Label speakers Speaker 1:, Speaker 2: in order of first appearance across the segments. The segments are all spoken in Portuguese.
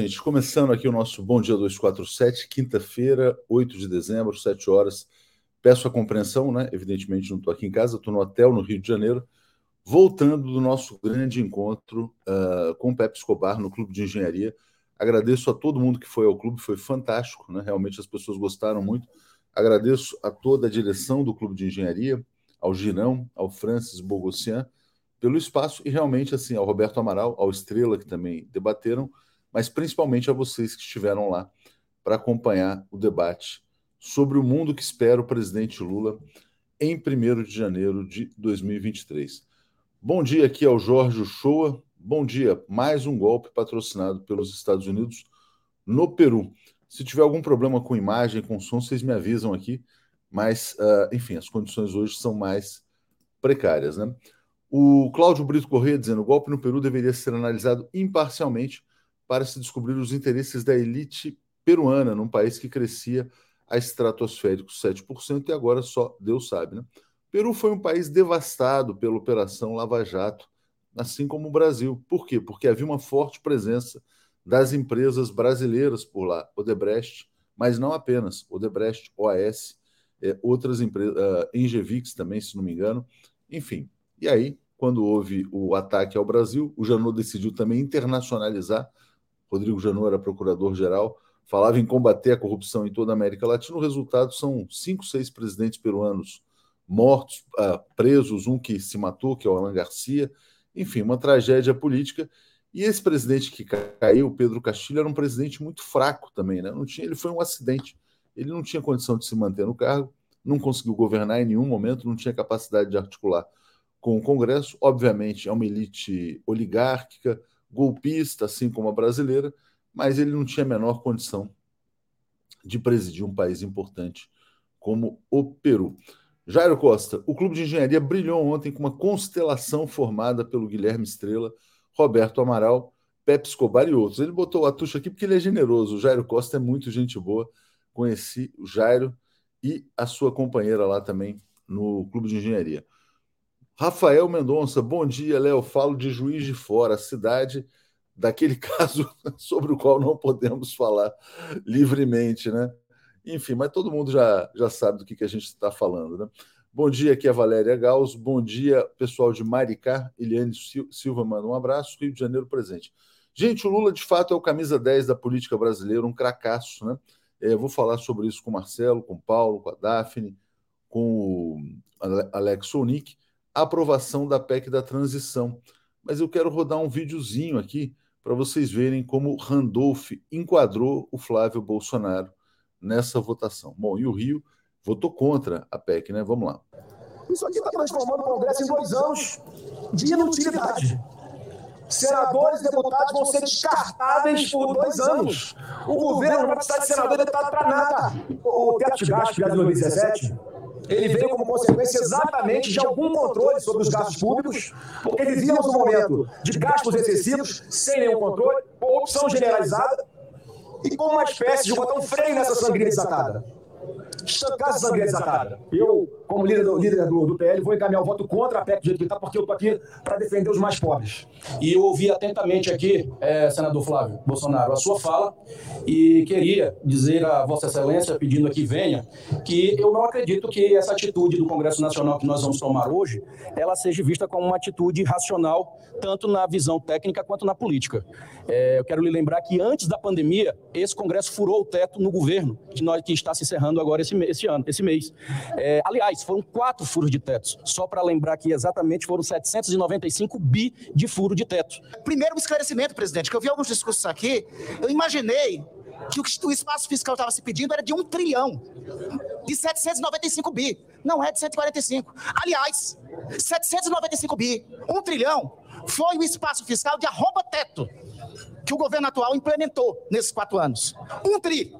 Speaker 1: Gente. Começando aqui o nosso Bom Dia 247, quinta-feira, 8 de dezembro, 7 horas. Peço a compreensão, né? Evidentemente, não estou aqui em casa, estou no hotel no Rio de Janeiro, voltando do nosso grande encontro uh, com o Pepe Escobar no Clube de Engenharia. Agradeço a todo mundo que foi ao clube, foi fantástico, né? Realmente as pessoas gostaram muito. Agradeço a toda a direção do Clube de Engenharia, ao Girão, ao Francis Bogossian, pelo espaço e realmente assim ao Roberto Amaral, ao Estrela que também debateram, mas principalmente a vocês que estiveram lá para acompanhar o debate sobre o mundo que espera o presidente Lula em 1 de janeiro de 2023. Bom dia aqui ao Jorge Uchoa. Bom dia, mais um golpe patrocinado pelos Estados Unidos no Peru. Se tiver algum problema com imagem, com som, vocês me avisam aqui, mas, uh, enfim, as condições hoje são mais precárias, né? O Cláudio Brito Corrêa dizendo: o golpe no Peru deveria ser analisado imparcialmente para se descobrir os interesses da elite peruana, num país que crescia a estratosféricos 7% e agora só Deus sabe. Né? Peru foi um país devastado pela Operação Lava Jato, assim como o Brasil. Por quê? Porque havia uma forte presença das empresas brasileiras por lá, Odebrecht, mas não apenas, Odebrecht, OAS, é, outras empresas, uh, Engevix também, se não me engano, enfim, e aí, quando houve o ataque ao Brasil, o Janot decidiu também internacionalizar. Rodrigo Janot era procurador-geral, falava em combater a corrupção em toda a América Latina. O resultado são cinco, seis presidentes peruanos mortos, uh, presos, um que se matou, que é o Alan Garcia. Enfim, uma tragédia política. E esse presidente que caiu, Pedro Castilho, era um presidente muito fraco também, né? Não tinha, ele foi um acidente. Ele não tinha condição de se manter no cargo, não conseguiu governar em nenhum momento, não tinha capacidade de articular com o Congresso. Obviamente, é uma elite oligárquica, golpista, assim como a brasileira, mas ele não tinha a menor condição de presidir um país importante como o Peru. Jairo Costa, o Clube de Engenharia brilhou ontem com uma constelação formada pelo Guilherme Estrela, Roberto Amaral, Pepe Escobar e outros. Ele botou o Atucha aqui porque ele é generoso. O Jairo Costa é muito gente boa. Conheci o Jairo e a sua companheira lá também no Clube de Engenharia. Rafael Mendonça, bom dia, Léo. Falo de Juiz de Fora, cidade daquele caso sobre o qual não podemos falar livremente, né? Enfim, mas todo mundo já, já sabe do que, que a gente está falando, né? Bom dia, aqui é a Valéria Gauss. Bom dia, pessoal de Maricá. Eliane Silva manda um abraço. Rio de Janeiro presente. Gente, o Lula de fato é o camisa 10 da política brasileira, um cracaço, né? É, vou falar sobre isso com o Marcelo, com o Paulo, com a Daphne, com o Alex Sonic a aprovação da PEC da transição. Mas eu quero rodar um videozinho aqui para vocês verem como Randolph enquadrou o Flávio Bolsonaro nessa votação. Bom, e o Rio votou contra a PEC, né? Vamos lá.
Speaker 2: Isso aqui está transformando o Congresso em dois anos de inutilidade. Senadores e deputados vão ser descartáveis por dois anos. O governo não vai precisar de senador e deputado para nada. O teto de gastos de 2017 ele veio como consequência exatamente de algum controle sobre os gastos públicos, porque vivíamos um momento de gastos excessivos, sem nenhum controle, corrupção generalizada, e com uma espécie de um freio nessa sangria desatada estancar essa sangria desatada. Eu, como líder, do, líder do, do, PL, vou encaminhar o voto contra a PEC do jeito que está, porque eu estou aqui para defender os mais pobres. E eu ouvi atentamente aqui, é, senador Flávio Bolsonaro, a sua fala e queria dizer a Vossa Excelência, pedindo que venha, que eu não acredito que essa atitude do Congresso Nacional que nós vamos tomar hoje, ela seja vista como uma atitude racional, tanto na visão técnica quanto na política. É, eu quero lhe lembrar que antes da pandemia, esse Congresso furou o teto no governo, que, nós, que está se encerrando agora esse esse ano, esse mês. É, aliás, foram quatro furos de teto. Só para lembrar que exatamente foram 795 bi de furo de teto.
Speaker 3: Primeiro, um esclarecimento, presidente, que eu vi alguns discursos aqui, eu imaginei que o espaço fiscal estava se pedindo era de um trilhão, de 795 bi, não é de 145. Aliás, 795 bi, um trilhão, foi o espaço fiscal de arroba-teto que o governo atual implementou nesses quatro anos. Um tri.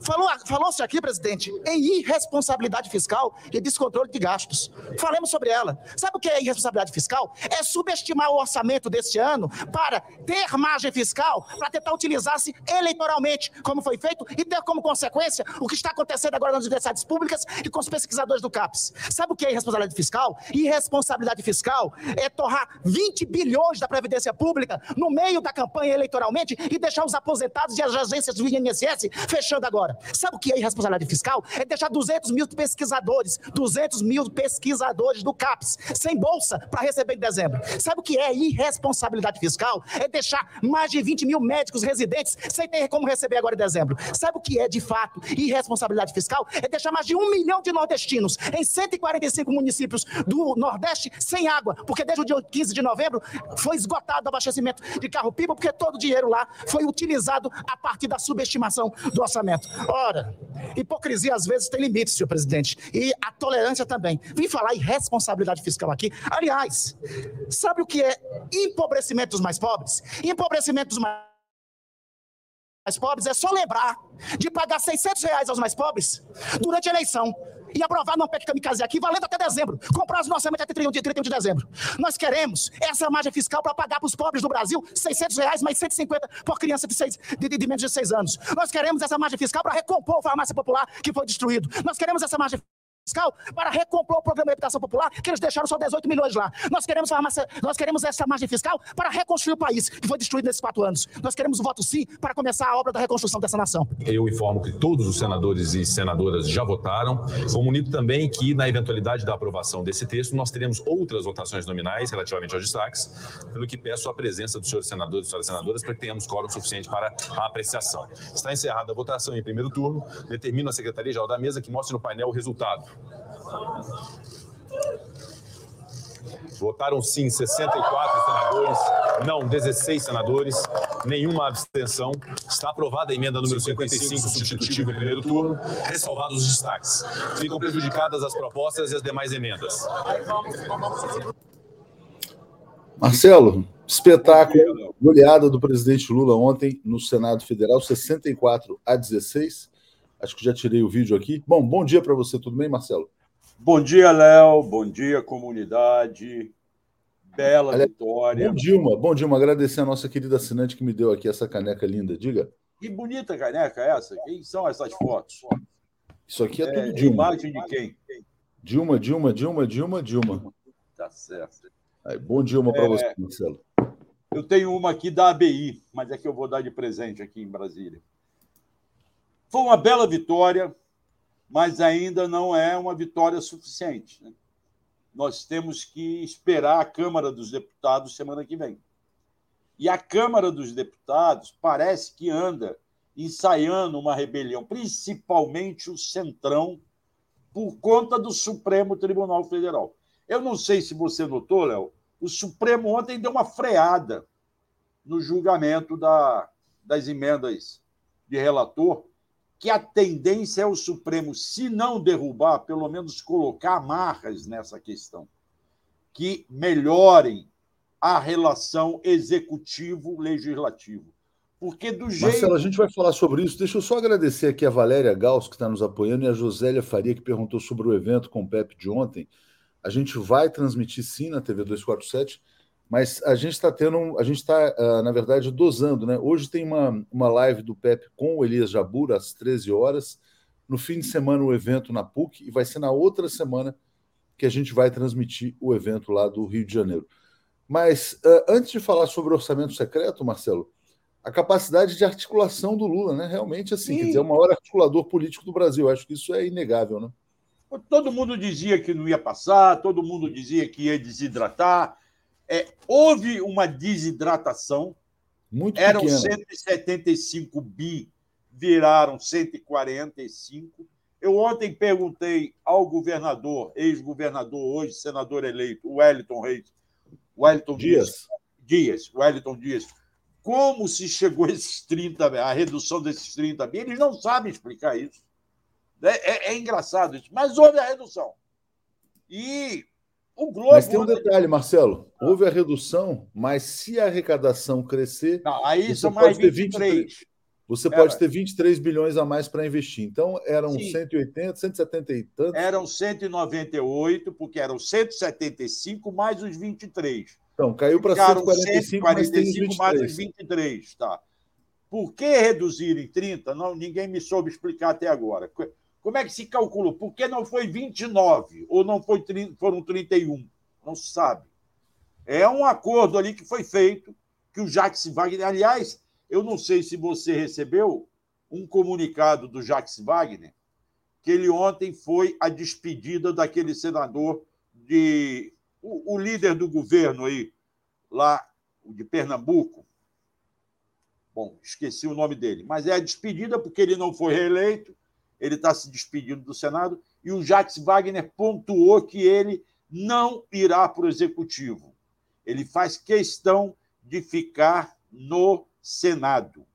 Speaker 3: Falou-se falou aqui, presidente, em irresponsabilidade fiscal e descontrole de gastos. Falemos sobre ela. Sabe o que é irresponsabilidade fiscal? É subestimar o orçamento deste ano para ter margem fiscal, para tentar utilizar-se eleitoralmente, como foi feito, e ter como consequência o que está acontecendo agora nas universidades públicas e com os pesquisadores do CAPES. Sabe o que é irresponsabilidade fiscal? Irresponsabilidade fiscal é torrar 20 bilhões da Previdência Pública no meio da campanha eleitoralmente e deixar os aposentados e as agências do INSS fechando agora. Sabe o que é irresponsabilidade fiscal? É deixar 200 mil pesquisadores, 200 mil pesquisadores do CAPES sem bolsa para receber em dezembro. Sabe o que é irresponsabilidade fiscal? É deixar mais de 20 mil médicos residentes sem ter como receber agora em dezembro. Sabe o que é, de fato, irresponsabilidade fiscal? É deixar mais de um milhão de nordestinos em 145 municípios do Nordeste sem água, porque desde o dia 15 de novembro foi esgotado o abastecimento de carro-pipa, porque todo o dinheiro lá foi utilizado a partir da subestimação do orçamento. Ora, hipocrisia às vezes tem limites, senhor presidente, e a tolerância também. Vim falar em responsabilidade fiscal aqui. Aliás, sabe o que é empobrecimento dos mais pobres? Empobrecimento dos mais mais pobres, é só lembrar de pagar 600 reais aos mais pobres durante a eleição e aprovar no PEC Kamikaze aqui, valendo até dezembro. Comprar os orçamento até 31 de, 31 de dezembro. Nós queremos essa margem fiscal para pagar para os pobres do Brasil 600 reais, mais 150 por criança de, seis, de, de, de menos de 6 anos. Nós queremos essa margem fiscal para recompor a farmácia popular que foi destruído. Nós queremos essa margem fiscal para recompor o programa de habitação popular, que eles deixaram só 18 milhões lá. Nós queremos, farmácia, nós queremos essa margem fiscal para reconstruir o país, que foi destruído nesses quatro anos. Nós queremos o voto sim para começar a obra da reconstrução dessa nação.
Speaker 4: Eu informo que todos os senadores e senadoras já votaram. Comunico também que, na eventualidade da aprovação desse texto, nós teremos outras votações nominais relativamente aos destaques, pelo que peço a presença dos senhores senadores e senhoras senadoras para que tenhamos quórum suficiente para a apreciação. Está encerrada a votação em primeiro turno. Determino a Secretaria-Geral da Mesa que mostre no painel o resultado. Votaram sim 64 senadores, não 16 senadores, nenhuma abstenção. Está aprovada a emenda número 55, substitutiva em primeiro turno, ressalvados os destaques. Ficam prejudicadas as propostas e as demais emendas.
Speaker 1: Marcelo, espetáculo, goleada do presidente Lula ontem no Senado Federal, 64 a 16. Acho que já tirei o vídeo aqui. Bom, bom dia para você, tudo bem, Marcelo?
Speaker 5: Bom dia, Léo. Bom dia, comunidade. Bela vitória.
Speaker 1: Bom, Dilma. Bom, Dilma. Agradecer a nossa querida assinante que me deu aqui essa caneca linda. Diga.
Speaker 5: Que bonita caneca é essa? Quem são essas fotos?
Speaker 1: Isso aqui é, é tudo Dilma.
Speaker 5: Imagem de quem?
Speaker 1: Dilma, Dilma, Dilma, Dilma, Dilma.
Speaker 5: Tá certo.
Speaker 1: Aí, bom Dilma para é... você, Marcelo.
Speaker 5: Eu tenho uma aqui da ABI, mas é que eu vou dar de presente aqui em Brasília. Foi uma bela vitória mas ainda não é uma vitória suficiente. Né? Nós temos que esperar a Câmara dos Deputados semana que vem. E a Câmara dos Deputados parece que anda ensaiando uma rebelião, principalmente o Centrão, por conta do Supremo Tribunal Federal. Eu não sei se você notou, Léo, o Supremo ontem deu uma freada no julgamento da, das emendas de relator que a tendência é o Supremo, se não derrubar, pelo menos colocar amarras nessa questão, que melhorem a relação executivo-legislativo. Porque do jeito.
Speaker 1: Marcelo, a gente vai falar sobre isso. Deixa eu só agradecer aqui a Valéria Gauss, que está nos apoiando, e a Josélia Faria, que perguntou sobre o evento com o Pepe de ontem. A gente vai transmitir sim na TV 247 mas a gente está tendo, a gente está, uh, na verdade, dosando, né? Hoje tem uma, uma live do Pepe com o Elias Jabur às 13 horas. No fim de semana, o evento na PUC, e vai ser na outra semana que a gente vai transmitir o evento lá do Rio de Janeiro. Mas uh, antes de falar sobre orçamento secreto, Marcelo, a capacidade de articulação do Lula, né? Realmente, assim, quer dizer, é o maior articulador político do Brasil. Acho que isso é inegável, né?
Speaker 5: Todo mundo dizia que não ia passar, todo mundo dizia que ia desidratar é, houve uma desidratação. Muito Eram pequena. 175 bi, viraram 145. Eu ontem perguntei ao governador, ex-governador, hoje senador eleito, Wellington Reis, Wellington Dias. Dias, Wellington Dias, como se chegou a esses 30, a redução desses 30 bi, eles não sabem explicar isso. É, é, é engraçado isso, mas houve a redução. E
Speaker 1: o Globo. Mas tem um detalhe, Marcelo. Houve a redução, mas se a arrecadação crescer.
Speaker 5: Não, aí são mais 23. 23.
Speaker 1: você Era. pode ter 23 bilhões a mais para investir. Então, eram Sim. 180, 170 e tantos.
Speaker 5: Eram 198, porque eram 175 mais os 23.
Speaker 1: Então, caiu para 145, 145
Speaker 5: mais os 23. Tá. Por que reduzir em 30? Não, ninguém me soube explicar até agora. Como é que se calculou? Por que não foi 29 ou não foi, foram 31? Não se sabe. É um acordo ali que foi feito, que o Jacques Wagner. Aliás, eu não sei se você recebeu um comunicado do Jacques Wagner, que ele ontem foi a despedida daquele senador de. O, o líder do governo aí, lá de Pernambuco. Bom, esqueci o nome dele, mas é a despedida porque ele não foi reeleito, ele está se despedindo do Senado, e o Jacques Wagner pontuou que ele não irá para o executivo. Ele faz questão de ficar no Senado.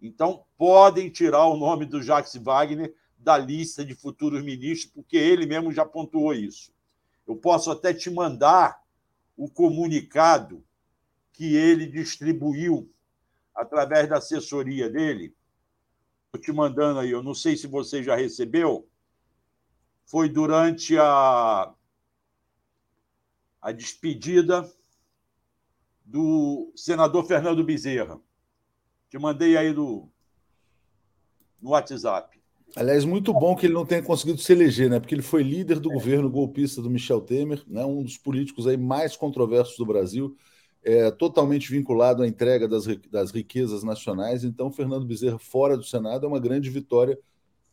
Speaker 5: Então, podem tirar o nome do Jacques Wagner da lista de futuros ministros, porque ele mesmo já pontuou isso. Eu posso até te mandar o comunicado que ele distribuiu através da assessoria dele. Estou te mandando aí, eu não sei se você já recebeu. Foi durante a, a despedida do senador Fernando Bezerra. Te mandei aí no, no WhatsApp.
Speaker 1: Aliás, muito bom que ele não tenha conseguido se eleger, né? Porque ele foi líder do governo golpista do Michel Temer, né? um dos políticos aí mais controversos do Brasil, é, totalmente vinculado à entrega das, das riquezas nacionais. Então, Fernando Bezerra fora do Senado é uma grande vitória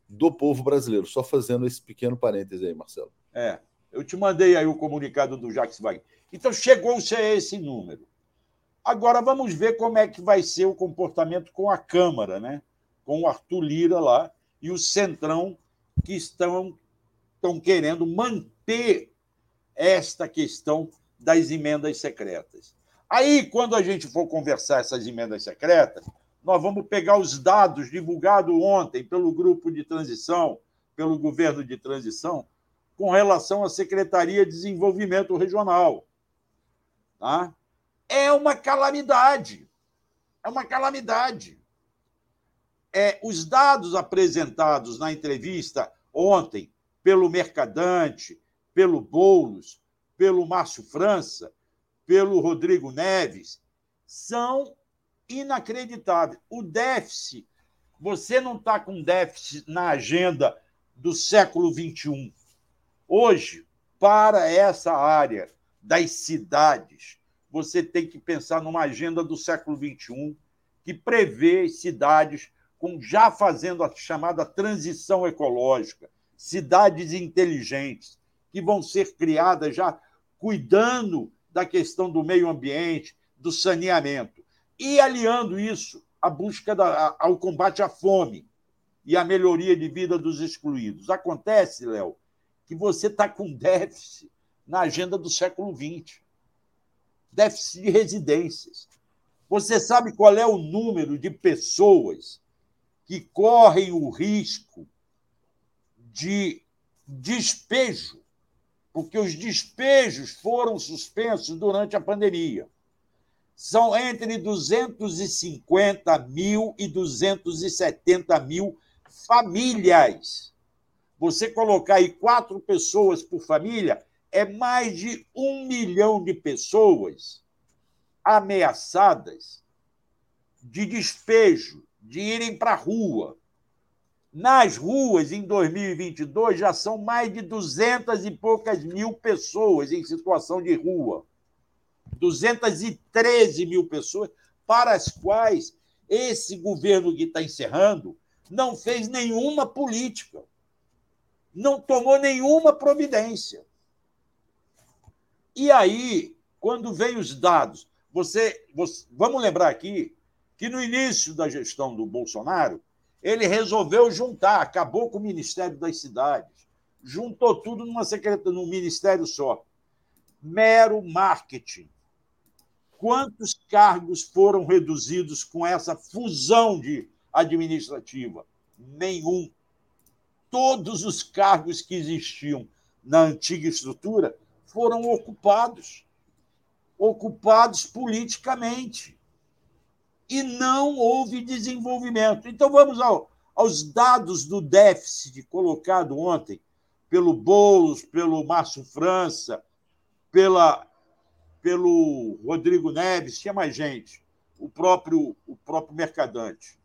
Speaker 1: do povo brasileiro. Só fazendo esse pequeno parêntese aí, Marcelo.
Speaker 5: É, eu te mandei aí o comunicado do Jacques Wagner. Então, chegou-se a esse número. Agora vamos ver como é que vai ser o comportamento com a Câmara, né? com o Arthur Lira lá e o Centrão, que estão, estão querendo manter esta questão das emendas secretas. Aí, quando a gente for conversar essas emendas secretas, nós vamos pegar os dados divulgados ontem pelo grupo de transição, pelo governo de transição, com relação à Secretaria de Desenvolvimento Regional. Tá? é uma calamidade. É uma calamidade. É, os dados apresentados na entrevista ontem pelo Mercadante, pelo Boulos, pelo Márcio França, pelo Rodrigo Neves, são inacreditáveis. O déficit, você não está com déficit na agenda do século XXI. Hoje, para essa área das cidades, você tem que pensar numa agenda do século XXI que prevê cidades com já fazendo a chamada transição ecológica, cidades inteligentes, que vão ser criadas já cuidando da questão do meio ambiente, do saneamento, e aliando isso à busca da, ao combate à fome e à melhoria de vida dos excluídos. Acontece, Léo, que você está com déficit na agenda do século XX déficit de residências. Você sabe qual é o número de pessoas que correm o risco de despejo, porque os despejos foram suspensos durante a pandemia. São entre 250 mil e 270 mil famílias. Você colocar aí quatro pessoas por família, é mais de um milhão de pessoas ameaçadas de despejo, de irem para a rua. Nas ruas, em 2022, já são mais de duzentas e poucas mil pessoas em situação de rua. 213 mil pessoas, para as quais esse governo que está encerrando não fez nenhuma política, não tomou nenhuma providência. E aí, quando vem os dados, você, você, vamos lembrar aqui que no início da gestão do Bolsonaro, ele resolveu juntar, acabou com o Ministério das Cidades, juntou tudo numa secretaria, num ministério só. Mero marketing. Quantos cargos foram reduzidos com essa fusão de administrativa? Nenhum. Todos os cargos que existiam na antiga estrutura foram ocupados ocupados politicamente. E não houve desenvolvimento. Então, vamos ao, aos dados do déficit colocado ontem pelo Boulos, pelo Márcio França, pela, pelo Rodrigo Neves, tinha mais gente, o próprio, o próprio Mercadante.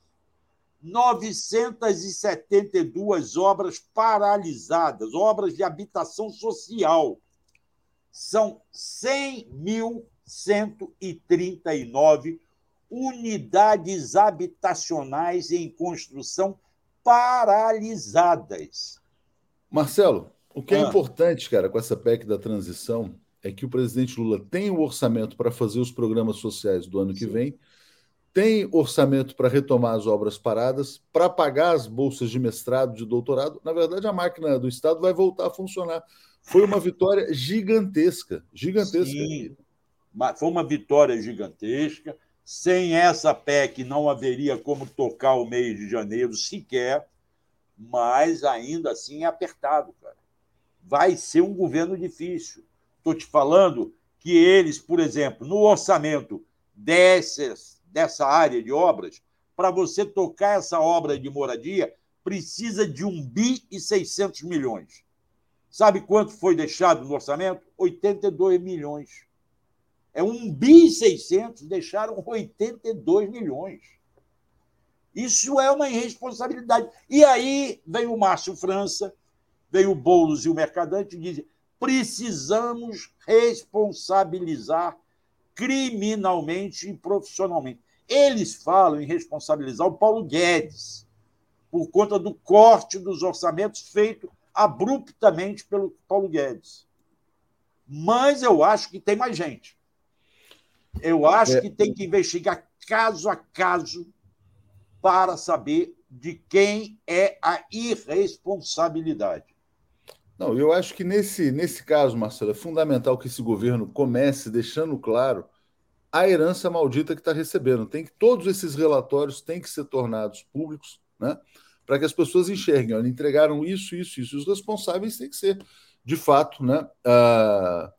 Speaker 5: 972 obras paralisadas, obras de habitação social. São 100.139 unidades habitacionais em construção paralisadas.
Speaker 1: Marcelo, o que é ah. importante, cara, com essa PEC da transição é que o presidente Lula tem o orçamento para fazer os programas sociais do ano que vem, tem orçamento para retomar as obras paradas, para pagar as bolsas de mestrado, de doutorado. Na verdade, a máquina do Estado vai voltar a funcionar. Foi uma vitória gigantesca, gigantesca. Sim,
Speaker 5: foi uma vitória gigantesca. Sem essa PEC não haveria como tocar o mês de janeiro sequer, mas ainda assim é apertado, cara. Vai ser um governo difícil. Estou te falando que eles, por exemplo, no orçamento dessas, dessa área de obras, para você tocar essa obra de moradia, precisa de 1 bi e 600 milhões. Sabe quanto foi deixado no orçamento? 82 milhões. É 1 bi e 600, deixaram 82 milhões. Isso é uma irresponsabilidade. E aí vem o Márcio França, vem o Boulos e o Mercadante e dizem: precisamos responsabilizar criminalmente e profissionalmente. Eles falam em responsabilizar o Paulo Guedes por conta do corte dos orçamentos feito abruptamente pelo Paulo Guedes. Mas eu acho que tem mais gente. Eu acho é. que tem que investigar caso a caso para saber de quem é a irresponsabilidade.
Speaker 1: Não, eu acho que nesse, nesse caso, Marcelo, é fundamental que esse governo comece deixando claro a herança maldita que está recebendo. Tem que todos esses relatórios têm que ser tornados públicos, né? Para que as pessoas enxerguem, olha, entregaram isso, isso, isso. Os responsáveis têm que ser, de fato, né, uh,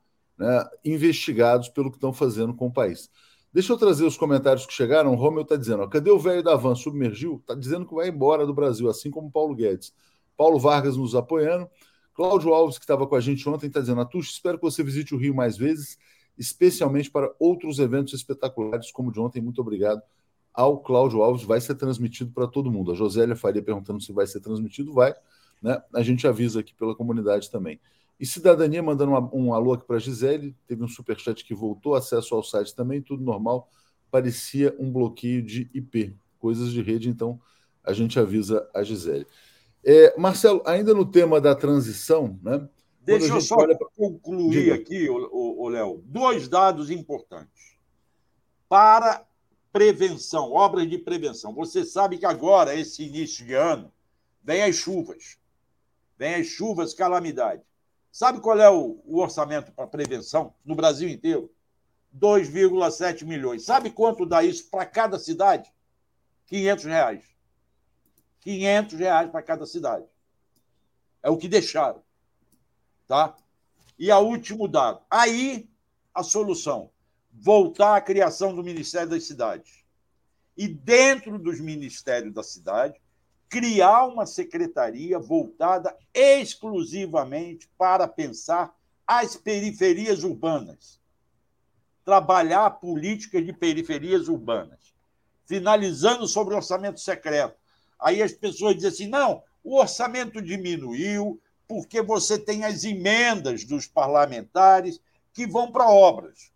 Speaker 1: né, investigados pelo que estão fazendo com o país. Deixa eu trazer os comentários que chegaram. O Romeu está dizendo: ó, cadê o velho da van? Submergiu? Está dizendo que vai embora do Brasil, assim como Paulo Guedes. Paulo Vargas nos apoiando. Cláudio Alves, que estava com a gente ontem, está dizendo: Atush, espero que você visite o Rio mais vezes, especialmente para outros eventos espetaculares como o de ontem. Muito obrigado ao Cláudio Alves. Vai ser transmitido para todo mundo. A Josélia Faria perguntando se vai ser transmitido. Vai. Né? A gente avisa aqui pela comunidade também. E Cidadania mandando um, um alô aqui para a Gisele, teve um superchat que voltou, acesso ao site também, tudo normal. Parecia um bloqueio de IP, coisas de rede, então a gente avisa a Gisele. É, Marcelo, ainda no tema da transição, né?
Speaker 5: Deixa eu só pra... concluir Diga. aqui, o Léo, dois dados importantes. Para prevenção, obras de prevenção. Você sabe que agora, esse início de ano, vem as chuvas. Vem as chuvas, calamidade. Sabe qual é o, o orçamento para prevenção no Brasil inteiro? 2,7 milhões. Sabe quanto dá isso para cada cidade? 500 reais. 500 reais para cada cidade. É o que deixaram. Tá? E a último dado. Aí, a solução. Voltar à criação do Ministério das Cidades. E dentro dos Ministérios da Cidade, criar uma secretaria voltada exclusivamente para pensar as periferias urbanas, trabalhar políticas de periferias urbanas, finalizando sobre o orçamento secreto. Aí as pessoas dizem assim: não, o orçamento diminuiu porque você tem as emendas dos parlamentares que vão para obras.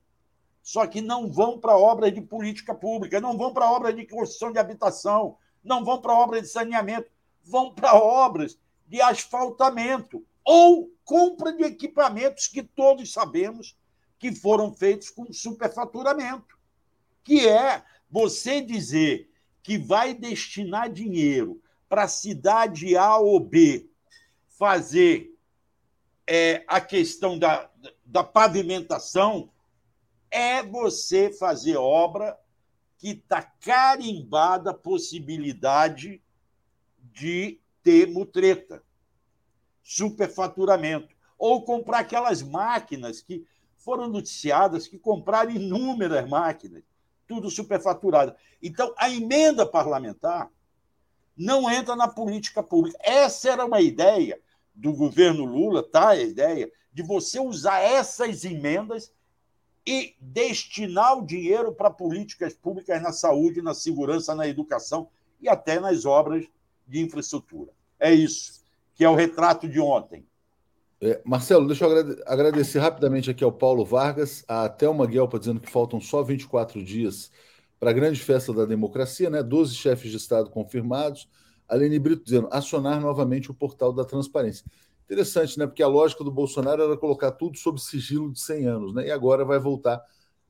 Speaker 5: Só que não vão para obras de política pública, não vão para obras de construção de habitação, não vão para obras de saneamento, vão para obras de asfaltamento ou compra de equipamentos que todos sabemos que foram feitos com superfaturamento, que é você dizer que vai destinar dinheiro para a cidade A ou B fazer é, a questão da, da pavimentação, é você fazer obra que está carimbada a possibilidade de ter mutreta, superfaturamento, ou comprar aquelas máquinas que foram noticiadas, que compraram inúmeras máquinas tudo superfaturado. Então, a emenda parlamentar não entra na política pública. Essa era uma ideia do governo Lula, tá? A ideia de você usar essas emendas e destinar o dinheiro para políticas públicas na saúde, na segurança, na educação e até nas obras de infraestrutura. É isso, que é o retrato de ontem.
Speaker 1: É, Marcelo, deixa eu agradecer rapidamente aqui ao Paulo Vargas, a Thelma Guelpa dizendo que faltam só 24 dias para a grande festa da democracia, né? 12 chefes de Estado confirmados. A Lene Brito dizendo acionar novamente o portal da transparência. Interessante, né? Porque a lógica do Bolsonaro era colocar tudo sob sigilo de 100 anos, né? E agora vai voltar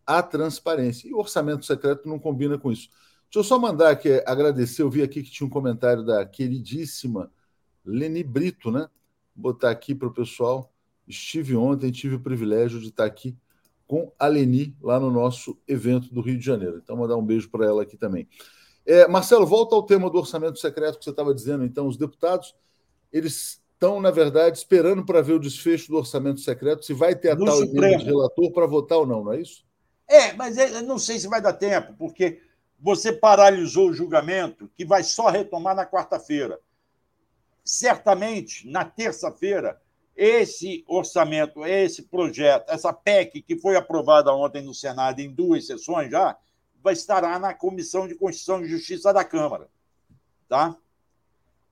Speaker 1: à transparência. E o orçamento secreto não combina com isso. Deixa eu só mandar aqui, agradecer. Eu vi aqui que tinha um comentário da queridíssima Leni Brito, né? Vou botar aqui para o pessoal. Estive ontem, tive o privilégio de estar aqui com a Leni lá no nosso evento do Rio de Janeiro. Então, mandar um beijo para ela aqui também. É, Marcelo, volta ao tema do orçamento secreto que você estava dizendo. Então, os deputados, eles estão, na verdade, esperando para ver o desfecho do orçamento secreto, se vai ter a no tal de relator para votar ou não, não é isso?
Speaker 5: É, mas eu não sei se vai dar tempo, porque você paralisou o julgamento, que vai só retomar na quarta-feira. Certamente, na terça-feira, esse orçamento, esse projeto, essa PEC que foi aprovada ontem no Senado em duas sessões já, vai estar na Comissão de Constituição e Justiça da Câmara. Tá?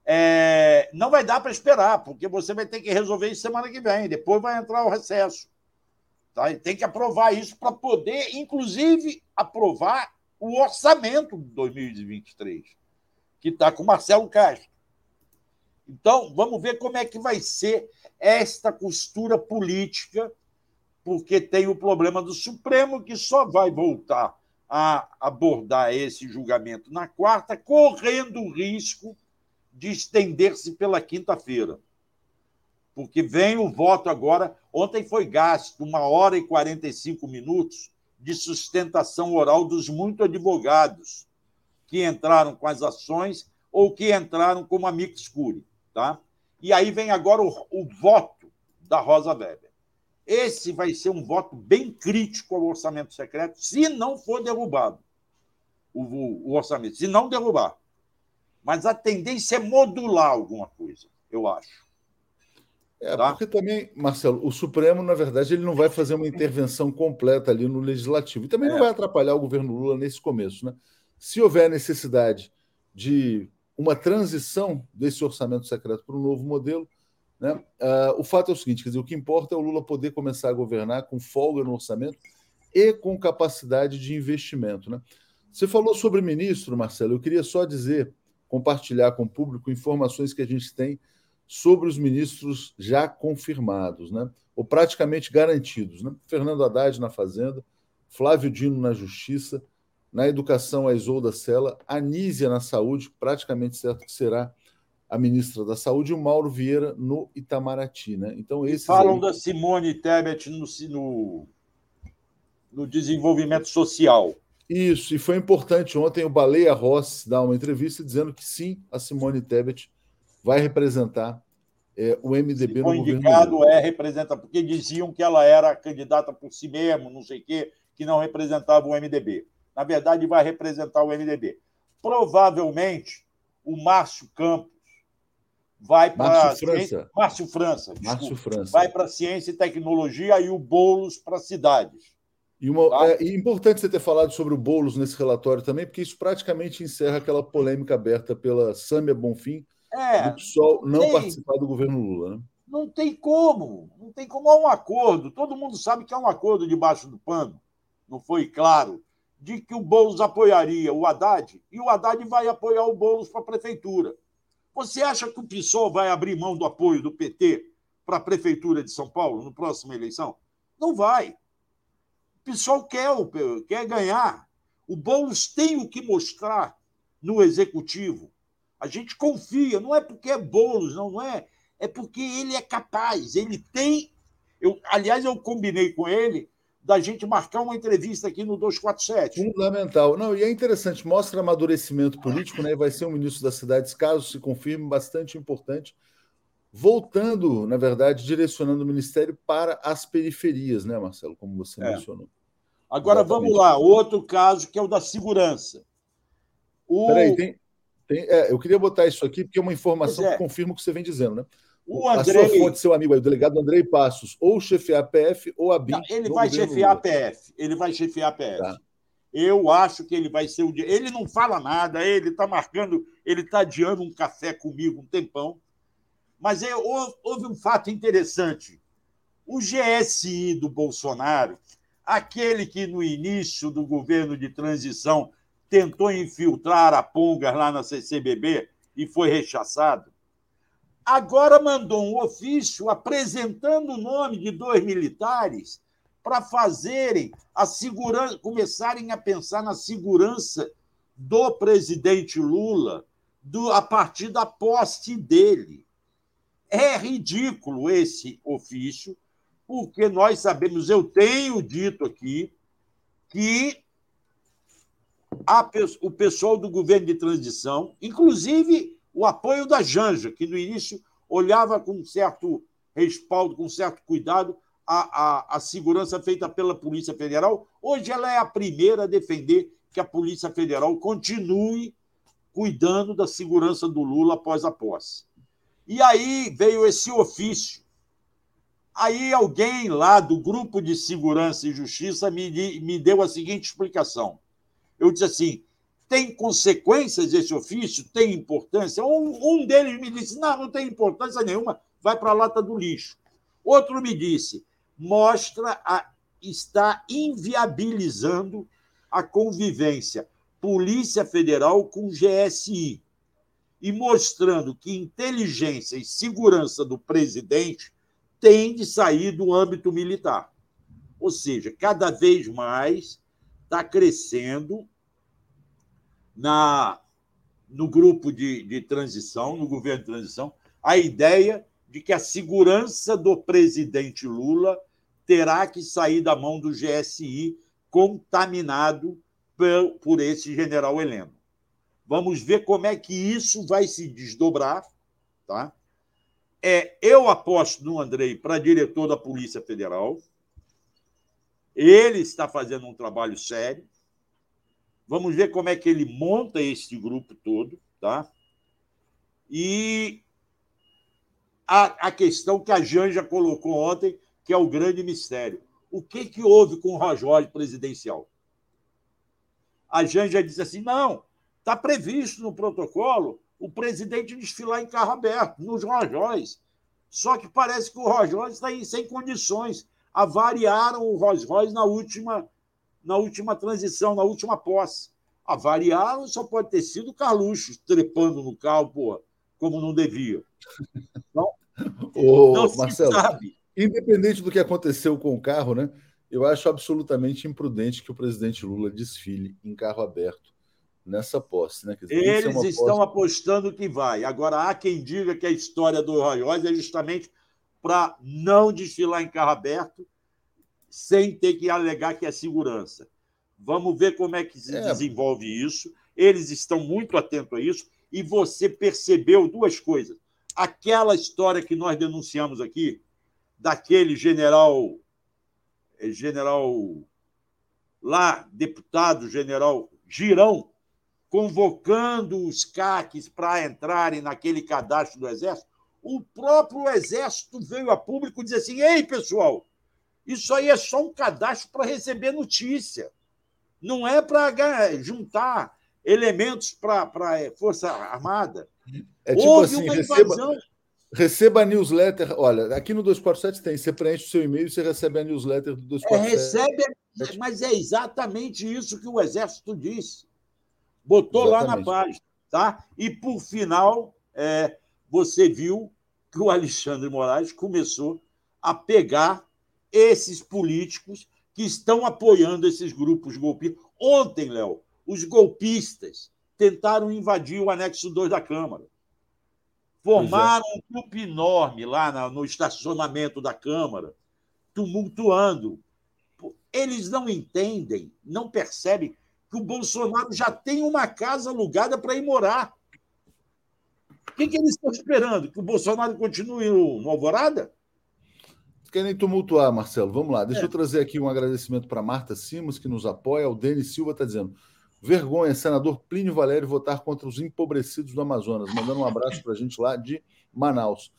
Speaker 5: É, não vai dar para esperar, porque você vai ter que resolver isso semana que vem, depois vai entrar o recesso. Tá? E tem que aprovar isso para poder, inclusive, aprovar o orçamento de 2023, que está com Marcelo Castro. Então, vamos ver como é que vai ser esta costura política, porque tem o problema do Supremo, que só vai voltar a abordar esse julgamento na quarta, correndo o risco de estender-se pela quinta-feira. Porque vem o voto agora. Ontem foi gasto uma hora e 45 minutos de sustentação oral dos muitos advogados que entraram com as ações ou que entraram como amicus curiae. Tá? E aí vem agora o, o voto da Rosa Weber. Esse vai ser um voto bem crítico ao orçamento secreto, se não for derrubado o, o, o orçamento, se não derrubar. Mas a tendência é modular alguma coisa, eu acho.
Speaker 1: É, tá? porque também, Marcelo, o Supremo, na verdade, ele não vai fazer uma intervenção completa ali no Legislativo. E também é. não vai atrapalhar o governo Lula nesse começo. Né? Se houver necessidade de uma transição desse orçamento secreto para um novo modelo. Né? Uh, o fato é o seguinte: quer dizer, o que importa é o Lula poder começar a governar com folga no orçamento e com capacidade de investimento. Né? Você falou sobre ministro, Marcelo. Eu queria só dizer, compartilhar com o público informações que a gente tem sobre os ministros já confirmados, né? ou praticamente garantidos. Né? Fernando Haddad na Fazenda, Flávio Dino na Justiça, na educação, a Isolda Sela, a Nízia na saúde, praticamente certo que será a ministra da Saúde, e o Mauro Vieira no Itamaraty. Né? Então, esses
Speaker 5: falam
Speaker 1: aí...
Speaker 5: da Simone Tebet no, no, no desenvolvimento social.
Speaker 1: Isso, e foi importante ontem o Baleia Ross dar uma entrevista dizendo que sim, a Simone Tebet vai representar é, o MDB Se no
Speaker 5: governo. indicado é representa, porque diziam que ela era candidata por si mesmo, não sei o quê, que não representava o MDB na verdade, vai representar o MDB. Provavelmente, o Márcio Campos vai para.
Speaker 1: Márcio França.
Speaker 5: Márcio França.
Speaker 1: Márcio França.
Speaker 5: Vai para ciência e tecnologia e o Boulos para cidades.
Speaker 1: E uma, tá? é, é importante você ter falado sobre o Boulos nesse relatório também, porque isso praticamente encerra aquela polêmica aberta pela Sâmia Bonfim é, do PSOL não tem, participar do governo Lula. Né?
Speaker 5: Não tem como, não tem como há um acordo. Todo mundo sabe que há um acordo debaixo do pano. Não foi claro de que o Boulos apoiaria o Haddad e o Haddad vai apoiar o Boulos para a prefeitura. Você acha que o PSOL vai abrir mão do apoio do PT para a prefeitura de São Paulo na próxima eleição? Não vai. PSOL quer, quer ganhar. O Boulos tem o que mostrar no executivo. A gente confia, não é porque é Boulos, não, não é. É porque ele é capaz, ele tem. Eu, aliás, eu combinei com ele da gente marcar uma entrevista aqui no 247.
Speaker 1: Fundamental. Não, e é interessante, mostra amadurecimento político, né? Vai ser um ministro das cidades, caso se confirme, bastante importante. Voltando, na verdade, direcionando o ministério para as periferias, né, Marcelo, como você é. mencionou.
Speaker 5: Agora Exatamente. vamos lá, outro caso que é o da segurança.
Speaker 1: O... Peraí, tem, tem, é, eu queria botar isso aqui porque é uma informação é. que confirma o que você vem dizendo, né? O Andrei... A sua fonte, seu amigo aí, o delegado Andrei Passos, ou chefiar a PF ou a BIM. Não,
Speaker 5: ele vai chefiar a PF. Ele vai chefiar a PF. Tá. Eu acho que ele vai ser o dia. Ele não fala nada, ele está marcando, ele está adiando um café comigo um tempão. Mas é, houve um fato interessante. O GSI do Bolsonaro, aquele que no início do governo de transição tentou infiltrar a Pongas lá na CCBB e foi rechaçado, agora mandou um ofício apresentando o nome de dois militares para fazerem a segurança, começarem a pensar na segurança do presidente Lula do, a partir da posse dele. É ridículo esse ofício, porque nós sabemos, eu tenho dito aqui, que a, o pessoal do governo de transição, inclusive o apoio da Janja, que no início olhava com certo respaldo, com certo cuidado, a, a, a segurança feita pela Polícia Federal. Hoje ela é a primeira a defender que a Polícia Federal continue cuidando da segurança do Lula após a posse. E aí veio esse ofício. Aí alguém lá do Grupo de Segurança e Justiça me, me deu a seguinte explicação. Eu disse assim: tem consequências esse ofício? Tem importância? Um, um deles me disse: não, não tem importância nenhuma, vai para a lata do lixo. Outro me disse: mostra a, está inviabilizando a convivência Polícia Federal com GSI e mostrando que inteligência e segurança do presidente tem de sair do âmbito militar. Ou seja, cada vez mais está crescendo na, no grupo de, de transição, no governo de transição, a ideia de que a segurança do presidente Lula terá que sair da mão do GSI contaminado por, por esse general Heleno. Vamos ver como é que isso vai se desdobrar. Tá? É, eu aposto no Andrei para diretor da Polícia Federal. Ele está fazendo um trabalho sério. Vamos ver como é que ele monta esse grupo todo, tá? E a, a questão que a Janja colocou ontem, que é o grande mistério. O que, que houve com o Rojolho presidencial? A Janja disse assim: não, está previsto no protocolo o presidente desfilar em carro aberto, nos Rojóis. Só que parece que o Rolls está aí sem condições. Avariaram o Rolls Royce na última na última transição, na última posse. Avariaram só pode ter sido o Carluxo trepando no carro, porra, como não devia. Então,
Speaker 1: Ô, não Marcelo, sabe. Independente do que aconteceu com o carro, né? Eu acho absolutamente imprudente que o presidente Lula desfile em carro aberto nessa posse. Né?
Speaker 5: Dizer, é Eles estão posse... apostando que vai. Agora, há quem diga que a história do Royals é justamente para não desfilar em carro aberto sem ter que alegar que é segurança. Vamos ver como é que se é. desenvolve isso. Eles estão muito atentos a isso. E você percebeu duas coisas. Aquela história que nós denunciamos aqui, daquele general, eh, general lá, deputado general Girão, convocando os CACs para entrarem naquele cadastro do Exército, o próprio Exército veio a público dizer assim: ei, pessoal, isso aí é só um cadastro para receber notícia. Não é para juntar elementos para a é, Força Armada.
Speaker 1: É tipo Houve assim, uma receba, receba a newsletter. Olha, aqui no 247 tem, você preenche o seu e-mail e você recebe a newsletter do 247.
Speaker 5: É, recebe, mas é exatamente isso que o Exército disse. Botou exatamente. lá na página. Tá? E, por final, é, você viu que o Alexandre Moraes começou a pegar esses políticos que estão apoiando esses grupos golpistas. Ontem, Léo, os golpistas tentaram invadir o anexo 2 da Câmara. Formaram é. um grupo enorme lá no estacionamento da Câmara, tumultuando. Eles não entendem, não percebem que o Bolsonaro já tem uma casa alugada para ir morar. O que, que eles estão esperando? Que o Bolsonaro continue no Alvorada?
Speaker 1: querem tumultuar, Marcelo. Vamos lá. Deixa é. eu trazer aqui um agradecimento para Marta Simas, que nos apoia. O Denis Silva está dizendo: vergonha, senador Plínio Valério votar contra os empobrecidos do Amazonas. Mandando um abraço para a gente lá de Manaus.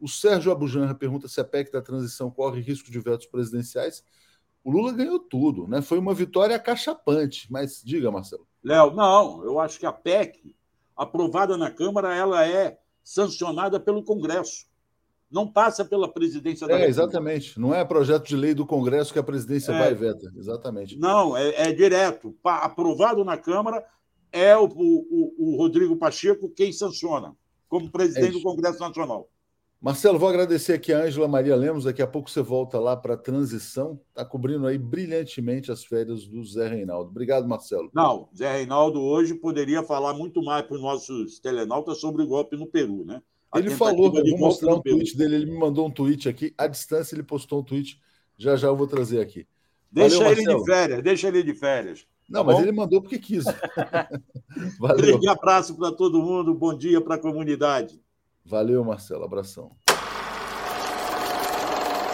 Speaker 1: O Sérgio Abujanra pergunta se a PEC da transição corre risco de vetos presidenciais. O Lula ganhou tudo, né? Foi uma vitória acachapante. Mas diga, Marcelo.
Speaker 5: Léo, não, eu acho que a PEC, aprovada na Câmara, ela é sancionada pelo Congresso. Não passa pela presidência da
Speaker 1: É, República. exatamente. Não é projeto de lei do Congresso que a presidência é. vai e veta. Exatamente.
Speaker 5: Não, é, é direto. aprovado na Câmara, é o, o, o Rodrigo Pacheco quem sanciona, como presidente é do Congresso Nacional.
Speaker 1: Marcelo, vou agradecer aqui a Ângela Maria Lemos. Daqui a pouco você volta lá para a transição. Está cobrindo aí brilhantemente as férias do Zé Reinaldo. Obrigado, Marcelo.
Speaker 5: Não, Zé Reinaldo hoje poderia falar muito mais para os nossos telenautas sobre o golpe no Peru, né?
Speaker 1: A ele falou, eu vou mostrar um tweet dele. Ele me mandou um tweet aqui. À distância, ele postou um tweet. Já já eu vou trazer aqui.
Speaker 5: Deixa Valeu, ele de férias, deixa ele de férias.
Speaker 1: Não, tá mas ele mandou porque quis.
Speaker 5: Valeu. Um abraço para todo mundo. Bom dia para a comunidade.
Speaker 1: Valeu, Marcelo. Abração.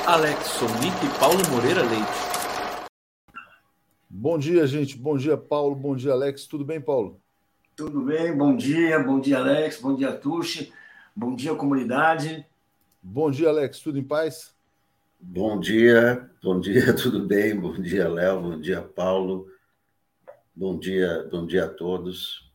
Speaker 6: Alex Sonic e Paulo Moreira Leite.
Speaker 1: Bom dia, gente. Bom dia, Paulo. Bom dia, Alex. Tudo bem, Paulo?
Speaker 7: Tudo bem. Bom dia. Bom dia, Alex. Bom dia, Tuxi. Bom dia, comunidade.
Speaker 1: Bom dia, Alex. Tudo em paz?
Speaker 8: Bom dia. Bom dia, tudo bem? Bom dia, Léo. Bom dia, Paulo. Bom dia, bom dia a todos.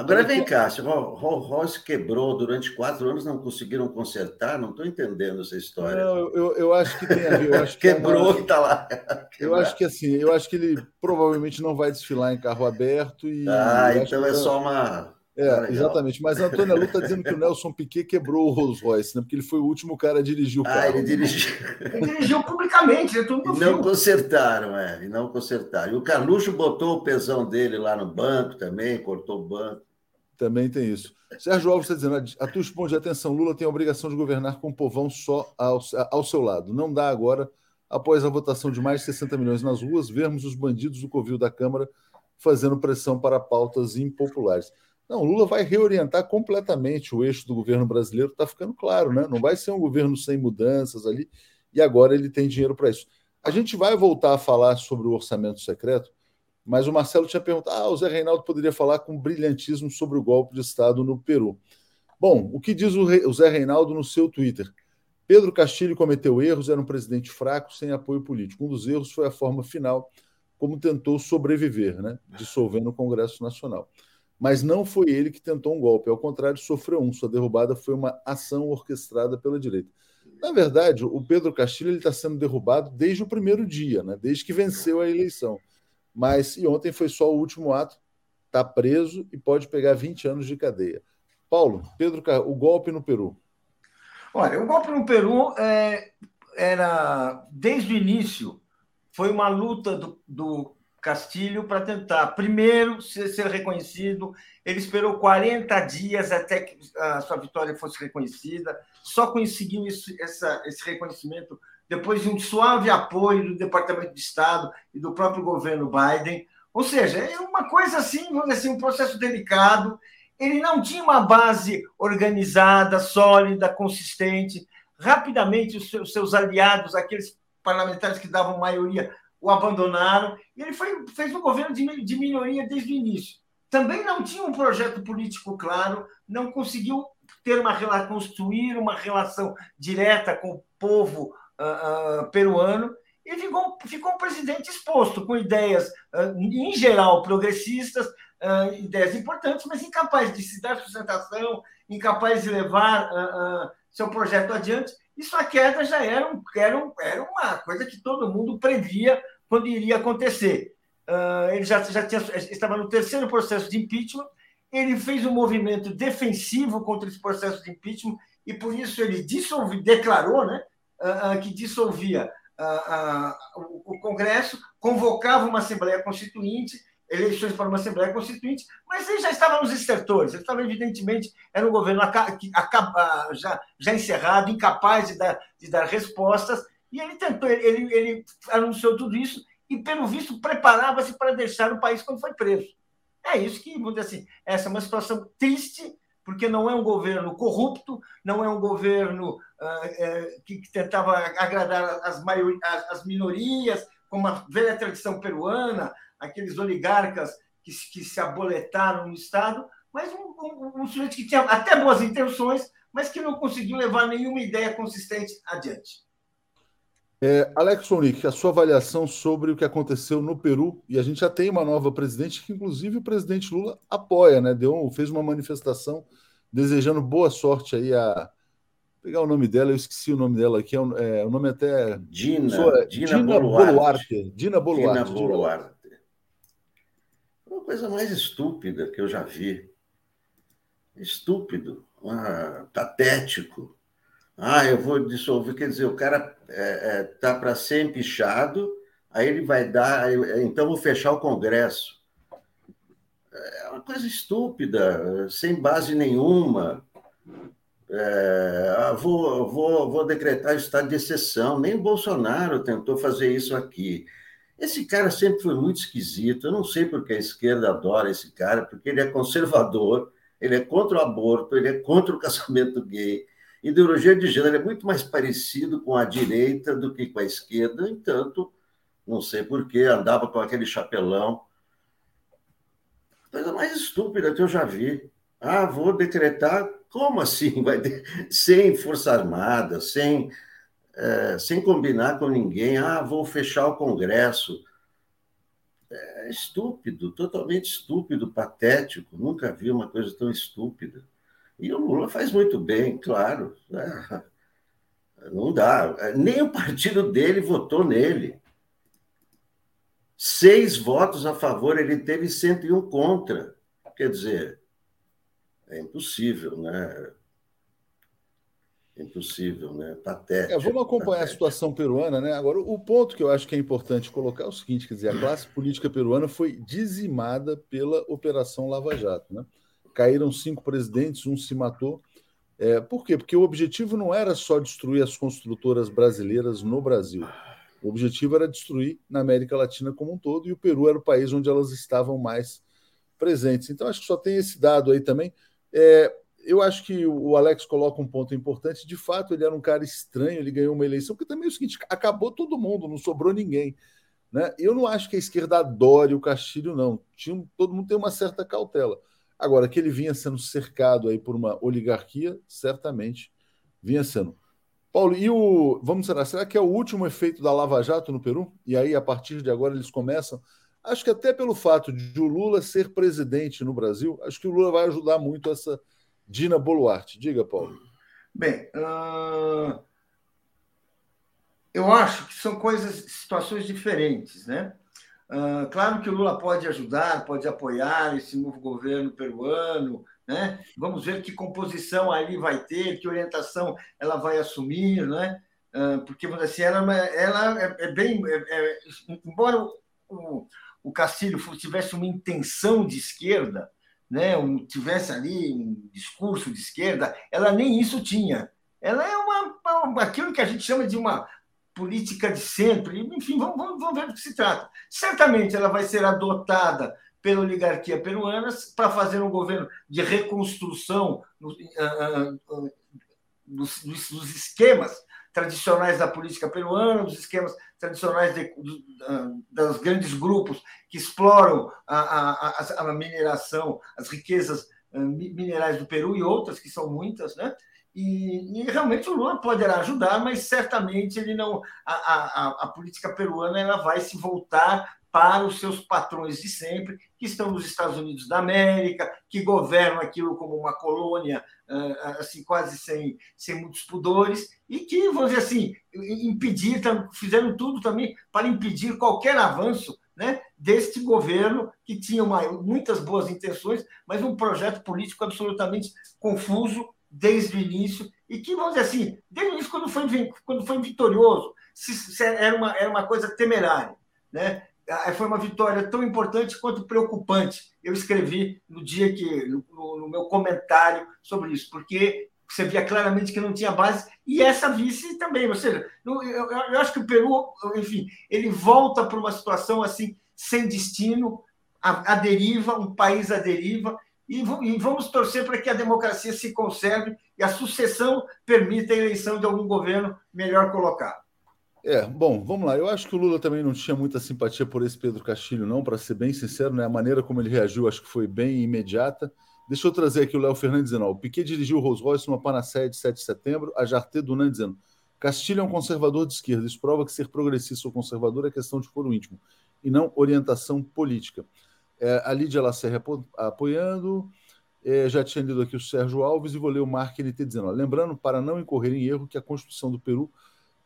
Speaker 8: Agora vem cá, se o Royce quebrou durante quatro anos, não conseguiram consertar, não estou entendendo essa história.
Speaker 1: Não, eu, eu acho que tem a ver. Eu acho
Speaker 8: que Quebrou e está lá.
Speaker 1: Eu acho que assim, eu acho que ele provavelmente não vai desfilar em carro aberto e.
Speaker 8: Ah, então é só uma.
Speaker 1: É, ah, exatamente. Mas a Antônia Lu está dizendo que o Nelson Piquet quebrou o Rolls Royce, né? Porque ele foi o último cara a dirigir o ah, carro.
Speaker 8: Ah, ele dirigiu.
Speaker 7: ele dirigiu publicamente, é tudo
Speaker 8: E não consertaram, é, e não consertaram. E o Carluxo botou o pesão dele lá no banco também, cortou o banco.
Speaker 1: Também tem isso. Sérgio Alves está dizendo: a tua de atenção, Lula tem a obrigação de governar com o povão só ao, ao seu lado. Não dá agora, após a votação de mais de 60 milhões nas ruas, vermos os bandidos do Covil da Câmara fazendo pressão para pautas impopulares. Não, Lula vai reorientar completamente o eixo do governo brasileiro, está ficando claro, né? Não vai ser um governo sem mudanças ali, e agora ele tem dinheiro para isso. A gente vai voltar a falar sobre o orçamento secreto, mas o Marcelo tinha perguntado: ah, o Zé Reinaldo poderia falar com brilhantismo sobre o golpe de Estado no Peru. Bom, o que diz o, Re... o Zé Reinaldo no seu Twitter? Pedro Castilho cometeu erros, era um presidente fraco, sem apoio político. Um dos erros foi a forma final como tentou sobreviver, né, dissolvendo o Congresso Nacional. Mas não foi ele que tentou um golpe, ao contrário, sofreu um. Sua derrubada foi uma ação orquestrada pela direita. Na verdade, o Pedro Castilho está sendo derrubado desde o primeiro dia, né, desde que venceu a eleição. Mas e ontem foi só o último ato, está preso e pode pegar 20 anos de cadeia. Paulo, Pedro, o golpe no Peru.
Speaker 7: Olha, o golpe no Peru é, era, desde o início, foi uma luta do, do Castilho para tentar, primeiro, ser, ser, reconhecido. Ele esperou 40 dias até que a sua vitória fosse reconhecida, só conseguiu isso, essa, esse reconhecimento depois de um suave apoio do Departamento de Estado e do próprio governo Biden. Ou seja, é uma coisa assim, vamos dizer assim, um processo delicado. Ele não tinha uma base organizada, sólida, consistente. Rapidamente, os seus aliados, aqueles parlamentares que davam maioria, o abandonaram. E ele foi, fez um governo de, de minoria desde o início. Também não tinha um projeto político claro, não conseguiu ter uma construir uma relação direta com o povo uh, peruano e ficou, ficou um presidente exposto com ideias, uh, em geral, progressistas, ideias importantes, mas incapaz de se dar sustentação, incapaz de levar seu projeto adiante. Isso a queda já era, um, era, um, era uma coisa que todo mundo previa quando iria acontecer. ele já, já tinha, estava no terceiro processo de impeachment, ele fez um movimento defensivo contra esse processo de impeachment e por isso ele dissolve, declarou, né, uh, que dissolvia uh, o, o Congresso, convocava uma Assembleia Constituinte, eleições para uma Assembleia Constituinte, mas ele já estava nos estertores, ele estava, evidentemente, era um governo acaba, já, já encerrado, incapaz de dar, de dar respostas, e ele tentou, ele, ele anunciou tudo isso e, pelo visto, preparava-se para deixar o país quando foi preso. É isso que, vamos assim, essa é uma situação triste porque não é um governo corrupto, não é um governo uh, é, que, tentava agradar as, maior, as, as, minorias, como a velha tradição peruana, aqueles oligarcas que, que se aboletaram no Estado, mas um, um, um sujeito que tinha até boas intenções, mas que não conseguiu levar nenhuma ideia consistente adiante.
Speaker 1: É, Alex Sonic, a sua avaliação sobre o que aconteceu no Peru, e a gente já tem uma nova presidente, que inclusive o presidente Lula apoia, né? Deu, fez uma manifestação desejando boa sorte aí a. Vou pegar o nome dela, eu esqueci o nome dela aqui, é, é o nome até.
Speaker 8: Dina, sua, Dina, Dina Boluarte.
Speaker 1: Boluarte. Dina Boluarte.
Speaker 8: Dina Boluarte. Uma coisa mais estúpida que eu já vi. Estúpido, ah, patético ah, eu vou dissolver, quer dizer, o cara está é, é, tá para ser empichado, aí ele vai dar, então vou fechar o Congresso. É uma coisa estúpida, sem base nenhuma. É, ah, vou, vou, vou decretar estado de exceção. Nem Bolsonaro tentou fazer isso aqui. Esse cara sempre foi muito esquisito. Eu não sei porque a esquerda adora esse cara, porque ele é conservador, ele é contra o aborto, ele é contra o casamento gay, Ideologia de gênero é muito mais parecido com a direita do que com a esquerda, entanto, não sei porquê, andava com aquele chapelão. Coisa mais estúpida que eu já vi. Ah, vou decretar. Como assim? Vai ter... Sem Força Armada, sem, é, sem combinar com ninguém. Ah, vou fechar o Congresso. É estúpido, totalmente estúpido, patético. Nunca vi uma coisa tão estúpida. E o Lula faz muito bem, claro. Né? Não dá. Nem o partido dele votou nele. Seis votos a favor, ele teve 101 contra. Quer dizer, é impossível, né? Impossível, né? Patético.
Speaker 1: É, vamos acompanhar patético. a situação peruana, né? Agora, o ponto que eu acho que é importante colocar é o seguinte: quer dizer, a classe política peruana foi dizimada pela Operação Lava Jato, né? Caíram cinco presidentes, um se matou. É, por quê? Porque o objetivo não era só destruir as construtoras brasileiras no Brasil. O objetivo era destruir na América Latina como um todo, e o Peru era o país onde elas estavam mais presentes. Então, acho que só tem esse dado aí também. É, eu acho que o Alex coloca um ponto importante. De fato, ele era um cara estranho, ele ganhou uma eleição, porque também é o seguinte: acabou todo mundo, não sobrou ninguém. Né? Eu não acho que a esquerda adore o Castilho, não. Tinha, todo mundo tem uma certa cautela. Agora, que ele vinha sendo cercado aí por uma oligarquia, certamente vinha sendo. Paulo, e o. Vamos será, será que é o último efeito da Lava Jato no Peru? E aí, a partir de agora, eles começam. Acho que até pelo fato de o Lula ser presidente no Brasil, acho que o Lula vai ajudar muito essa Dina Boluarte. Diga, Paulo.
Speaker 7: Bem, uh... eu acho que são coisas, situações diferentes, né? Uh, claro que o Lula pode ajudar, pode apoiar esse novo governo peruano, né? Vamos ver que composição ali vai ter, que orientação ela vai assumir, né? Uh, porque assim, ela, ela é, é bem, é, é, embora o, o Castilho tivesse uma intenção de esquerda, né? Um, tivesse ali um discurso de esquerda, ela nem isso tinha. Ela é uma, uma aquilo que a gente chama de uma política de centro, enfim, vamos, vamos, vamos ver do que se trata. Certamente ela vai ser adotada pela oligarquia peruana para fazer um governo de reconstrução uh, uh, dos, dos, esquemas tradicionais da política peruana, dos esquemas tradicionais uh, dos grandes grupos que exploram a, a, a mineração, as riquezas minerais do Peru e outras, que são muitas, né? E, e, realmente o Lula poderá ajudar, mas certamente ele não. A, a, a, política peruana ela vai se voltar para os seus patrões de sempre, que estão nos Estados Unidos da América, que governam aquilo como uma colônia, assim, quase sem, sem muitos pudores, e que, vamos dizer assim, impedir, fizeram tudo também para impedir qualquer avanço né, deste governo que tinha uma, muitas boas intenções, mas um projeto político absolutamente confuso desde o início e que, vamos dizer assim, desde o início, quando foi, quando foi vitorioso, se, se era, uma, era uma coisa temerária. Né? Foi uma vitória tão importante quanto preocupante. Eu escrevi no dia que, no, no meu comentário sobre isso, porque você via claramente que não tinha base, e essa vice também. Ou seja, eu, eu, eu acho que o Peru, enfim, ele volta para uma situação assim, sem destino, a, a deriva, um país à deriva, e, vamos torcer para que a democracia se conserve e a sucessão permita a eleição de algum governo melhor colocado.
Speaker 1: É, bom, vamos lá. Eu acho que o Lula também não tinha muita simpatia por esse Pedro Castilho, não, para ser bem sincero, né? A maneira como ele reagiu acho que foi bem imediata. Deixa eu trazer aqui o Léo Fernandes dizendo: ó, o Piquet dirigiu o Rolls Royce numa panaceia de 7 de setembro, a Jarté Dunan dizendo: Castilho é um conservador de esquerda. Isso prova que ser progressista ou conservador é questão de foro íntimo e não orientação política. É, a Lídia Lacerre apo apoiando. É, já tinha lido aqui o Sérgio Alves e vou ler o Mark NT dizendo: ó, lembrando, para não incorrer em erro, que a Constituição do Peru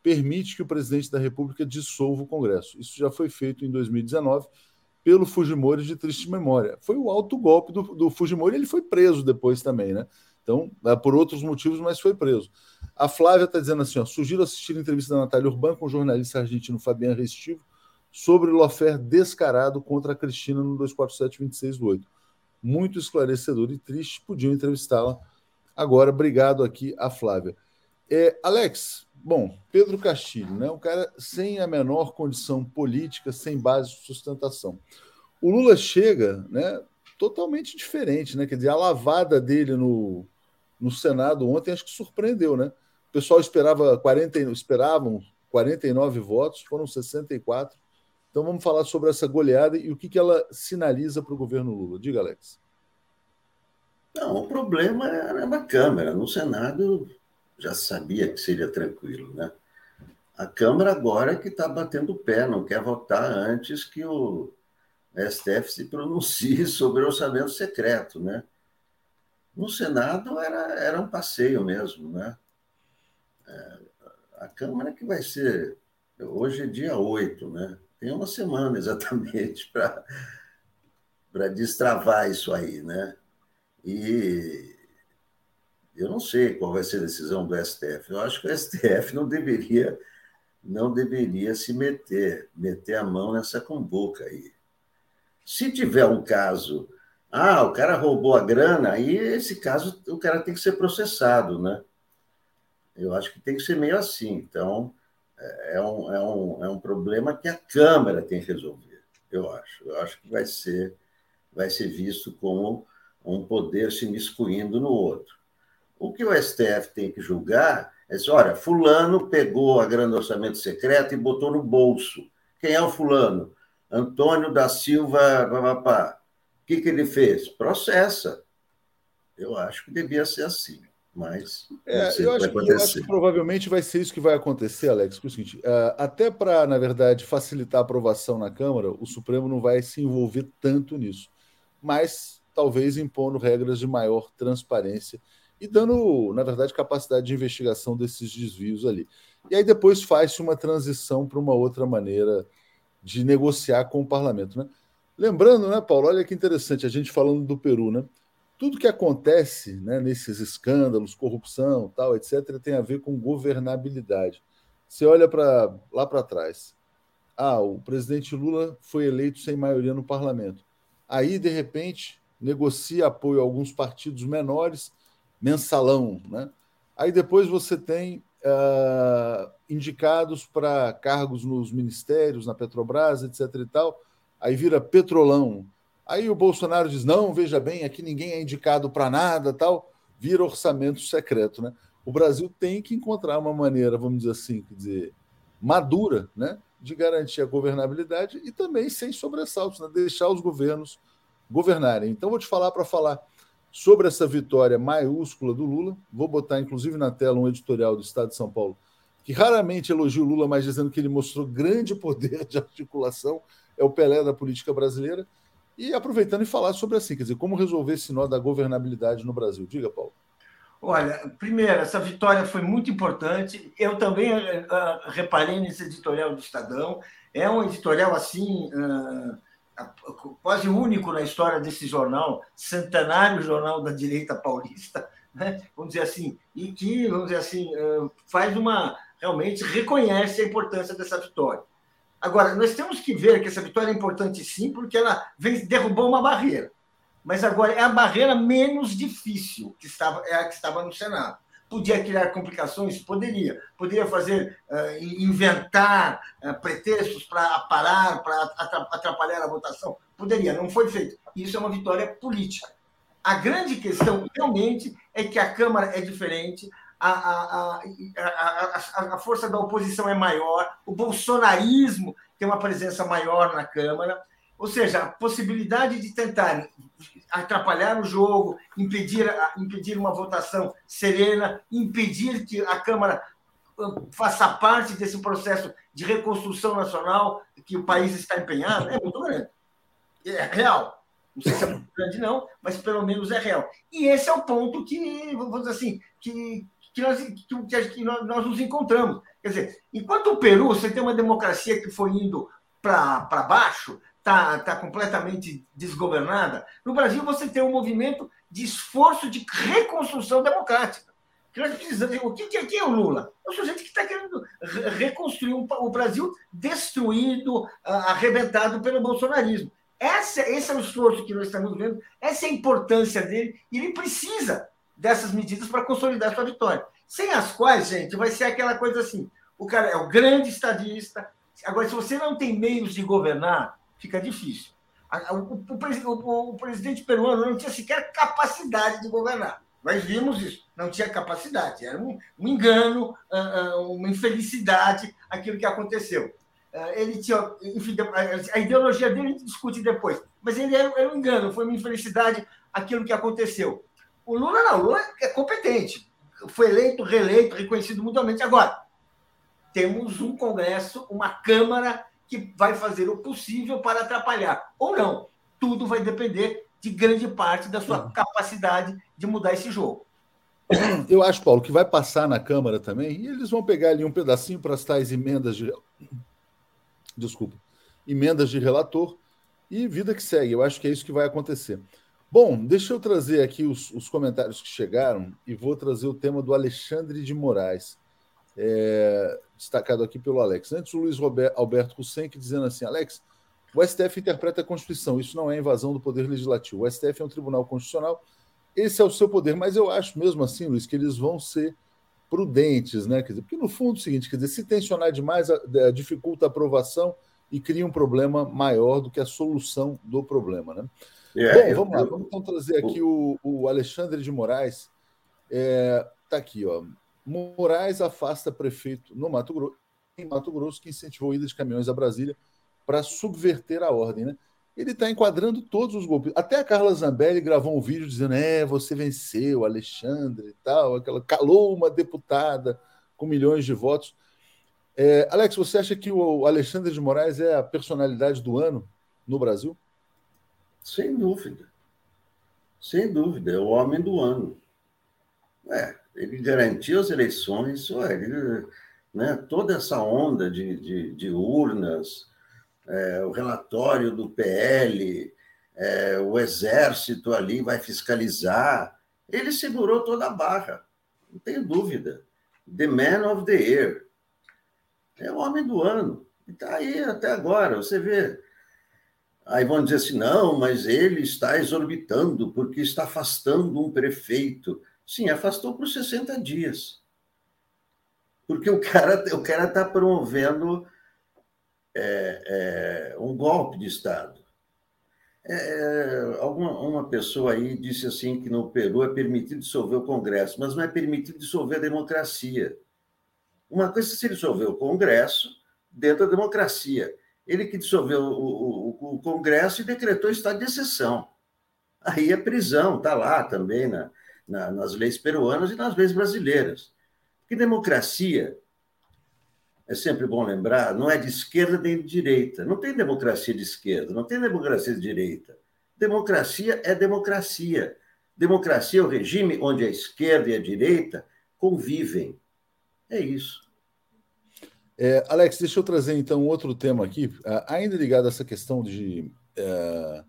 Speaker 1: permite que o presidente da República dissolva o Congresso. Isso já foi feito em 2019 pelo Fujimori de triste memória. Foi o alto golpe do, do Fujimori, ele foi preso depois também, né? Então, é por outros motivos, mas foi preso. A Flávia está dizendo assim: ó, sugiro assistir a entrevista da Natália Urbano com o jornalista argentino Fabiano Restivo sobre o Lofer descarado contra a Cristina no 247-26 do 8. Muito esclarecedor e triste, podiam entrevistá-la agora. Obrigado aqui a Flávia. É, Alex, bom, Pedro Castilho, né, um cara sem a menor condição política, sem base de sustentação. O Lula chega né, totalmente diferente, né? Quer dizer, a lavada dele no, no Senado ontem acho que surpreendeu, né? O pessoal esperava 40, esperavam 49 votos, foram 64. Então vamos falar sobre essa goleada e o que, que ela sinaliza para o governo Lula. Diga, Alex.
Speaker 8: Não, o problema era na Câmara. No Senado já sabia que seria tranquilo, né? A Câmara agora é que está batendo o pé, não quer votar antes que o STF se pronuncie sobre o orçamento secreto, né? No Senado era, era um passeio mesmo, né? É, a Câmara que vai ser. Hoje é dia 8, né? Tem uma semana exatamente para destravar isso aí, né? E eu não sei qual vai ser a decisão do STF. Eu acho que o STF não deveria não deveria se meter, meter a mão nessa cumbuca aí. Se tiver um caso ah, o cara roubou a grana, aí esse caso o cara tem que ser processado, né? Eu acho que tem que ser meio assim. Então, é, é um, é um, é um problema que a Câmara tem que resolver, eu acho. Eu acho que vai ser, vai ser visto como um poder se miscuindo no outro. O que o STF tem que julgar é assim, olha, fulano pegou a grande orçamento secreto e botou no bolso. Quem é o fulano? Antônio da Silva, papapá. O que, que ele fez? Processa. Eu acho que devia ser assim, mas.
Speaker 1: É, eu, acho que, eu, acho que, provavelmente vai ser isso que vai acontecer, Alex. Porque é o seguinte, até para, na verdade, facilitar a aprovação na Câmara, o Supremo não vai se envolver tanto nisso. Mas talvez impondo regras de maior transparência e dando, na verdade, capacidade de investigação desses desvios ali. E aí depois faz-se uma transição para uma outra maneira de negociar com o parlamento. Né? Lembrando, né, Paulo, olha que interessante, a gente falando do Peru, né? Tudo que acontece né, nesses escândalos, corrupção, tal, etc., tem a ver com governabilidade. Você olha para lá para trás. Ah, o presidente Lula foi eleito sem maioria no parlamento. Aí, de repente, negocia apoio a alguns partidos menores, mensalão. Né? Aí depois você tem uh, indicados para cargos nos ministérios, na Petrobras, etc. e tal aí vira petrolão. Aí o Bolsonaro diz: não, veja bem, aqui ninguém é indicado para nada, tal, vira orçamento secreto. Né? O Brasil tem que encontrar uma maneira, vamos dizer assim, quer dizer, madura, né, de garantir a governabilidade e também sem sobressaltos, né, deixar os governos governarem. Então, vou te falar para falar sobre essa vitória maiúscula do Lula. Vou botar, inclusive, na tela um editorial do Estado de São Paulo, que raramente elogia o Lula, mas dizendo que ele mostrou grande poder de articulação é o Pelé da política brasileira. E aproveitando e falar sobre assim, quer dizer, como resolver esse nó da governabilidade no Brasil. Diga, Paulo.
Speaker 7: Olha, primeiro, essa vitória foi muito importante. Eu também uh, reparei nesse editorial do Estadão. É um editorial assim uh, quase único na história desse jornal, centenário jornal da direita paulista, né? vamos dizer assim, e que, vamos dizer assim, uh, faz uma realmente reconhece a importância dessa vitória. Agora, nós temos que ver que essa vitória é importante sim, porque ela vem derrubou uma barreira. Mas agora é a barreira menos difícil que estava, é a que estava no Senado. Podia criar complicações? Poderia. Poderia fazer, uh, inventar uh, pretextos para parar, para atrapalhar a votação? Poderia. Não foi feito. Isso é uma vitória política. A grande questão, realmente, é que a Câmara é diferente, a, a, a, a, força da oposição é maior, o bolsonarismo tem uma presença maior na Câmara, ou seja, a possibilidade de tentar atrapalhar o jogo, impedir, impedir uma votação serena, impedir que a Câmara faça parte desse processo de reconstrução nacional que o país está empenhado, é muito grande. É real. Não sei se é muito grande, não, mas pelo menos é real. E esse é o ponto que, vamos dizer assim, que, que, nós, que, que nós, nós nos encontramos. Quer dizer, enquanto o Peru, você tem uma democracia que foi indo para baixo, está tá completamente desgovernada, no Brasil você tem um movimento de esforço de reconstrução democrática. Que nós precisamos, o que, que é o Lula? É o sujeito que está querendo reconstruir o Brasil destruído, arrebentado pelo bolsonarismo. Essa, esse é o esforço que nós estamos vendo, essa é a importância dele, e ele precisa dessas medidas para consolidar sua vitória. Sem as quais, gente, vai ser aquela coisa assim: o cara é o grande estadista. Agora, se você não tem meios de governar, fica difícil. O, o, o, presidente peruano não tinha sequer capacidade de governar. Nós vimos isso. Não tinha capacidade. Era um, um engano, ah, ah, uma infelicidade aquilo que aconteceu. Ah, ele tinha, enfim, a ideologia dele a gente discute depois, mas ele era um engano, foi uma infelicidade aquilo que aconteceu. O Lula não, o Lula é competente, foi eleito, reeleito, reconhecido mundialmente. Agora, temos um Congresso, uma Câmara que vai fazer o possível para atrapalhar, ou não. Tudo vai depender de grande parte da sua capacidade de mudar esse jogo.
Speaker 1: Eu acho, Paulo, que vai passar na Câmara também, e eles vão pegar ali um pedacinho para as tais emendas de desculpa, emendas de relator e vida que segue. Eu acho que é isso que vai acontecer. Bom, deixa eu trazer aqui os, os comentários que chegaram e vou trazer o tema do Alexandre de Moraes, é, destacado aqui pelo Alex. Antes, o Luiz Roberto, Alberto Kusenk dizendo assim: Alex, o STF interpreta a Constituição, isso não é invasão do poder legislativo. O STF é um tribunal constitucional, esse é o seu poder, mas eu acho mesmo assim, Luiz, que eles vão ser prudentes, né? Quer dizer, porque no fundo é o seguinte, quer dizer, se tensionar demais, a, dificulta a aprovação e cria um problema maior do que a solução do problema, né? É, Bom, vamos eu, lá, vamos então trazer aqui o, o Alexandre de Moraes. Está é, aqui, ó. Moraes afasta prefeito no Mato Grosso, em Mato Grosso, que incentivou a ida de caminhões a Brasília para subverter a ordem, né? ele está enquadrando todos os golpes. Até a Carla Zambelli gravou um vídeo dizendo: é, você venceu, Alexandre e tal, aquela calou uma deputada com milhões de votos. É, Alex, você acha que o Alexandre de Moraes é a personalidade do ano no Brasil?
Speaker 8: Sem dúvida. Sem dúvida, é o homem do ano. É, ele garantiu as eleições, ele, né, toda essa onda de, de, de urnas, é, o relatório do PL, é, o Exército ali vai fiscalizar. Ele segurou toda a barra, não tenho dúvida. The Man of the Year. É o homem do ano. E está aí até agora. Você vê. Aí vão dizer assim: não, mas ele está exorbitando porque está afastando um prefeito. Sim, afastou por 60 dias. Porque o cara o cara está promovendo é, é, um golpe de Estado. É, alguma, uma pessoa aí disse assim que no Peru é permitido dissolver o Congresso, mas não é permitido dissolver a democracia. Uma coisa é se dissolver o Congresso dentro da democracia. Ele que dissolveu o, o, o Congresso e decretou estado de exceção. Aí é prisão, está lá também na, na, nas leis peruanas e nas leis brasileiras. Porque democracia é sempre bom lembrar, não é de esquerda nem de direita. Não tem democracia de esquerda, não tem democracia de direita. Democracia é democracia. Democracia é o regime onde a esquerda e a direita convivem. É isso.
Speaker 1: É, Alex, deixa eu trazer então outro tema aqui, ainda ligado a essa questão de é,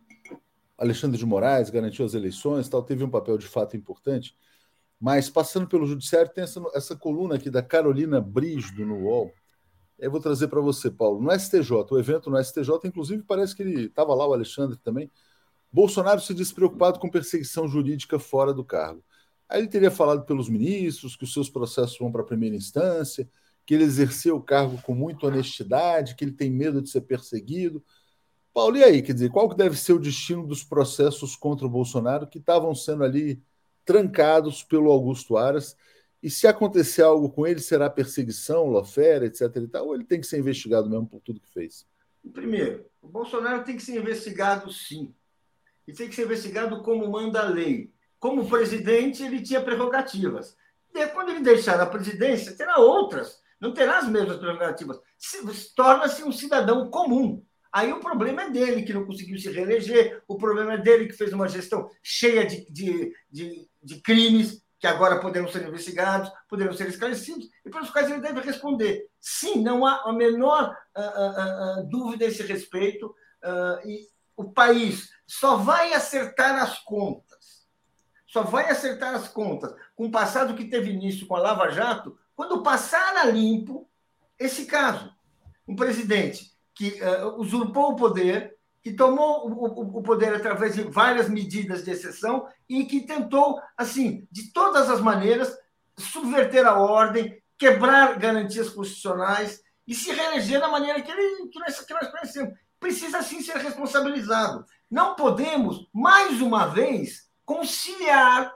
Speaker 1: Alexandre de Moraes garantiu as eleições, tal, teve um papel de fato importante, mas passando pelo judiciário tem essa, essa coluna aqui da Carolina Brisdo no UOL, eu vou trazer para você, Paulo. No STJ, o evento no STJ, inclusive, parece que ele estava lá, o Alexandre também. Bolsonaro se diz preocupado com perseguição jurídica fora do cargo. Aí ele teria falado pelos ministros que os seus processos vão para a primeira instância, que ele exerceu o cargo com muita honestidade, que ele tem medo de ser perseguido. Paulo, e aí? Quer dizer, qual que deve ser o destino dos processos contra o Bolsonaro que estavam sendo ali trancados pelo Augusto Aras? E se acontecer algo com ele, será perseguição, lofera, etc. E tal, ou ele tem que ser investigado mesmo por tudo que fez?
Speaker 7: Primeiro, o Bolsonaro tem que ser investigado sim. E tem que ser investigado como manda a lei. Como presidente, ele tinha prerrogativas. E quando ele deixar a presidência, terá outras. Não terá as mesmas prerrogativas. Torna-se um cidadão comum. Aí o problema é dele, que não conseguiu se reeleger, o problema é dele, que fez uma gestão cheia de, de, de, de crimes, que agora poderão ser investigados, poderão ser esclarecidos, e pelos quais ele deve responder. Sim, não há a menor uh, uh, uh, dúvida a esse respeito, e o país só vai acertar as contas, só vai acertar as contas com o passado que teve início com a Lava Jato, quando passar a limpo esse caso. Um presidente que uh, usurpou o poder, que tomou o, o, poder através de várias medidas de exceção e que tentou, assim, de todas as maneiras, subverter a ordem, quebrar garantias constitucionais e se reeleger da maneira que, ele, que, nós, que nós conhecemos. Precisa, sim, ser responsabilizado. Não podemos, mais uma vez, conciliar,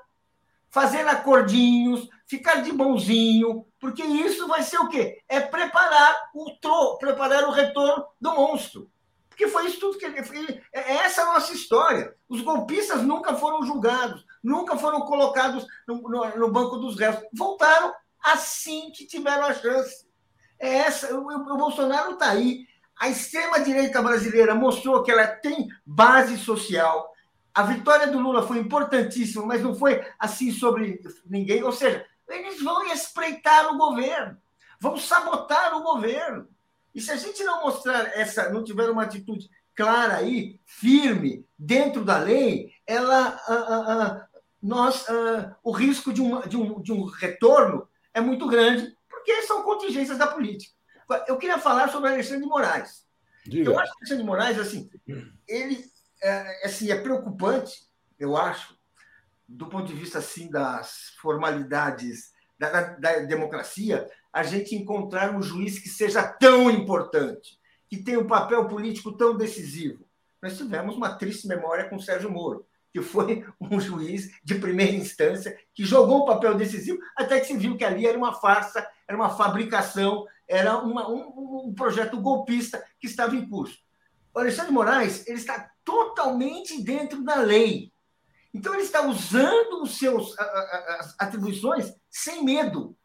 Speaker 7: fazer acordinhos, ficar de bonzinho, porque isso vai ser o quê? É preparar o tro, preparar o retorno do monstro. Porque foi isso tudo que ele fez. É essa a nossa história. Os golpistas nunca foram julgados, nunca foram colocados no, no, no banco dos réus. Voltaram assim que tiveram a chance. É essa, o, o Bolsonaro está aí. A extrema-direita brasileira mostrou que ela tem base social. A vitória do Lula foi importantíssima, mas não foi assim sobre ninguém. Ou seja, eles vão espreitar o governo, vão sabotar o governo. E se a gente não mostrar essa, não tiver uma atitude clara aí, firme, dentro da lei, ela, ah, ah, ah, nós, o risco de um, de, um, de um retorno é muito grande, porque são contingências da política. Eu queria falar sobre Alexandre de Moraes. Diga. Eu acho que Alexandre de Moraes, assim, ele é, assim, é preocupante, eu acho, do ponto de vista assim das formalidades da, da, da, democracia, a gente encontrar um juiz que seja tão importante, que tenha um papel político tão decisivo. Nós tivemos uma triste memória com Sérgio Moro, que foi um juiz de primeira instância que jogou um papel decisivo, até que se viu que ali era uma farsa, era uma fabricação, era uma, um, um projeto golpista que estava em curso. O Alexandre Moraes ele está totalmente dentro da lei. Então, ele está usando os seus atribuições sem medo.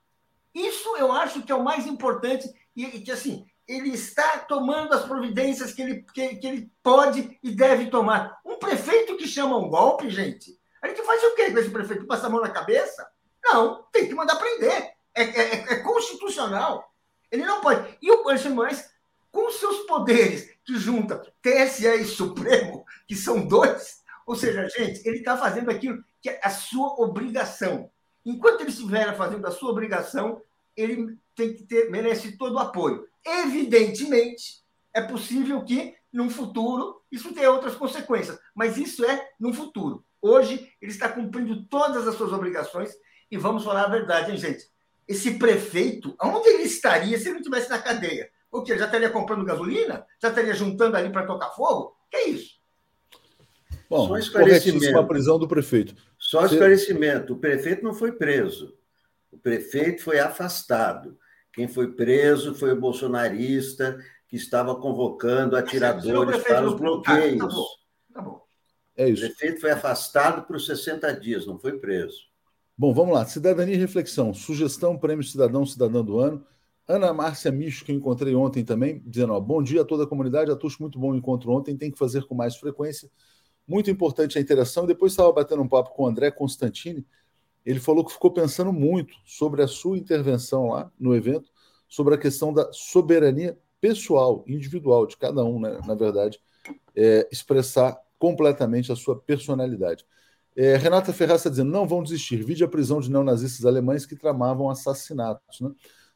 Speaker 7: Isso eu acho que é o mais importante e que, assim, ele está tomando as providências que ele, que, que ele pode e deve tomar. Um prefeito que chama um golpe, gente, a gente faz o quê com esse prefeito? Passa a mão na cabeça? Não, tem que mandar prender. É, é, é constitucional. Ele não pode. E o Alexandre Moraes, com seus poderes, que junta TSE e Supremo, que são dois, ou seja, gente, ele está fazendo aquilo que é a sua obrigação. Enquanto ele estiver fazendo a sua obrigação, ele tem que ter, merece todo o apoio. Evidentemente, é possível que, num futuro, isso tenha outras consequências, mas isso é no futuro. Hoje, ele está cumprindo todas as suas obrigações e vamos falar a verdade, hein, gente? Esse prefeito, aonde ele estaria se ele não estivesse na cadeia? O quê? Já estaria comprando gasolina? Já estaria juntando ali para tocar fogo? Que é isso?
Speaker 1: Bom, Só esclarecimento. a prisão do prefeito.
Speaker 8: Só Você... esclarecimento: o prefeito não foi preso. O prefeito foi afastado. Quem foi preso foi o bolsonarista que estava convocando atiradores para os bloqueios. Ah, tá bom. Tá bom. É isso. O prefeito foi afastado por 60 dias, não foi preso.
Speaker 1: Bom, vamos lá. Cidadania e reflexão. Sugestão Prêmio Cidadão Cidadã do Ano. Ana Márcia Micho, que eu encontrei ontem também, dizendo: ó, bom dia a toda a comunidade. Atucho, muito bom o encontro ontem. Tem que fazer com mais frequência. Muito importante a interação. Depois estava batendo um papo com o André Constantini. Ele falou que ficou pensando muito sobre a sua intervenção lá no evento, sobre a questão da soberania pessoal, individual de cada um, né, na verdade, é, expressar completamente a sua personalidade. É, Renata Ferraz está dizendo: não vão desistir. Vide a prisão de neonazistas alemães que tramavam assassinatos. Né?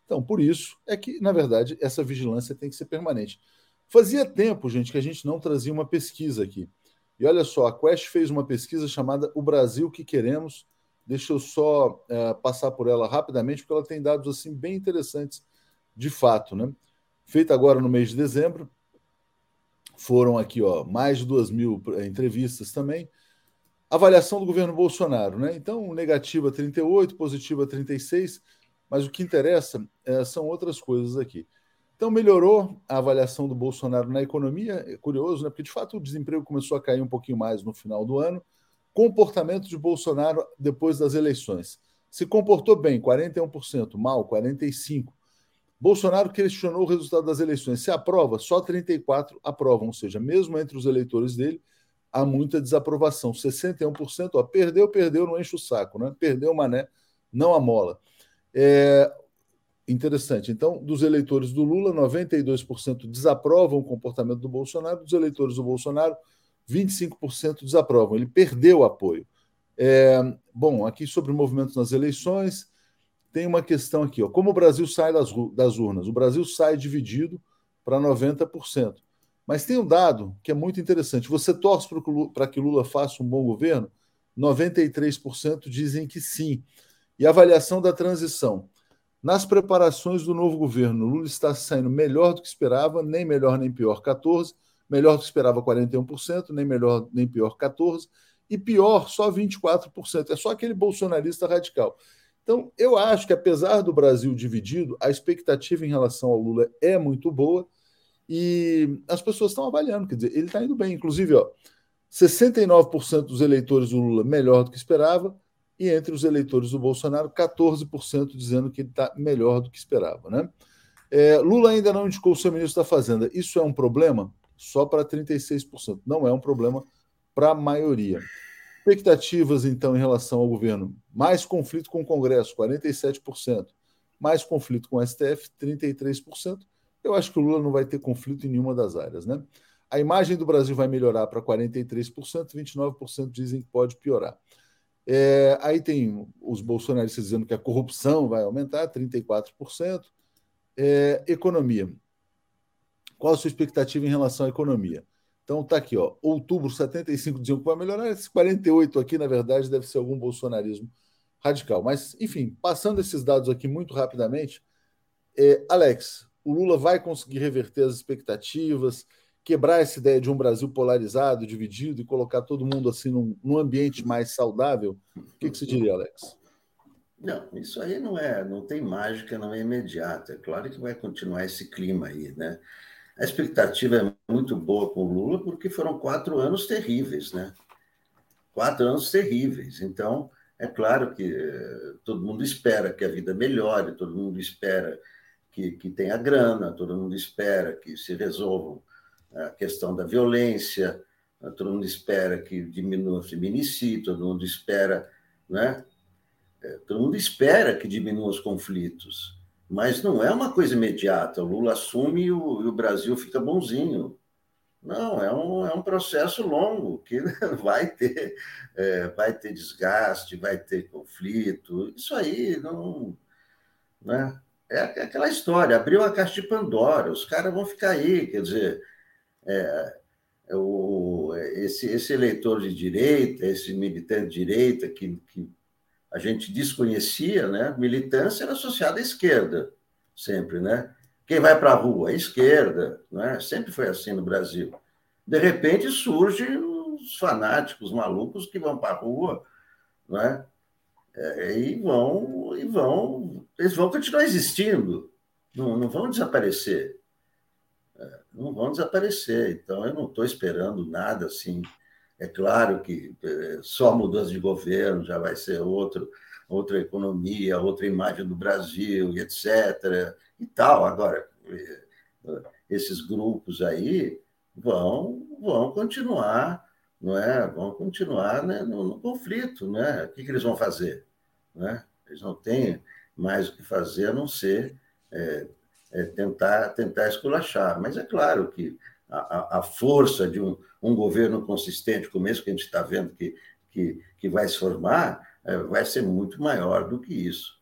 Speaker 1: Então, por isso é que, na verdade, essa vigilância tem que ser permanente. Fazia tempo, gente, que a gente não trazia uma pesquisa aqui. E olha só, a Quest fez uma pesquisa chamada O Brasil que Queremos. Deixa eu só é, passar por ela rapidamente, porque ela tem dados assim bem interessantes de fato. Né? Feita agora no mês de dezembro, Foram aqui, ó, mais de duas mil eh, entrevistas também. Avaliação do governo Bolsonaro, né? Então, negativa 38, positiva 36, mas o que interessa é, são outras coisas aqui. Então, melhorou a avaliação do Bolsonaro na economia, é curioso, né? Porque de fato o desemprego começou a cair um pouquinho mais no final do ano. Comportamento de Bolsonaro depois das eleições. Se comportou bem, 41%, mal, 45%. Bolsonaro questionou o resultado das eleições. Se aprova, só 34 aprovam, ou seja, mesmo entre os eleitores dele, há muita desaprovação. 61%, ó, perdeu, perdeu, não enche o saco, né? Perdeu mané, não a mola. É interessante. Então, dos eleitores do Lula, 92% desaprovam o comportamento do Bolsonaro, dos eleitores do Bolsonaro, 25% desaprovam. Ele perdeu apoio. É, bom, aqui sobre movimentos nas eleições, tem uma questão aqui, ó. Como o Brasil sai das, das urnas? O Brasil sai dividido para 90%. Mas tem um dado que é muito interessante. Você torce para que Lula faça um bom governo? 93% dizem que sim. E a avaliação da transição. Nas preparações do novo governo, Lula está saindo melhor do que esperava, nem melhor nem pior 14%, melhor do que esperava 41%, nem melhor nem pior 14%, e pior só 24%. É só aquele bolsonarista radical. Então, eu acho que apesar do Brasil dividido, a expectativa em relação ao Lula é muito boa e as pessoas estão avaliando, quer dizer, ele está indo bem. Inclusive, ó, 69% dos eleitores do Lula melhor do que esperava, e entre os eleitores do Bolsonaro, 14% dizendo que ele está melhor do que esperava. Né? É, Lula ainda não indicou o seu ministro da Fazenda. Isso é um problema? Só para 36%. Não é um problema para a maioria. Expectativas, então, em relação ao governo: mais conflito com o Congresso, 47%, mais conflito com o STF, 33%. Eu acho que o Lula não vai ter conflito em nenhuma das áreas, né? A imagem do Brasil vai melhorar para 43%, 29% dizem que pode piorar. É, aí tem os bolsonaristas dizendo que a corrupção vai aumentar, 34%. É, economia. Qual a sua expectativa em relação à economia? Então tá aqui, ó. Outubro, 75 diziam que vai melhorar. Esse 48 aqui, na verdade, deve ser algum bolsonarismo radical. Mas, enfim, passando esses dados aqui muito rapidamente, é, Alex, o Lula vai conseguir reverter as expectativas, quebrar essa ideia de um Brasil polarizado, dividido e colocar todo mundo assim num, num ambiente mais saudável? O que, que você diria, Alex?
Speaker 8: Não, isso aí não é, não tem mágica, não é imediata. É claro que vai continuar esse clima aí, né? A expectativa é muito boa com o Lula, porque foram quatro anos terríveis, né? Quatro anos terríveis. Então, é claro que eh, todo mundo espera que a vida melhore, todo mundo espera que, que tenha grana, todo mundo espera que se resolva a questão da violência, todo mundo espera que diminua o feminicídio, todo mundo espera, né? Eh, todo mundo espera que diminua os conflitos. Mas não é uma coisa imediata. O Lula assume e o, e o Brasil fica bonzinho. Não, é um, é um processo longo que vai ter, é, vai ter desgaste, vai ter conflito. Isso aí não. Né? É aquela história, abriu a caixa de Pandora, os caras vão ficar aí, quer dizer, é, é o, esse, esse eleitor de direita, esse militante de direita que, que a gente desconhecia, né? Militância era associada à esquerda, sempre, né? Quem vai para a rua? A esquerda, né? Sempre foi assim no Brasil. De repente surgem os fanáticos malucos que vão para a rua, né? É, e vão e vão eles vão continuar existindo, não, não vão desaparecer, não vão desaparecer. Então eu não estou esperando nada assim é claro que é, só mudança de governo já vai ser outro, outra economia, outra imagem do Brasil, etc. E tal. Agora, é, esses grupos aí vão, vão continuar, não é? Vão continuar né, no, no, conflito, né? O que, que eles vão fazer? Né? Eles não têm mais o que fazer a não ser é, é tentar, tentar esculachar. Mas é claro que a, a força de um, um, governo consistente, como esse que a gente está vendo que, que, que vai se formar, é, vai ser muito maior do que isso.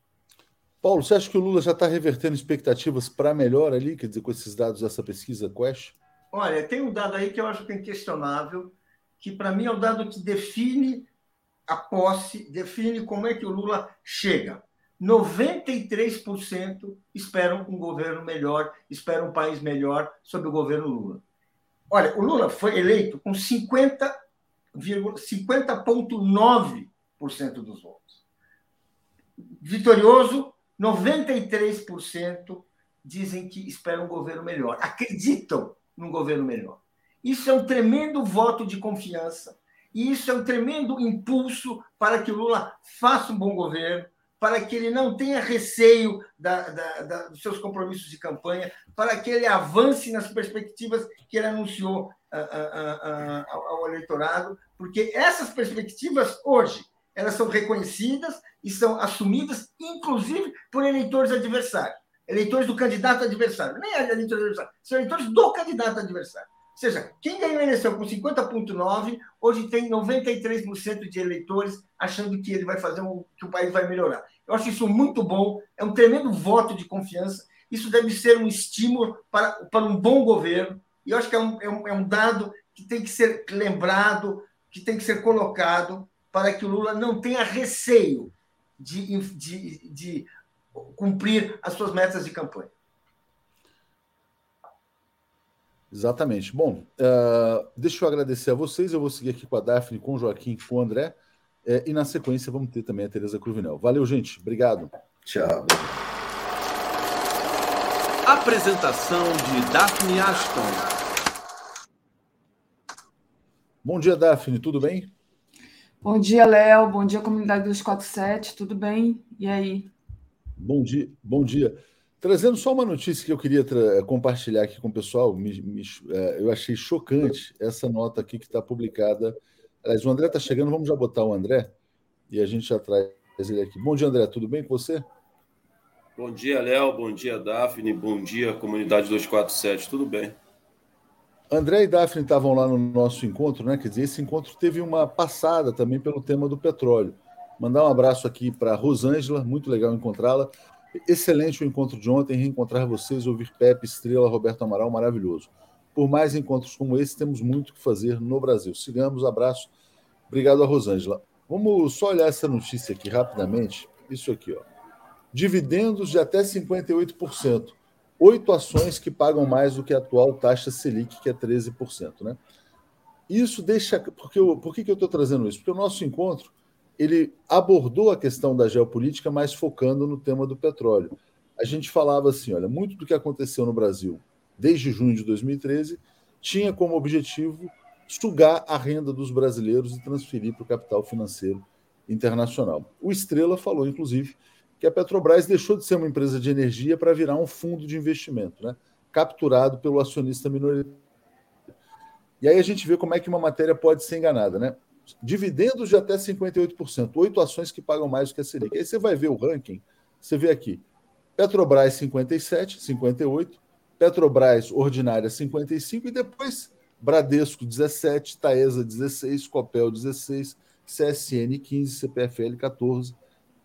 Speaker 1: Paulo, você acha que o Lula já está revertendo expectativas para melhor ali, quer dizer, com esses dados dessa pesquisa Quest?
Speaker 7: Olha, tem um dado aí que eu acho que é inquestionável, que para mim é o dado que define a posse, define como é que o Lula chega. 93% esperam um governo melhor, esperam um país melhor sob o governo Lula. Olha, o Lula foi eleito com 50,9% 50 dos votos. Vitorioso, 93% dizem que esperam um governo melhor, acreditam num governo melhor. Isso é um tremendo voto de confiança e isso é um tremendo impulso para que o Lula faça um bom governo, para que ele não tenha receio da, da, da, dos seus compromissos de campanha, para que ele avance nas perspectivas que ele anunciou a, a, a, ao eleitorado, porque essas perspectivas, hoje, elas são reconhecidas e são assumidas, inclusive, por eleitores adversários, eleitores do candidato adversário, nem eleitores adversários, são eleitores do candidato adversário. Ou seja, quem ganhou a eleição com 50,9%, hoje tem 93% de eleitores achando que ele vai fazer que o país vai melhorar. Eu acho isso muito bom, é um tremendo voto de confiança. Isso deve ser um estímulo para, para um bom governo. E eu acho que é um, é um, é um dado que tem que ser lembrado, que tem que ser colocado para que o Lula não tenha receio de, de, de cumprir as suas metas de campanha.
Speaker 1: Exatamente. Bom, uh, deixa eu agradecer a vocês. Eu vou seguir aqui com a Daphne, com o Joaquim, com o André. É, e na sequência vamos ter também a Tereza Cruvinel. Valeu, gente. Obrigado.
Speaker 8: Tchau.
Speaker 6: Apresentação de Daphne Ashton.
Speaker 1: Bom dia, Daphne. Tudo bem?
Speaker 9: Bom dia, Léo. Bom dia, comunidade 247. Tudo bem? E aí?
Speaker 1: Bom dia. Bom dia. Trazendo só uma notícia que eu queria compartilhar aqui com o pessoal, me, me, é, eu achei chocante essa nota aqui que está publicada. Aliás, o André está chegando, vamos já botar o André e a gente já traz ele aqui. Bom dia, André, tudo bem com você?
Speaker 10: Bom dia, Léo, bom dia, Daphne, bom dia, comunidade 247, tudo bem?
Speaker 1: André e Daphne estavam lá no nosso encontro, né? Quer dizer, esse encontro teve uma passada também pelo tema do petróleo. Mandar um abraço aqui para Rosângela, muito legal encontrá-la. Excelente o encontro de ontem, reencontrar vocês, ouvir Pepe, Estrela, Roberto Amaral, maravilhoso. Por mais encontros como esse, temos muito que fazer no Brasil. Sigamos, abraço. Obrigado a Rosângela. Vamos só olhar essa notícia aqui rapidamente. Isso aqui, ó. Dividendos de até 58%. Oito ações que pagam mais do que a atual taxa Selic, que é 13%. Né? Isso deixa. Porque eu, por que, que eu estou trazendo isso? Porque o nosso encontro ele abordou a questão da geopolítica, mas focando no tema do petróleo. A gente falava assim: olha, muito do que aconteceu no Brasil desde junho de 2013 tinha como objetivo sugar a renda dos brasileiros e transferir para o capital financeiro internacional. O Estrela falou, inclusive, que a Petrobras deixou de ser uma empresa de energia para virar um fundo de investimento, né? capturado pelo acionista minoritário. E aí a gente vê como é que uma matéria pode ser enganada, né? Dividendos de até 58%, oito ações que pagam mais do que a Selic. Aí você vai ver o ranking, você vê aqui, Petrobras 57, 58, Petrobras ordinária 55 e depois Bradesco 17, Taesa 16, Copel 16, CSN 15, CPFL 14,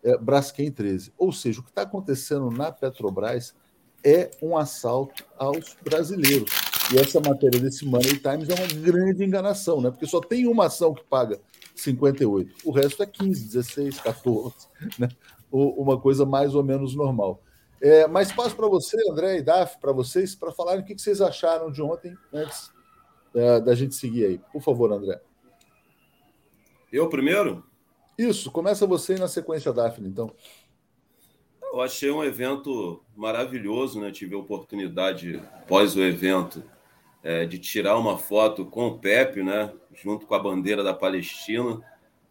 Speaker 1: é, Braskem 13. Ou seja, o que está acontecendo na Petrobras é um assalto aos brasileiros. E essa matéria desse Money Times é uma grande enganação, né? Porque só tem uma ação que paga 58. O resto é 15, 16, 14, né? uma coisa mais ou menos normal. É, mas passo para você, André e Daf, para vocês, para falarem o que vocês acharam de ontem, antes é, da gente seguir aí. Por favor, André.
Speaker 10: Eu primeiro?
Speaker 1: Isso, começa você na sequência Daphne, então.
Speaker 10: Eu achei um evento maravilhoso, né? Tive a oportunidade, pós o evento, é, de tirar uma foto com o Pepe, né? Junto com a bandeira da Palestina.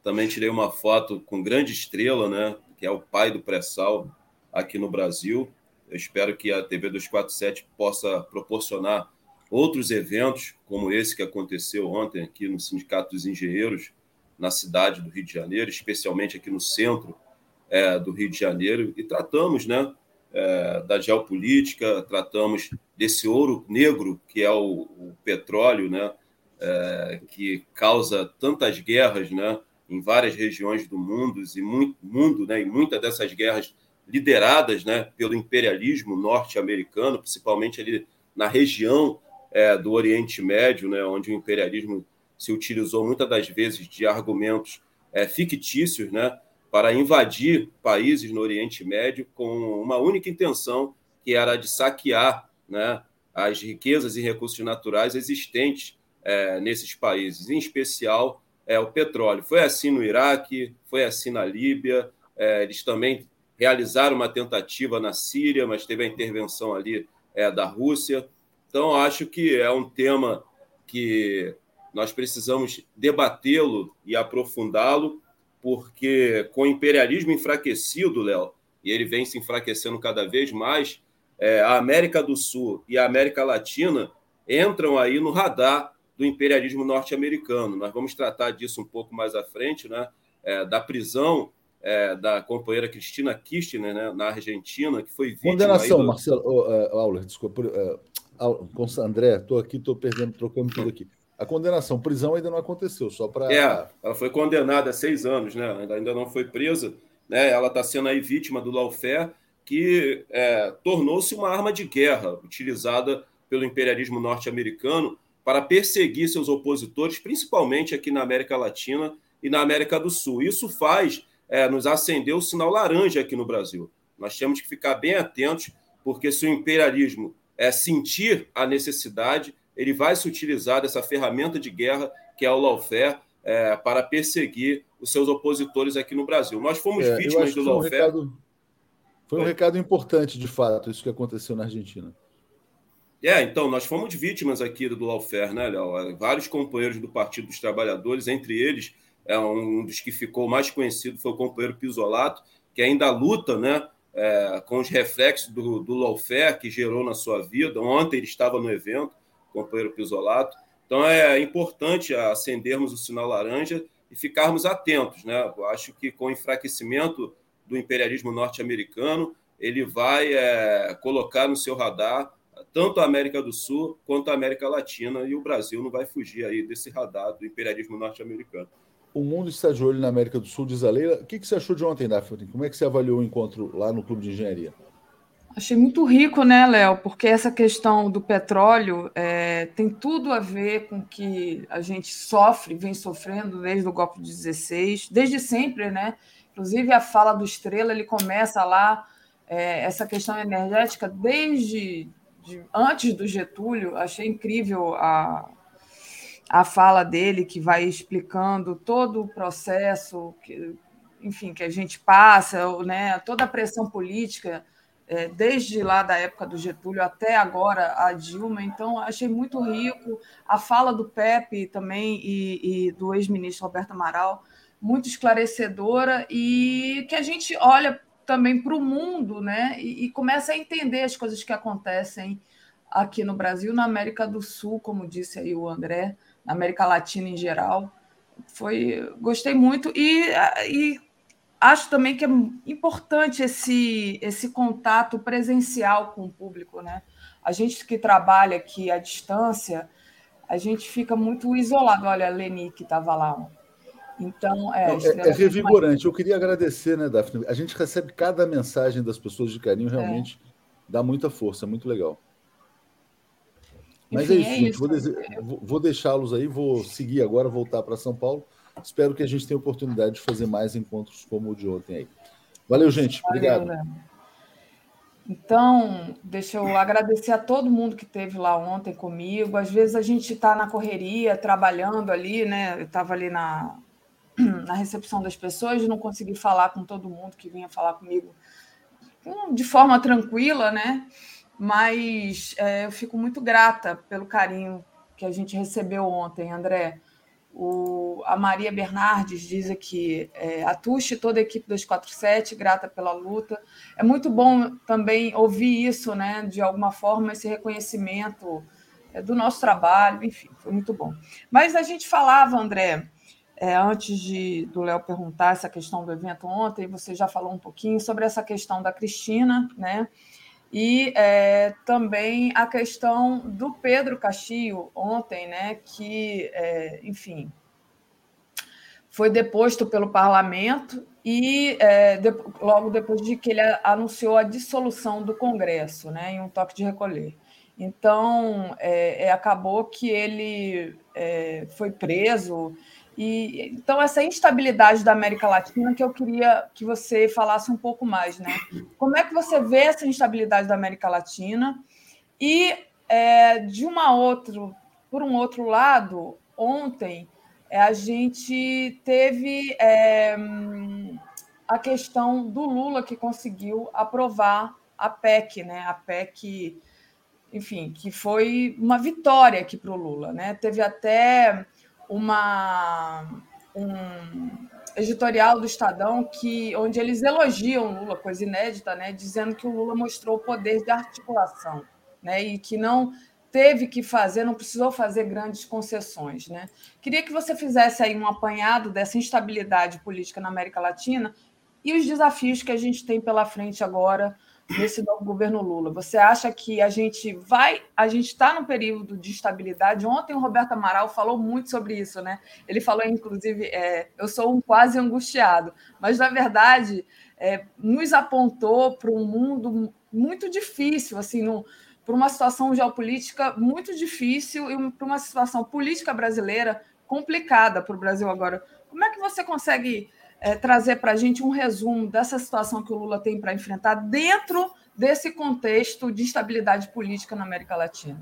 Speaker 10: Também tirei uma foto com Grande Estrela, né? Que é o pai do pré-sal aqui no Brasil. Eu espero que a TV 247 possa proporcionar outros eventos, como esse que aconteceu ontem aqui no Sindicato dos Engenheiros, na cidade do Rio de Janeiro, especialmente aqui no centro é, do Rio de Janeiro e tratamos né, é, da geopolítica, tratamos desse ouro negro que é o, o petróleo, né, é, que causa tantas guerras né, em várias regiões do mundo e muito mundo, né, e muitas dessas guerras lideradas né, pelo imperialismo norte-americano, principalmente ali na região é, do Oriente Médio, né, onde o imperialismo se utilizou muitas das vezes de argumentos é, fictícios, né, para invadir países no Oriente Médio com uma única intenção, que era de saquear né, as riquezas e recursos naturais existentes é, nesses países, em especial é, o petróleo. Foi assim no Iraque, foi assim na Líbia, é, eles também realizaram uma tentativa na Síria, mas teve a intervenção ali é, da Rússia. Então, acho que é um tema que nós precisamos debatê-lo e aprofundá-lo, porque com o imperialismo enfraquecido, Léo, e ele vem se enfraquecendo cada vez mais, é, a América do Sul e a América Latina entram aí no radar do imperialismo norte-americano. Nós vamos tratar disso um pouco mais à frente, né? É, da prisão é, da companheira Cristina Kirchner, né, na Argentina, que foi vítima...
Speaker 1: Condenação,
Speaker 10: do...
Speaker 1: Marcelo, uh, uh, Auler, desculpa, uh, André, estou aqui, estou perdendo, trocando tudo aqui. A condenação, prisão ainda não aconteceu, só para...
Speaker 10: É, ela foi condenada a seis anos, né? ainda, não foi presa, né? ela está sendo aí vítima do lawfare, que é, tornou-se uma arma de guerra utilizada pelo imperialismo norte-americano para perseguir seus opositores, principalmente aqui na América Latina e na América do Sul. Isso faz é, nos acender o sinal laranja aqui no Brasil. Nós temos que ficar bem atentos, porque se o imperialismo é sentir a necessidade, ele vai se utilizar dessa ferramenta de guerra que é o lawfare é, para perseguir os seus opositores aqui no Brasil. Nós fomos é, vítimas do lawfare. Um recado,
Speaker 1: foi um recado importante, de fato, isso que aconteceu na Argentina.
Speaker 10: É, então, nós fomos vítimas aqui do lawfare, né, Léo? Vários companheiros do Partido dos Trabalhadores, entre eles, é um dos que ficou mais conhecido foi o companheiro Pisolato, que ainda luta né, é, com os reflexos do, do lawfare que gerou na sua vida. Ontem ele estava no evento, companheiro Pisolato. Então é importante acendermos o sinal laranja e ficarmos atentos. Né? Eu acho que com o enfraquecimento do imperialismo norte-americano, ele vai é, colocar no seu radar tanto a América do Sul quanto a América Latina, e o Brasil não vai fugir aí desse radar do imperialismo norte-americano.
Speaker 1: O mundo está de olho na América do Sul, diz a Leila. O que, você achou de ontem, Daphne? Como é que você avaliou o encontro lá no Clube de Engenharia?
Speaker 9: Achei muito rico, né, Léo? Porque essa questão do petróleo é, tem tudo a ver com que a gente sofre, vem sofrendo desde o golpe de 16, desde sempre, né? Inclusive a fala do Estrela, ele começa lá é, essa questão energética desde de, antes do Getúlio. Achei incrível a, a fala dele, que vai explicando todo o processo, que, enfim, que a gente passa, né, toda a pressão política, é, desde lá da época do Getúlio até agora a Dilma. Então, achei muito rico. A fala do Pepe também e, e do ex-ministro Roberto Amaral, muito esclarecedora e que a gente olha também para o mundo né, e, e começa a entender as coisas que acontecem aqui no Brasil, na América do Sul, como disse aí o André, na América Latina em geral. Foi, gostei muito e, e acho também que é importante esse, esse contato presencial com o público, né? A gente que trabalha aqui à distância, a gente fica muito isolado. Olha, a Leni que estava lá. Então, é,
Speaker 1: é, é revigorante. Eu queria agradecer, né, Daphne? A gente recebe cada mensagem das pessoas de carinho, é. realmente é. dá muita força, muito legal. Mas Enfim, é isso, é gente. Vou, vou deixá-los aí, vou seguir agora, voltar para São Paulo. Espero que a gente tenha oportunidade de fazer mais encontros como o de ontem aí. Valeu, gente. Obrigado. Valeu,
Speaker 9: então, deixa eu agradecer a todo mundo que esteve lá ontem comigo. Às vezes a gente está na correria, trabalhando ali, né? Eu estava ali na, na recepção das pessoas, não consegui falar com todo mundo que vinha falar comigo de forma tranquila, né? mas é, eu fico muito grata pelo carinho que a gente recebeu ontem, André. O, a Maria Bernardes diz aqui, é, a toda a equipe 247, grata pela luta. É muito bom também ouvir isso, né, de alguma forma, esse reconhecimento é, do nosso trabalho, enfim, foi muito bom. Mas a gente falava, André, é, antes de, do Léo perguntar essa questão do evento ontem, você já falou um pouquinho sobre essa questão da Cristina, né? E é, também a questão do Pedro Castilho ontem, né, que, é, enfim, foi deposto pelo parlamento e é, de, logo depois de que ele anunciou a dissolução do Congresso, né, em um toque de recolher. Então, é, é, acabou que ele é, foi preso e então essa instabilidade da América Latina que eu queria que você falasse um pouco mais, né? Como é que você vê essa instabilidade da América Latina e é, de uma outro, por um outro lado, ontem é, a gente teve é, a questão do Lula que conseguiu aprovar a PEC, né? A PEC, enfim, que foi uma vitória aqui para o Lula, né? Teve até uma um editorial do Estadão que onde eles elogiam Lula, coisa inédita, né? Dizendo que o Lula mostrou o poder de articulação, né? E que não teve que fazer, não precisou fazer grandes concessões. Né? Queria que você fizesse aí um apanhado dessa instabilidade política na América Latina e os desafios que a gente tem pela frente agora nesse novo governo Lula. Você acha que a gente vai, a gente está num período de estabilidade? Ontem o Roberto Amaral falou muito sobre isso, né? Ele falou, inclusive, é, eu sou um quase angustiado, mas na verdade é, nos apontou para um mundo muito difícil, assim, no, para uma situação geopolítica muito difícil e para uma situação política brasileira complicada para o Brasil agora. Como é que você consegue é, trazer para a gente um resumo dessa situação que o Lula tem para enfrentar dentro desse contexto de instabilidade política na América Latina?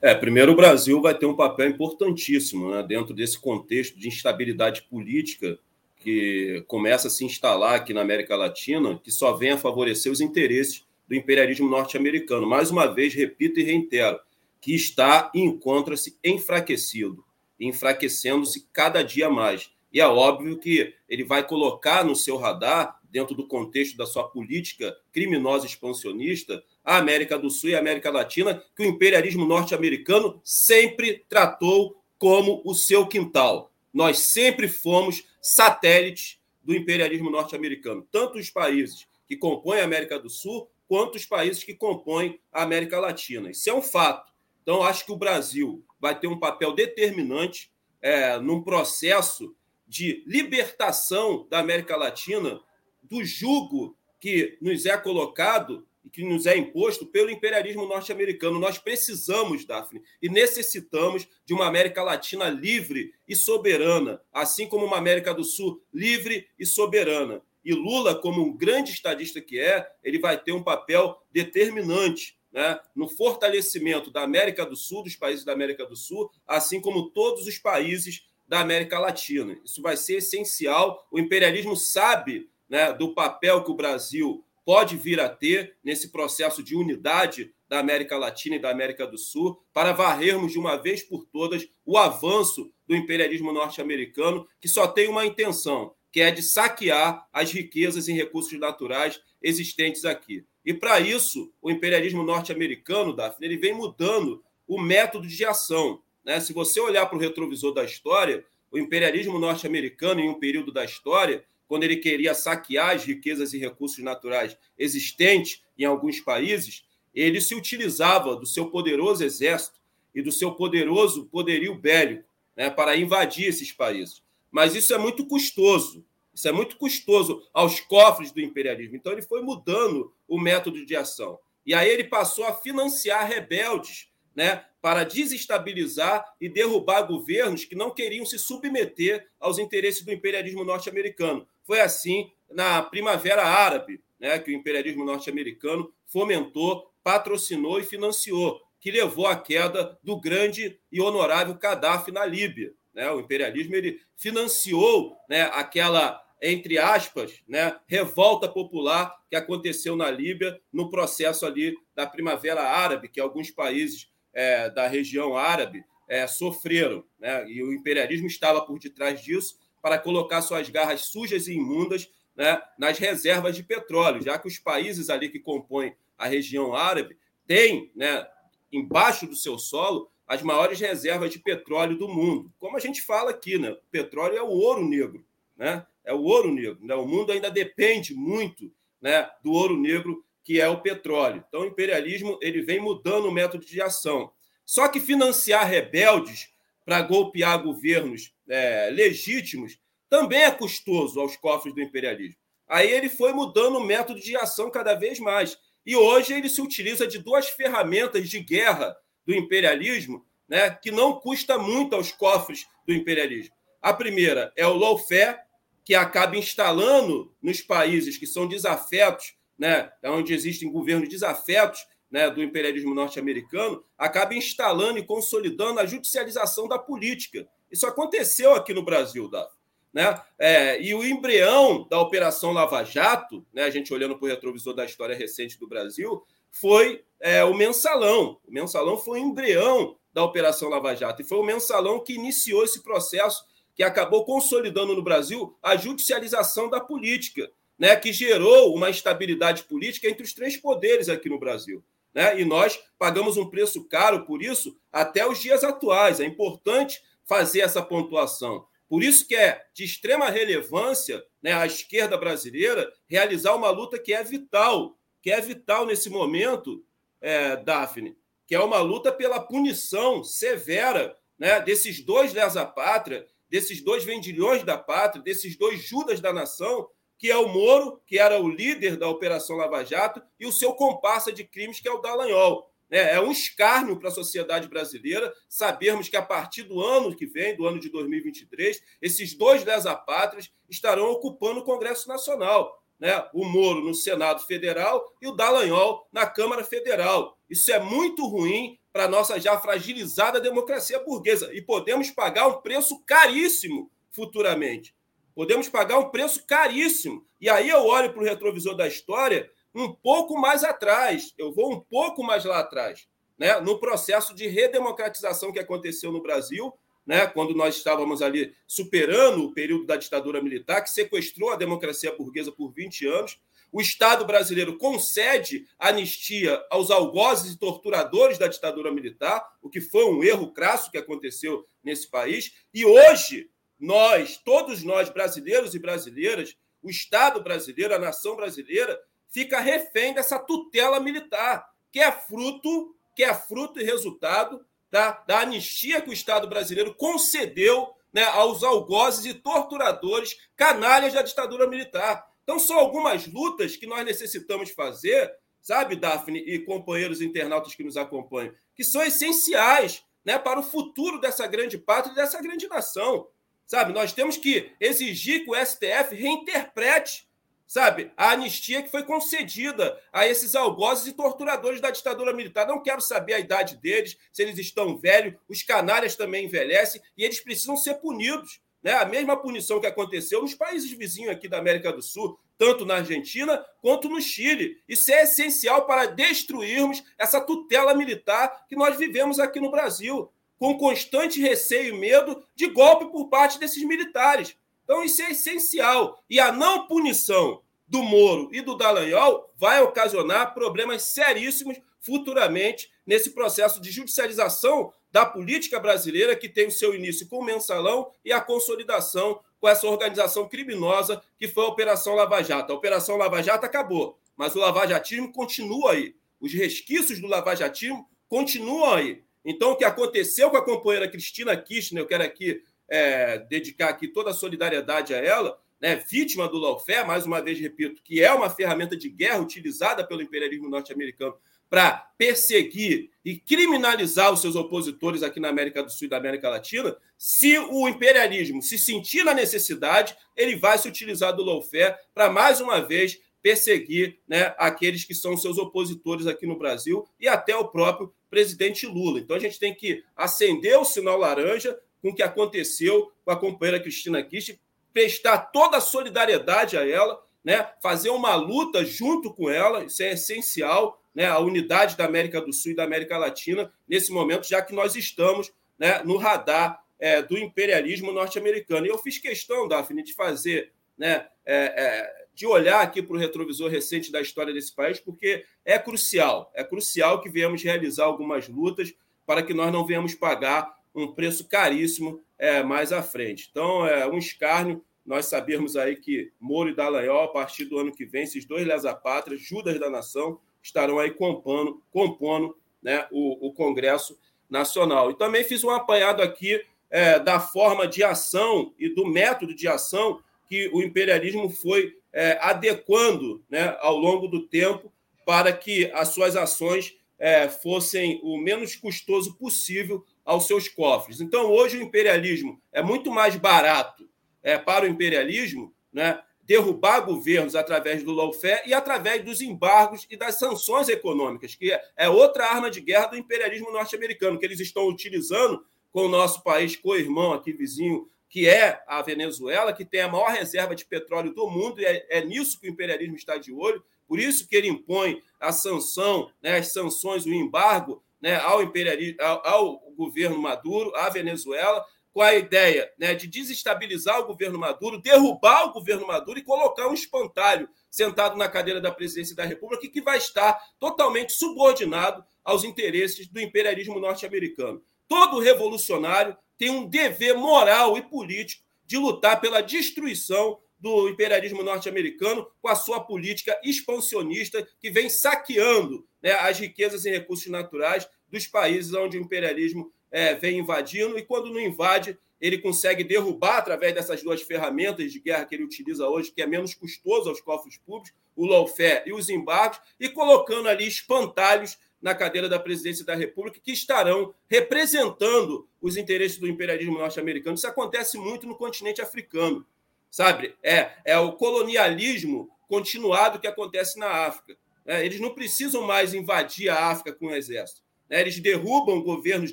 Speaker 10: É, primeiro o Brasil vai ter um papel importantíssimo né, dentro desse contexto de instabilidade política que começa a se instalar aqui na América Latina, que só vem a favorecer os interesses do imperialismo norte-americano. Mais uma vez, repito e reitero, que está e encontra-se enfraquecido, enfraquecendo-se cada dia mais. E é óbvio que ele vai colocar no seu radar, dentro do contexto da sua política criminosa expansionista, a América do Sul e a América Latina, que o imperialismo norte-americano sempre tratou como o seu quintal. Nós sempre fomos satélites do imperialismo norte-americano, tanto os países que compõem a América do Sul, quanto os países que compõem a América Latina. Isso é um fato. Então, acho que o Brasil vai ter um papel determinante é, num processo de libertação da América Latina do jugo que nos é colocado e que nos é imposto pelo imperialismo norte-americano. Nós precisamos, Daphne, e necessitamos de uma América Latina livre e soberana, assim como uma América do Sul livre e soberana. E Lula, como um grande estadista que é, ele vai ter um papel determinante né, no fortalecimento da América do Sul, dos países da América do Sul, assim como todos os países da América Latina. Isso vai ser essencial. O imperialismo sabe né, do papel que o Brasil pode vir a ter nesse processo de unidade da América Latina e da América do Sul, para varrermos de uma vez por todas o avanço do imperialismo norte-americano, que só tem uma intenção, que é de saquear as riquezas em recursos naturais existentes aqui. E para isso, o imperialismo norte-americano, Daphne, ele vem mudando o método de ação. Né? Se você olhar para o retrovisor da história, o imperialismo norte-americano, em um período da história, quando ele queria saquear as riquezas e recursos naturais existentes em alguns países, ele se utilizava do seu poderoso exército e do seu poderoso poderio bélico né, para invadir esses países. Mas isso é muito custoso. Isso é muito custoso aos cofres do imperialismo. Então, ele foi mudando o método de ação. E aí ele passou a financiar rebeldes né, para desestabilizar e derrubar governos que não queriam se submeter aos interesses do imperialismo norte-americano. Foi assim na Primavera Árabe, né, que o imperialismo norte-americano fomentou, patrocinou e financiou, que levou à queda do grande e honorável Gaddafi na Líbia. Né? O imperialismo ele financiou né, aquela, entre aspas, né, revolta popular que aconteceu na Líbia no processo ali da Primavera Árabe, que alguns países é, da região árabe é, sofreram. Né? E o imperialismo estava por detrás disso para colocar suas garras sujas e imundas né, nas reservas de petróleo, já que os países ali que compõem a região árabe têm, né, embaixo do seu solo, as maiores reservas de petróleo do mundo. Como a gente fala aqui, né? O petróleo é o ouro negro, né? É o ouro negro. Né? O mundo ainda depende muito né, do ouro negro, que é o petróleo. Então, o imperialismo ele vem mudando o método de ação. Só que financiar rebeldes para golpear governos é, legítimos também é custoso aos cofres do imperialismo. Aí ele foi mudando o método de ação cada vez mais. E hoje ele se utiliza de duas ferramentas de guerra do imperialismo, né, que não custa muito aos cofres do imperialismo. A primeira é o lawfare, que acaba instalando nos países que são desafetos, né, onde existem governos desafetos né, do imperialismo norte-americano acaba instalando e consolidando a judicialização da política. Isso aconteceu aqui no Brasil, Davi. Né? É, e o embrião da Operação Lava Jato, né, a gente olhando para o retrovisor da história recente do Brasil, foi é, o mensalão. O mensalão foi o embrião da Operação Lava Jato. E foi o mensalão que iniciou esse processo que acabou consolidando no Brasil a judicialização da política, né, que gerou uma instabilidade política entre os três poderes aqui no Brasil. Né? E nós pagamos um preço caro por isso até os dias atuais. É importante fazer essa pontuação. Por isso que é de extrema relevância né, a esquerda brasileira realizar uma luta que é vital, que é vital nesse momento, é, Daphne, que é uma luta pela punição severa né, desses dois lesa-pátria, desses dois vendilhões da pátria, desses dois Judas da nação, que é o Moro, que era o líder da Operação Lava Jato, e o seu comparsa de crimes, que é o Dallagnol. É, é um escárnio para a sociedade brasileira sabermos que a partir do ano que vem, do ano de 2023, esses dois lesa-pátrias estarão ocupando o Congresso Nacional. Né? O Moro no Senado Federal e o Dallagnol na Câmara Federal. Isso é muito ruim para a nossa já fragilizada democracia burguesa. E podemos pagar um preço caríssimo futuramente. Podemos pagar um preço caríssimo. E aí eu olho para o retrovisor da história um pouco mais atrás, eu vou um pouco mais lá atrás, né? no processo de redemocratização que aconteceu no Brasil, né? quando nós estávamos ali superando o período da ditadura militar, que sequestrou a democracia burguesa por 20 anos. O Estado brasileiro concede anistia aos algozes e torturadores da ditadura militar, o que foi um erro crasso que aconteceu nesse país. E hoje, nós, todos nós, brasileiros e brasileiras, o Estado brasileiro, a nação brasileira, fica refém dessa tutela militar, que é fruto, que é fruto e resultado da, da anistia que o Estado brasileiro concedeu né, aos algozes e torturadores canalhas da ditadura militar. Então, são algumas lutas que nós necessitamos fazer, sabe, Daphne e companheiros internautas que nos acompanham, que são essenciais né, para o futuro dessa grande pátria e dessa grande nação. Sabe, nós temos que exigir que o STF reinterprete sabe? A anistia que foi concedida a esses algozes e torturadores da ditadura militar. Não quero saber a idade deles, se eles estão velhos, os canalhas também envelhecem e eles precisam ser punidos. Né? A mesma punição que aconteceu nos países vizinhos aqui da América do Sul, tanto na Argentina quanto no Chile. Isso é essencial para destruirmos essa tutela militar que nós vivemos aqui no Brasil, com constante receio e medo de golpe por parte desses militares. Então, isso é essencial. E a não punição do Moro e do Dallagnol vai ocasionar problemas seríssimos futuramente nesse processo de judicialização da política brasileira, que tem o seu início com o mensalão e a consolidação com essa organização criminosa que foi a Operação Lava Jato. A Operação Lava Jato acabou, mas o lavajatismo continua aí. Os resquícios do lavajatismo continuam aí. Então, o que aconteceu com a companheira Cristina Kirchner, eu quero aqui é, dedicar aqui toda a solidariedade a ela, né, vítima do lawfare, mais uma vez repito, que é uma ferramenta de guerra utilizada pelo imperialismo norte-americano para perseguir e criminalizar os seus opositores aqui na América do Sul e da América Latina, se o imperialismo se sentir na necessidade, ele vai se utilizar do lawfare para, mais uma vez, perseguir né, aqueles que são seus opositores aqui no Brasil e até o próprio presidente Lula. Então a gente tem que acender o sinal laranja com o que aconteceu com a companheira Cristina Kirchner, prestar toda a solidariedade a ela, né? fazer uma luta junto com ela, isso é essencial, né? a unidade da América do Sul e da América Latina nesse momento, já que nós estamos né, no radar é, do imperialismo norte-americano. E eu fiz questão, Daphne, de fazer, né, é, é, de olhar aqui para o retrovisor recente da história desse país, porque é crucial, é crucial que venhamos realizar algumas lutas para que nós não venhamos pagar um preço caríssimo é, mais à frente. Então, é um escárnio nós sabermos aí que Moro e Dallagnol, a partir do ano que vem, esses dois lesa-pátrias, Judas da nação, estarão aí compondo, compondo né, o, o, Congresso Nacional. E também fiz um apanhado aqui é, da forma de ação e do método de ação que o imperialismo foi é, adequando né, ao longo do tempo para que as suas ações é, fossem o menos custoso possível aos seus cofres. Então, hoje, o imperialismo é muito mais barato é, para o imperialismo né, derrubar governos através do lawfare e através dos embargos e das sanções econômicas, que é outra arma de guerra do imperialismo norte-americano, que eles estão utilizando com o nosso país co-irmão aqui vizinho, que é a Venezuela, que tem a maior reserva de petróleo do mundo, e é, é nisso que o imperialismo está de olho, por isso que ele impõe a sanção, né, as sanções, o embargo né, ao, imperialismo, ao, ao governo Maduro, à Venezuela, com a ideia né, de desestabilizar o governo Maduro, derrubar o governo Maduro e colocar um espantalho sentado na cadeira da presidência da República que vai estar totalmente subordinado aos interesses do imperialismo norte-americano. Todo revolucionário tem um dever moral e político de lutar pela destruição do imperialismo norte-americano com a sua política expansionista que vem saqueando né, as riquezas e recursos naturais dos países onde o imperialismo é, vem invadindo, e quando não invade, ele consegue derrubar através dessas duas ferramentas de guerra que ele utiliza hoje, que é menos custoso aos cofres públicos, o lawfare e os embargos, e colocando ali espantalhos na cadeira da presidência da República que estarão representando os interesses do imperialismo norte-americano. Isso acontece muito no continente africano, sabe? É, é o colonialismo continuado que acontece na África. É, eles não precisam mais invadir a África com o exército. Né? Eles derrubam governos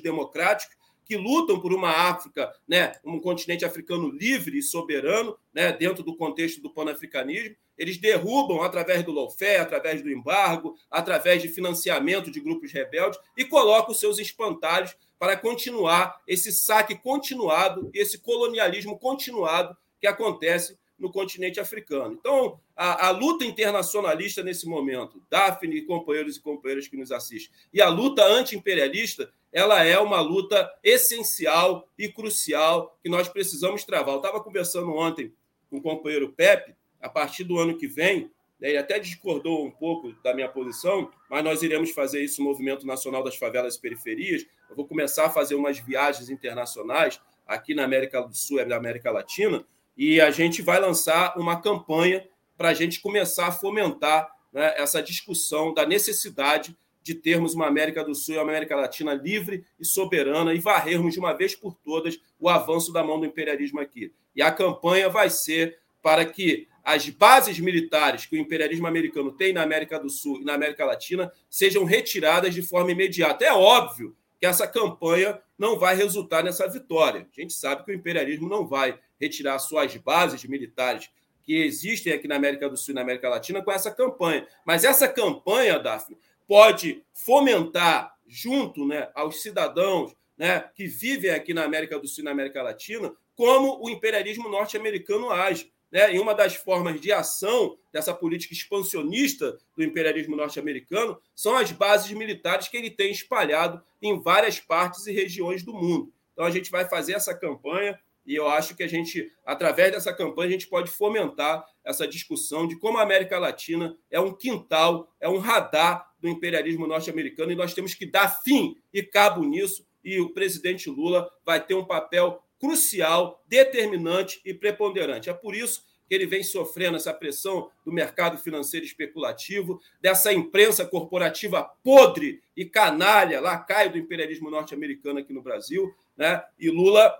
Speaker 10: democráticos que lutam por uma África, né, um continente africano livre e soberano, né, dentro do contexto do panafricanismo. Eles derrubam através do lawfare, através do embargo, através de financiamento de grupos rebeldes e colocam seus espantalhos para continuar esse saque continuado, esse colonialismo continuado que acontece no continente africano. Então, a, a, luta internacionalista nesse momento, Daphne, companheiros e companheiras que nos assistem, e a luta anti-imperialista, ela é uma luta essencial e crucial que nós precisamos travar. Eu estava conversando ontem com o companheiro Pepe, a partir do ano que vem, né, ele até discordou um pouco da minha posição, mas nós iremos fazer isso no Movimento Nacional das Favelas e Periferias. Eu vou começar a fazer umas viagens internacionais aqui na América do Sul e na América Latina, e a gente vai lançar uma campanha para a gente começar a fomentar né, essa discussão da necessidade de termos uma América do Sul e uma América Latina livre e soberana e varrermos de uma vez por todas o avanço da mão do imperialismo aqui. E a campanha vai ser para que as bases militares que o imperialismo americano tem na América do Sul e na América Latina sejam retiradas de forma imediata. É óbvio que essa campanha não vai resultar nessa vitória. A gente sabe que o imperialismo não vai retirar suas bases militares que existem aqui na América do Sul e na América Latina com essa campanha. Mas essa campanha, Daphne, pode fomentar junto né, aos cidadãos né, que vivem aqui na América do Sul e na América Latina como o imperialismo norte-americano age. Né? E uma das formas de ação dessa política expansionista do imperialismo norte-americano são as bases militares que ele tem espalhado em várias partes e regiões do mundo. Então a gente vai fazer essa campanha e eu acho que a gente, através dessa campanha, a gente pode fomentar essa discussão de como a América Latina é um quintal, é um radar do imperialismo norte-americano e nós temos que dar fim e cabo nisso. E o presidente Lula vai ter um papel crucial, determinante e preponderante. É por isso que ele vem sofrendo essa pressão do mercado financeiro especulativo, dessa imprensa corporativa podre e canalha, lacaio do imperialismo norte-americano aqui no Brasil. Né? E Lula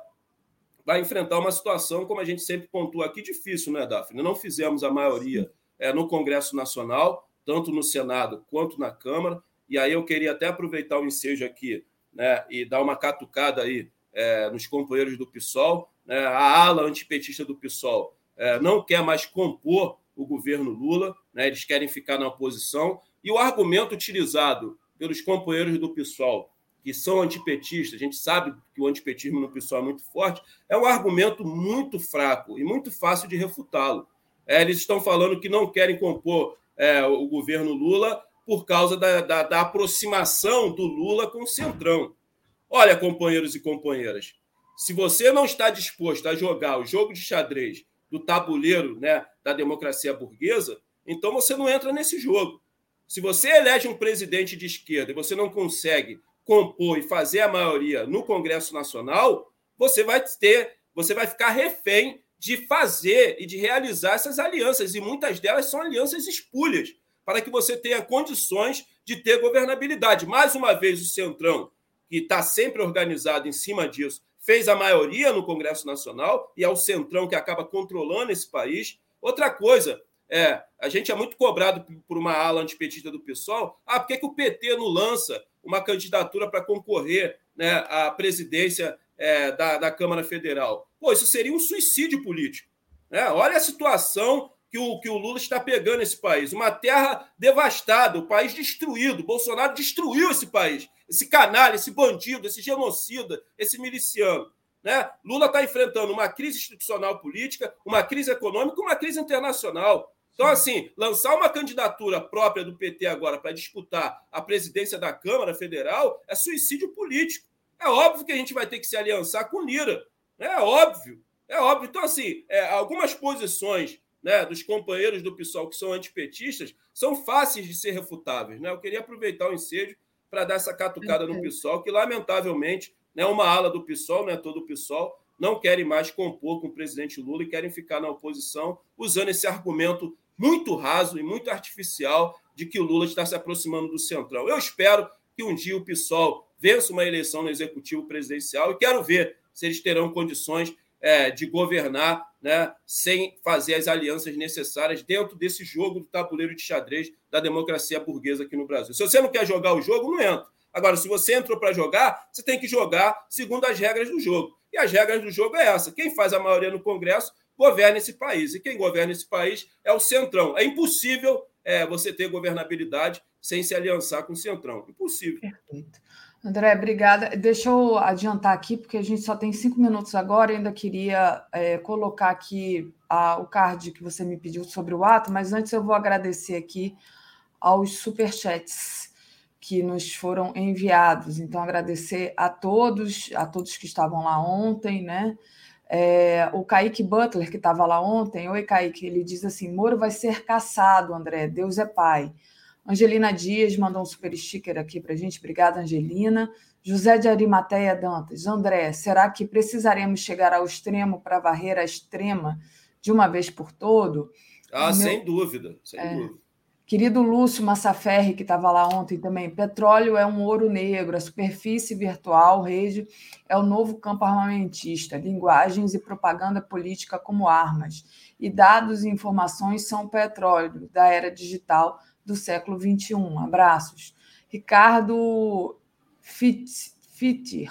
Speaker 10: vai enfrentar uma situação, como a gente sempre pontua aqui, difícil, né, Daphne? Não fizemos a maioria é, no Congresso Nacional, tanto no Senado quanto na Câmara, e aí eu queria até aproveitar o ensejo aqui né, e dar uma catucada aí é, nos companheiros do PSOL. Né, a ala antipetista do PSOL é, não quer mais compor o governo Lula, né, eles querem ficar na oposição, e o argumento utilizado pelos companheiros do PSOL que são antipetistas, a gente sabe que o antipetismo no PSOL é muito forte, é um argumento muito fraco e muito fácil de refutá-lo. É, eles estão falando que não querem compor é, o governo Lula por causa da, da, da, aproximação do Lula com o Centrão. Olha, companheiros e companheiras, se você não está disposto a jogar o jogo de xadrez do tabuleiro né, da democracia burguesa, então você não entra nesse jogo. Se você elege um presidente de esquerda e você não consegue compor e fazer a maioria no Congresso Nacional, você vai ter, você vai ficar refém de fazer e de realizar essas alianças, e muitas delas são alianças espúrias, para que você tenha condições de ter governabilidade. Mais uma vez, o Centrão, que está sempre organizado em cima disso, fez a maioria no Congresso Nacional, e é o Centrão que acaba controlando esse país. Outra coisa, é, a gente é muito cobrado por uma ala antipetista do PSOL. Ah, por que, que o PT não lança uma candidatura para concorrer né, à presidência é, da, da Câmara Federal? Pô, isso seria um suicídio político. Né? Olha a situação que o, que o Lula está pegando nesse país. Uma terra devastada, o país destruído. Bolsonaro destruiu esse país. Esse canalha, esse bandido, esse genocida, esse miliciano. Né? Lula está enfrentando uma crise institucional política, uma crise econômica, uma crise internacional. Então, assim, lançar uma candidatura própria do PT agora para disputar a presidência da Câmara Federal é suicídio político. É óbvio que a gente vai ter que se aliançar com Lira. É óbvio. É óbvio. Então, assim, é, algumas posições né, dos companheiros do PSOL que são antipetistas são fáceis de ser refutáveis. Né? Eu queria aproveitar o ensejo para dar essa catucada no PSOL, que, lamentavelmente, né, uma ala do PSOL, não é todo o PSOL, não querem mais compor com o presidente Lula e querem ficar na oposição, usando esse argumento muito raso e muito artificial de que o Lula está se aproximando do Centrão. Eu espero que um dia o PSOL vença uma eleição no executivo presidencial e quero ver se eles terão condições é, de governar né, sem fazer as alianças necessárias dentro desse jogo do tabuleiro de xadrez da democracia burguesa aqui no Brasil. Se você não quer jogar o jogo, não entra. Agora, se você entrou para jogar, você tem que jogar segundo as regras do jogo. E as regras do jogo é essa: quem faz a maioria no Congresso governa esse país. E quem governa esse país é o Centrão. É impossível é, você ter governabilidade sem se aliançar com o Centrão. Impossível.
Speaker 9: Perfeito. André, obrigada. Deixa eu adiantar aqui, porque a gente só tem cinco minutos agora. Eu ainda queria é, colocar aqui a, o card que você me pediu sobre o ato, mas antes eu vou agradecer aqui aos superchats que nos foram enviados. Então, agradecer a todos, a todos que estavam lá ontem, né? É, o Kaique Butler, que estava lá ontem, oi Kaique, ele diz assim: Moro vai ser caçado, André, Deus é pai. Angelina Dias mandou um super sticker aqui para a gente. Obrigada, Angelina. José de Arimateia Dantas. André, será que precisaremos chegar ao extremo para varrer a extrema de uma vez por todo?
Speaker 10: Ah, Meu... sem dúvida, sem é... dúvida.
Speaker 9: Querido Lúcio Massaferri, que estava lá ontem também, petróleo é um ouro negro, a superfície virtual, rede, é o novo campo armamentista, linguagens e propaganda política como armas, e dados e informações são petróleo da era digital do século XXI. Abraços. Ricardo Fitter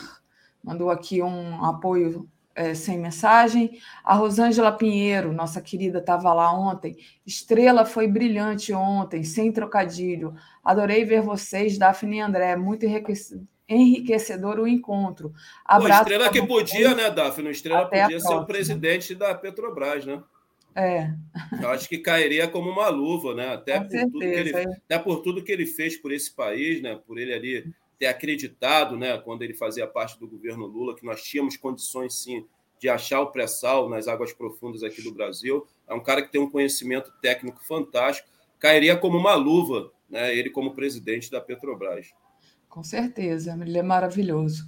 Speaker 9: mandou aqui um apoio é, sem mensagem. A Rosângela Pinheiro, nossa querida, estava lá ontem. Estrela foi brilhante ontem, sem trocadilho. Adorei ver vocês, Daphne e André. Muito enriquecedor o encontro.
Speaker 10: Abraço. Pô, estrela que podia, né, Daphne? Estrela Até podia ser o presidente da Petrobras, né?
Speaker 9: É.
Speaker 10: Eu acho que cairia como uma luva, né? Até por, tudo que ele, até por tudo que ele fez por esse país, né? Por ele ali ter acreditado, né? Quando ele fazia parte do governo Lula, que nós tínhamos condições sim de achar o pré-sal nas águas profundas aqui do Brasil. É um cara que tem um conhecimento técnico fantástico. Cairia como uma luva, né? Ele como presidente da Petrobras.
Speaker 9: Com certeza, ele é maravilhoso.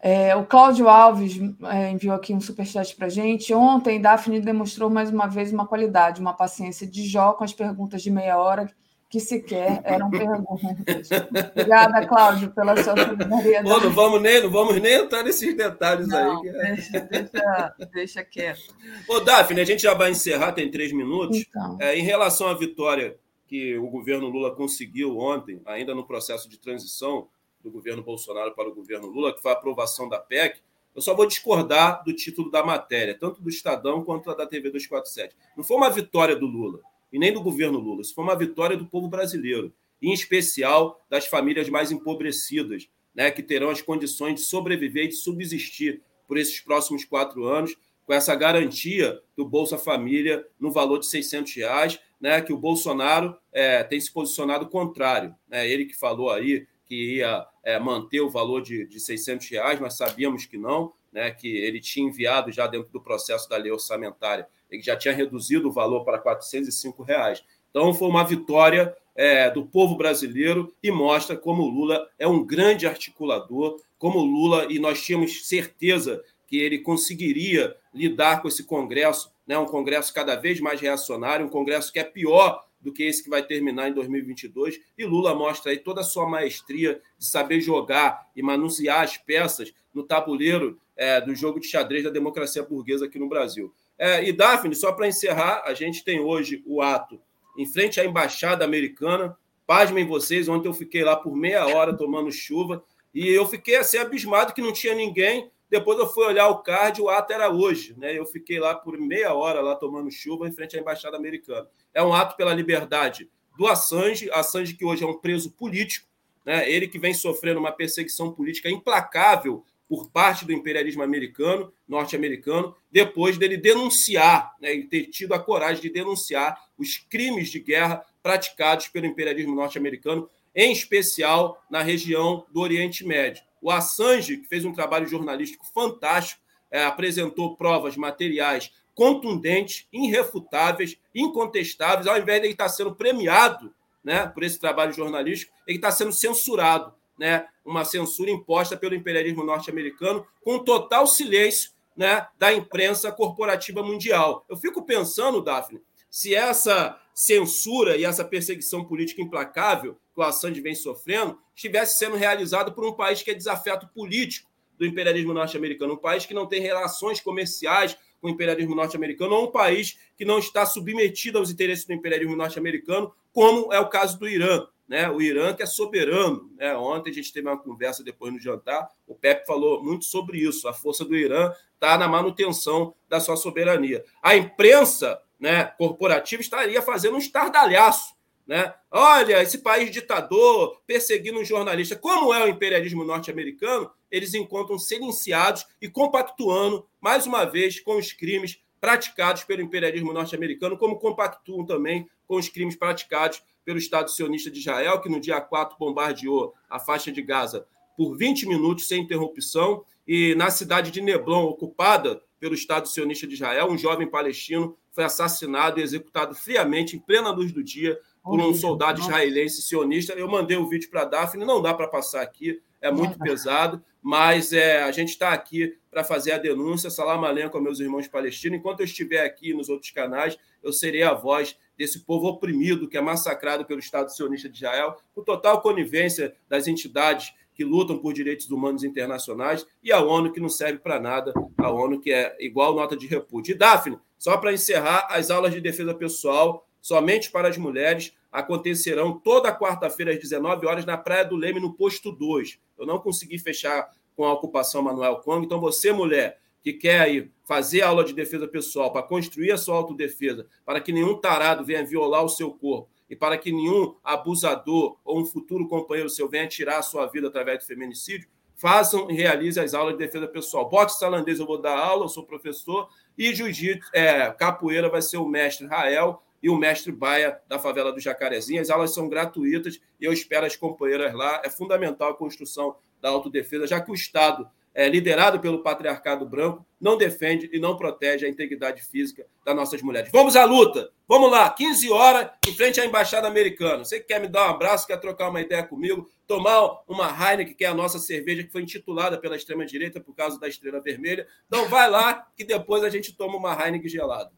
Speaker 9: É, o Cláudio Alves é, enviou aqui um superchat para a gente. Ontem, Daphne demonstrou mais uma vez uma qualidade, uma paciência de Jó com as perguntas de meia hora, que sequer eram perguntas. Obrigada, Cláudio, pela sua solidariedade.
Speaker 10: Pô, não, vamos nem, não vamos nem entrar nesses detalhes
Speaker 9: não,
Speaker 10: aí.
Speaker 9: É. Deixa, deixa, deixa quieto.
Speaker 10: Ô, Daphne, a gente já vai encerrar, tem três minutos. Então. É, em relação à vitória que o governo Lula conseguiu ontem, ainda no processo de transição, do governo Bolsonaro para o governo Lula, que foi a aprovação da PEC, eu só vou discordar do título da matéria, tanto do Estadão quanto da TV 247. Não foi uma vitória do Lula e nem do governo Lula, isso foi uma vitória do povo brasileiro, em especial das famílias mais empobrecidas, né, que terão as condições de sobreviver e de subsistir por esses próximos quatro anos, com essa garantia do Bolsa Família no valor de 600 reais, né, que o Bolsonaro é, tem se posicionado contrário. Né, ele que falou aí que ia é, manter o valor de, de 600 reais, mas sabíamos que não, né, que ele tinha enviado já dentro do processo da lei orçamentária, ele já tinha reduzido o valor para 405 reais. Então, foi uma vitória é, do povo brasileiro e mostra como o Lula é um grande articulador, como o Lula, e nós tínhamos certeza que ele conseguiria lidar com esse Congresso, né, um Congresso cada vez mais reacionário, um Congresso que é pior do que esse que vai terminar em 2022. E Lula mostra aí toda a sua maestria de saber jogar e manusear as peças no tabuleiro é, do jogo de xadrez da democracia burguesa aqui no Brasil. É, e, Daphne, só para encerrar, a gente tem hoje o ato em frente à Embaixada Americana. Pasmem vocês, ontem eu fiquei lá por meia hora tomando chuva e eu fiquei assim abismado que não tinha ninguém. Depois eu fui olhar o card, o ato era hoje, né? Eu fiquei lá por meia hora lá tomando chuva em frente à embaixada americana. É um ato pela liberdade do Assange, Assange que hoje é um preso político, né? Ele que vem sofrendo uma perseguição política implacável por parte do imperialismo americano, norte-americano, depois dele denunciar, né, e ter tido a coragem de denunciar os crimes de guerra praticados pelo imperialismo norte-americano, em especial na região do Oriente Médio. O Assange, que fez um trabalho jornalístico fantástico, é, apresentou provas materiais contundentes, irrefutáveis, incontestáveis, ao invés de ele estar sendo premiado né, por esse trabalho jornalístico, ele está sendo censurado, né, uma censura imposta pelo imperialismo norte-americano, com total silêncio né, da imprensa corporativa mundial. Eu fico pensando, Daphne, se essa censura e essa perseguição política implacável que o Assange vem sofrendo estivesse sendo realizado por um país que é desafeto político do imperialismo norte-americano, um país que não tem relações comerciais com o imperialismo norte-americano, ou um país que não está submetido aos interesses do imperialismo norte-americano, como é o caso do Irã. Né? O Irã que é soberano. Né? Ontem a gente teve uma conversa depois no jantar, o Pepe falou muito sobre isso. A força do Irã está na manutenção da sua soberania. A imprensa né, corporativa estaria fazendo um estardalhaço. Né? Olha, esse país ditador perseguindo um jornalista. Como é o imperialismo norte-americano, eles encontram silenciados e compactuando, mais uma vez, com os crimes praticados pelo imperialismo norte-americano, como compactuam também com os crimes praticados pelo Estado sionista de Israel, que no dia 4 bombardeou a faixa de Gaza por 20 minutos sem interrupção, e na cidade de Neblon, ocupada pelo Estado sionista de Israel, um jovem palestino foi assassinado e executado friamente, em plena luz do dia, por um soldado israelense sionista. Eu mandei o vídeo para a Daphne, não dá para passar aqui, é muito pesado, mas é, a gente está aqui para fazer a denúncia. Salam aleikum meus irmãos palestinos. Enquanto eu estiver aqui nos outros canais, eu serei a voz desse povo oprimido que é massacrado pelo Estado sionista de Israel, com total conivência das entidades que lutam por direitos humanos internacionais e a ONU que não serve para nada, a ONU que é igual nota de repúdio. E Daphne, só para encerrar, as aulas de defesa pessoal somente para as mulheres acontecerão toda quarta-feira às 19 horas na Praia do Leme, no posto 2. Eu não consegui fechar com a ocupação Manuel Kong, então você, mulher, que quer aí fazer aula de defesa pessoal para construir a sua autodefesa, para que nenhum tarado venha violar o seu corpo e para que nenhum abusador ou um futuro companheiro seu venha tirar a sua vida através do feminicídio, façam e realizem as aulas de defesa pessoal. Boxe tailandês eu vou dar aula, eu sou professor, e jiu-jitsu, é, capoeira vai ser o mestre Rael, e o mestre Baia da favela do Jacarezinho. As aulas são gratuitas e eu espero as companheiras lá. É fundamental a construção da autodefesa, já que o Estado, é, liderado pelo patriarcado branco, não defende e não protege a integridade física das nossas mulheres. Vamos à luta! Vamos lá, 15 horas, em frente à Embaixada Americana. Você que quer me dar um abraço, quer trocar uma ideia comigo, tomar uma Heineken, que é a nossa cerveja, que foi intitulada pela extrema-direita por causa da estrela vermelha. Então vai lá, que depois a gente toma uma Heineken gelada.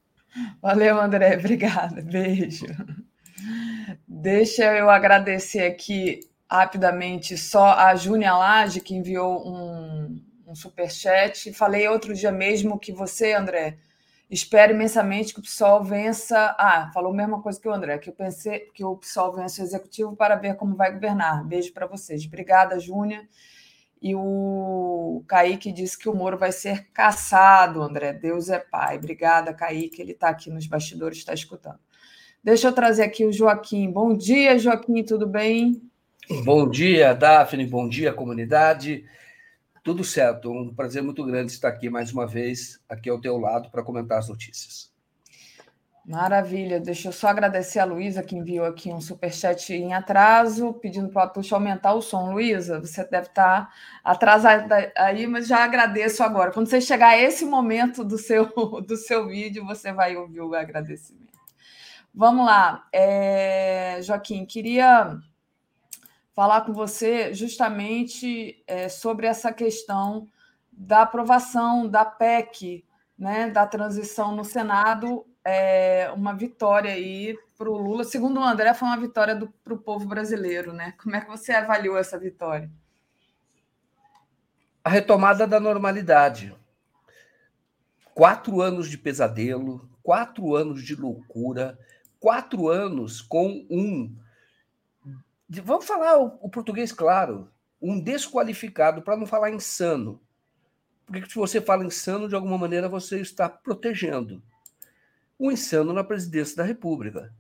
Speaker 9: Valeu, André. Obrigada. Beijo. Deixa eu agradecer aqui rapidamente só a Júnia Lage, que enviou um, um superchat. Falei outro dia mesmo que você, André, espero imensamente que o PSOL vença. Ah, falou a mesma coisa que o André, que eu pensei que o PSOL vença o executivo para ver como vai governar. Beijo para vocês. Obrigada, Júnia. E o Kaique disse que o Moro vai ser caçado, André. Deus é pai. Obrigada, Kaique. Ele está aqui nos bastidores, está escutando. Deixa eu trazer aqui o Joaquim. Bom dia, Joaquim, tudo bem?
Speaker 11: Bom dia, Daphne. Bom dia, comunidade. Tudo certo. Um prazer muito grande estar aqui mais uma vez, aqui ao teu lado, para comentar as notícias.
Speaker 9: Maravilha. Deixa eu só agradecer a Luísa, que enviou aqui um superchat em atraso, pedindo para a Tuxa aumentar o som. Luísa, você deve estar tá atrasada aí, mas já agradeço agora. Quando você chegar a esse momento do seu, do seu vídeo, você vai ouvir o agradecimento. Vamos lá. É, Joaquim, queria falar com você justamente é, sobre essa questão da aprovação da PEC, né, da transição no Senado é, uma vitória aí para o Lula. Segundo o André, foi uma vitória para o povo brasileiro, né? Como é que você avaliou essa vitória?
Speaker 11: A retomada da normalidade. quatro anos de pesadelo, quatro anos de loucura, quatro anos com um. Vamos falar o, o português claro, um desqualificado, para não falar insano. Porque se você fala insano, de alguma maneira você está protegendo. Um insano na presidência da República.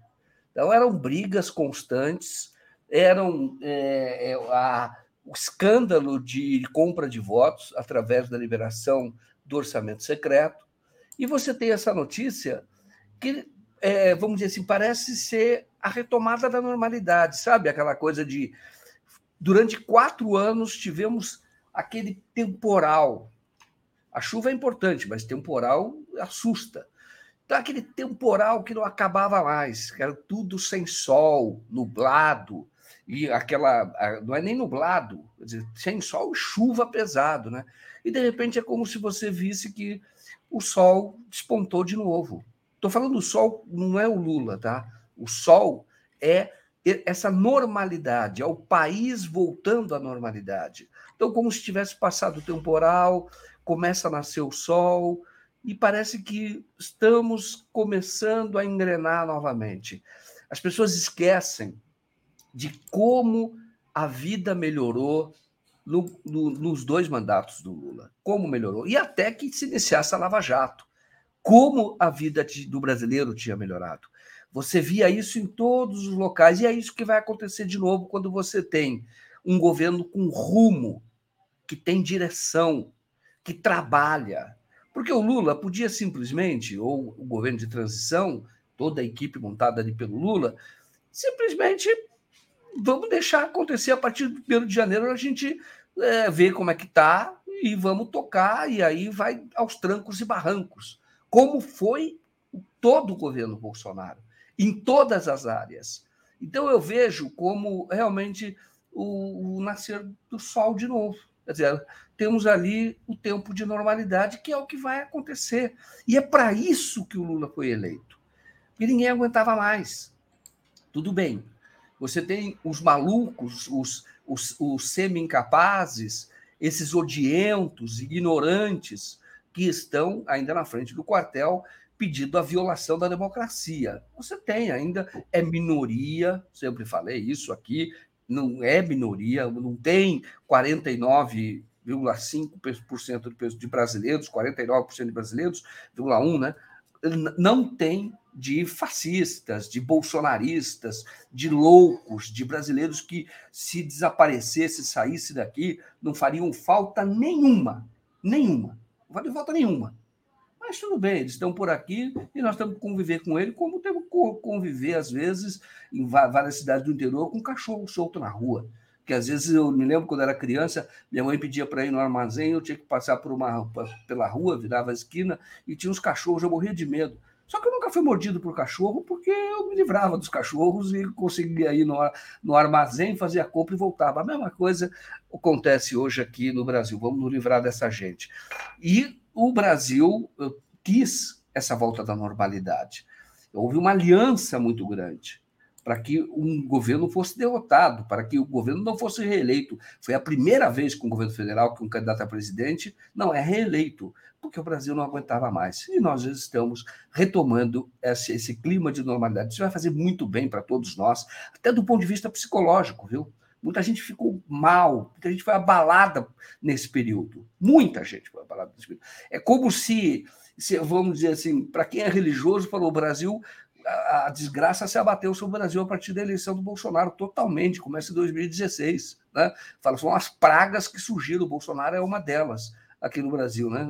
Speaker 11: Então eram brigas constantes, eram é, é, a, o escândalo de compra de votos através da liberação do orçamento secreto. E você tem essa notícia que, é, vamos dizer assim, parece ser a retomada da normalidade, sabe? Aquela coisa de. Durante quatro anos tivemos aquele temporal. A chuva é importante, mas temporal assusta. Então, aquele temporal que não acabava mais, que era tudo sem sol, nublado, e aquela. Não é nem nublado, dizer, sem sol, chuva pesado, né? E de repente é como se você visse que o sol despontou de novo. Estou falando do sol, não é o Lula, tá? O sol é essa normalidade, é o país voltando à normalidade. Então, como se tivesse passado o temporal, começa a nascer o sol, e parece que estamos começando a engrenar novamente. As pessoas esquecem de como a vida melhorou no, no, nos dois mandatos do Lula. Como melhorou. E até que se iniciasse a Lava Jato. Como a vida do brasileiro tinha melhorado. Você via isso em todos os locais, e é isso que vai acontecer de novo quando você tem um governo com rumo, que tem direção, que trabalha. Porque o Lula podia simplesmente, ou o governo de transição, toda a equipe montada ali pelo Lula, simplesmente vamos deixar acontecer a partir do 1 de janeiro, a gente é, vê como é que está e vamos tocar, e aí vai aos trancos e barrancos, como foi todo o governo Bolsonaro, em todas as áreas. Então eu vejo como realmente o, o nascer do sol de novo. Quer dizer, temos ali o tempo de normalidade, que é o que vai acontecer. E é para isso que o Lula foi eleito. E ninguém aguentava mais. Tudo bem, você tem os malucos, os, os, os semi-incapazes, esses odientos, ignorantes, que estão ainda na frente do quartel pedindo a violação da democracia. Você tem ainda, é minoria, sempre falei isso aqui, não é minoria, não tem 49,5% de brasileiros, 49% de brasileiros, 1, né? Não tem de fascistas, de bolsonaristas, de loucos, de brasileiros que, se desaparecesse, saísse daqui, não fariam falta nenhuma. Nenhuma. Não faria falta nenhuma. Mas tudo bem, eles estão por aqui e nós temos que conviver com ele, como temos que conviver, às vezes, em várias cidades do interior, com um cachorro solto na rua. Que às vezes eu me lembro quando era criança, minha mãe pedia para ir no armazém, eu tinha que passar por uma, pela rua, virava a esquina e tinha uns cachorros, eu morria de medo. Só que eu nunca fui mordido por cachorro, porque eu me livrava dos cachorros e conseguia ir no, no armazém, fazer a compra e voltava. A mesma coisa acontece hoje aqui no Brasil. Vamos nos livrar dessa gente. E o Brasil quis essa volta da normalidade. Houve uma aliança muito grande para que um governo fosse derrotado, para que o governo não fosse reeleito. Foi a primeira vez que um governo federal, que um candidato a presidente, não é reeleito, porque o Brasil não aguentava mais. E nós estamos retomando esse, esse clima de normalidade. Isso vai fazer muito bem para todos nós, até do ponto de vista psicológico, viu? Muita gente ficou mal, muita gente foi abalada nesse período. Muita gente foi abalada nesse período. É como se, se vamos dizer assim, para quem é religioso, falou: o Brasil a, a, desgraça se abateu sobre o Brasil a partir da eleição do Bolsonaro, totalmente, começa em 2016. Né? Fala, são as pragas que surgiram, o Bolsonaro é uma delas aqui no Brasil, né?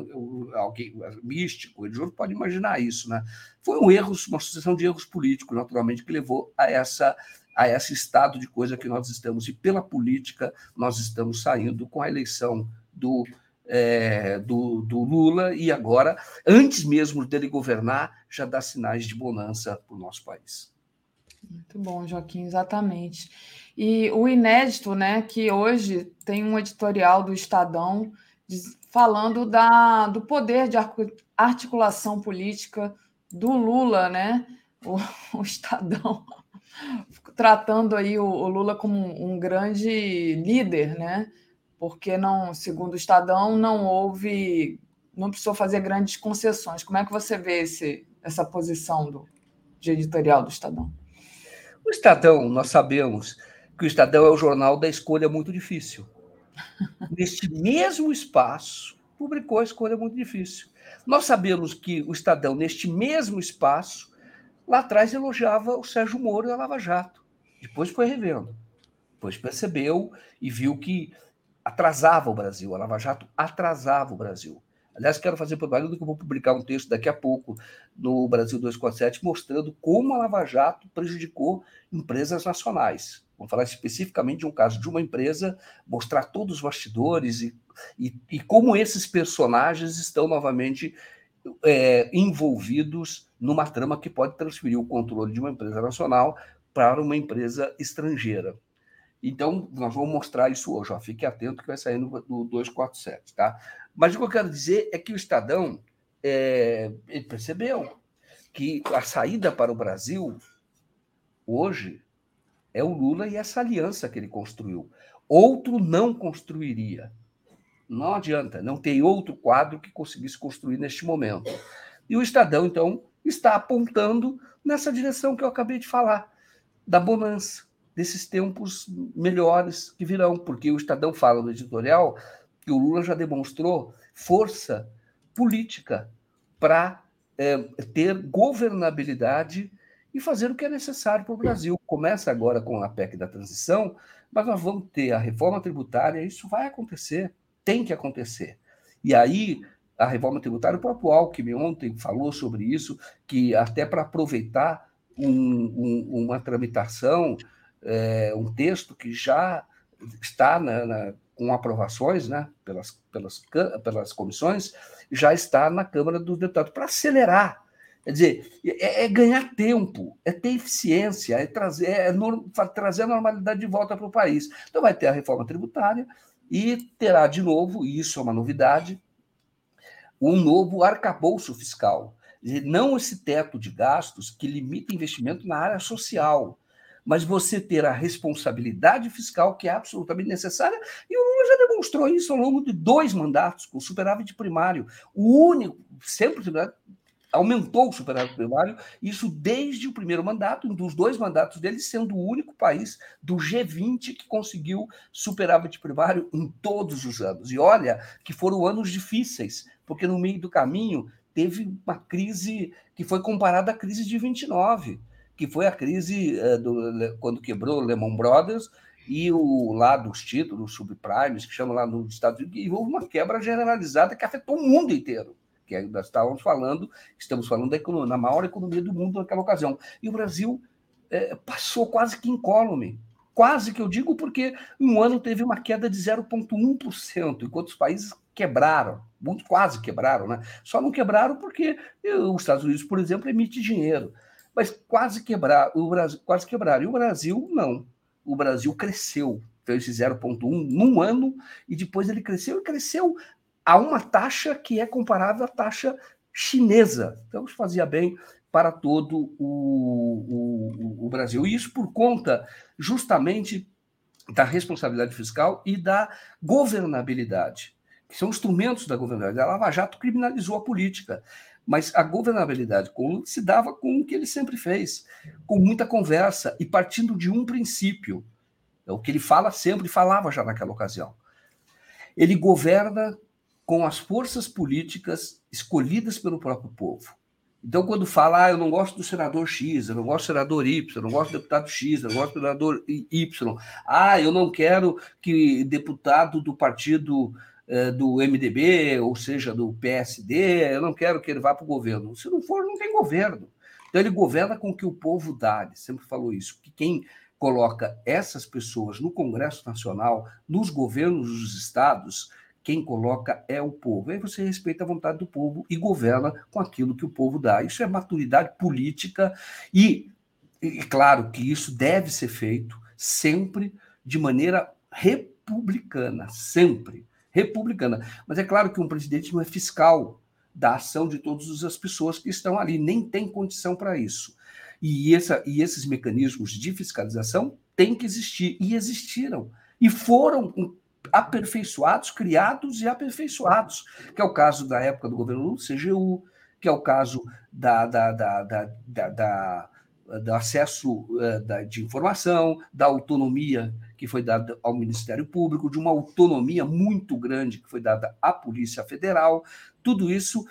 Speaker 11: Alguém místico, religioso pode imaginar isso, né? Foi um erro, uma sucessão de erros políticos, naturalmente, que levou a essa a esse estado de coisa que nós estamos e pela política nós estamos saindo com a eleição do é, do, do, Lula e agora, antes mesmo dele governar, já dá sinais de bonança para o nosso país.
Speaker 9: Muito bom, Joaquim, exatamente. E o inédito, né, que hoje tem um editorial do Estadão falando da, do poder de articulação política do Lula, né? O, o Estadão tratando aí o, o Lula como um, um grande líder, né? porque não, segundo o Estadão, não houve não precisou fazer grandes concessões. Como é que você vê esse, essa posição do, de editorial do Estadão?
Speaker 11: O Estadão, nós sabemos que o Estadão é o jornal da escolha muito difícil. Neste mesmo espaço, publicou a escolha muito difícil. Nós sabemos que o Estadão, neste mesmo espaço, lá atrás elogiava o Sérgio Moro e a Lava Jato. Depois foi revendo. Depois percebeu e viu que atrasava o Brasil. A Lava Jato atrasava o Brasil. Aliás, quero fazer propaganda que eu vou publicar um texto daqui a pouco no Brasil 247 mostrando como a Lava Jato prejudicou empresas nacionais. Vamos falar especificamente de um caso de uma empresa, mostrar todos os bastidores e, e, e como esses personagens estão novamente é, envolvidos numa trama que pode transferir o controle de uma empresa nacional para uma empresa estrangeira. Então, nós vamos mostrar isso hoje. Ó. Fique atento que vai sair no, no 247, tá? Mas o que eu quero dizer é que o Estadão é, percebeu que a saída para o Brasil hoje é o Lula e essa aliança que ele construiu. Outro não construiria. Não adianta, não tem outro quadro que conseguisse construir neste momento. E o Estadão, então, está apontando nessa direção que eu acabei de falar, da bonança, desses tempos melhores que virão, porque o Estadão fala no editorial que o Lula já demonstrou força política para é, ter governabilidade e fazer o que é necessário para o Brasil. Começa agora com a PEC da transição, mas nós vamos ter a reforma tributária, isso vai acontecer, tem que acontecer. E aí, a reforma tributária, o próprio Alckmin ontem falou sobre isso, que até para aproveitar um, um, uma tramitação, é, um texto que já está na, na, com aprovações né, pelas, pelas, pelas comissões, já está na Câmara dos Deputados, para acelerar Quer dizer, é, é, ganhar tempo, é ter eficiência, é trazer, é trazer a normalidade de volta para o país. Então, vai ter a reforma tributária e terá de novo, e isso é uma novidade, um novo arcabouço fiscal. Não esse teto de gastos que limita investimento na área social, mas você ter a responsabilidade fiscal que é absolutamente necessária, e o Lula já demonstrou isso ao longo de dois mandatos, com superávit primário. O único, sempre aumentou o superávit primário, isso desde o primeiro mandato, dos dois mandatos dele, sendo o único país do G20 que conseguiu superávit primário em todos os anos. E olha que foram anos difíceis, porque no meio do caminho teve uma crise que foi comparada à crise de 29, que foi a crise uh, do, quando quebrou Lehman Brothers e o lá dos títulos subprimes, que chama lá nos Estados Unidos, e houve uma quebra generalizada que afetou o mundo inteiro que nós estávamos falando, estamos falando da economia, maior economia do mundo naquela ocasião. E o Brasil é, passou quase que incólume. Quase que eu digo porque um ano teve uma queda de 0,1%, enquanto os países quebraram, muito quase quebraram, né? Só não quebraram porque os Estados Unidos, por exemplo, emite dinheiro. Mas quase quebrar, o Brasil, quase quebraram. E o Brasil não. O Brasil cresceu, fez 0,1 num ano, e depois ele cresceu e cresceu a uma taxa que é comparável à taxa chinesa. Então, isso fazia bem para todo o, o, o Brasil. E isso por conta justamente da responsabilidade fiscal e da governabilidade, que são instrumentos da governabilidade. A Lava Jato criminalizou a política, mas a governabilidade com se dava com o que ele sempre fez, com muita conversa e partindo de um princípio. É o que ele fala sempre, falava já naquela ocasião. Ele governa com as forças políticas escolhidas pelo próprio povo. Então, quando fala, ah, eu não gosto do senador X, eu não gosto do senador Y, eu não gosto do deputado X, eu não gosto do senador Y, ah, eu não quero que deputado do partido eh, do MDB, ou seja, do PSD, eu não quero que ele vá para o governo. Se não for, não tem governo. Então, ele governa com o que o povo dá, ele sempre falou isso, que quem coloca essas pessoas no Congresso Nacional, nos governos dos estados, quem coloca é o povo. Aí você respeita a vontade do povo e governa com aquilo que o povo dá. Isso é maturidade política e, e claro que isso deve ser feito sempre de maneira republicana, sempre republicana. Mas é claro que um presidente não é fiscal da ação de todas as pessoas que estão ali, nem tem condição para isso. E, essa, e esses mecanismos de fiscalização têm que existir, e existiram, e foram aperfeiçoados, criados e aperfeiçoados, que é o caso da época do governo Lula, CGU, que é o caso da, da, da, da, da, do acesso uh, de informação, da autonomia que foi dada ao Ministério Público, de uma autonomia muito grande que foi dada à Polícia Federal. Tudo isso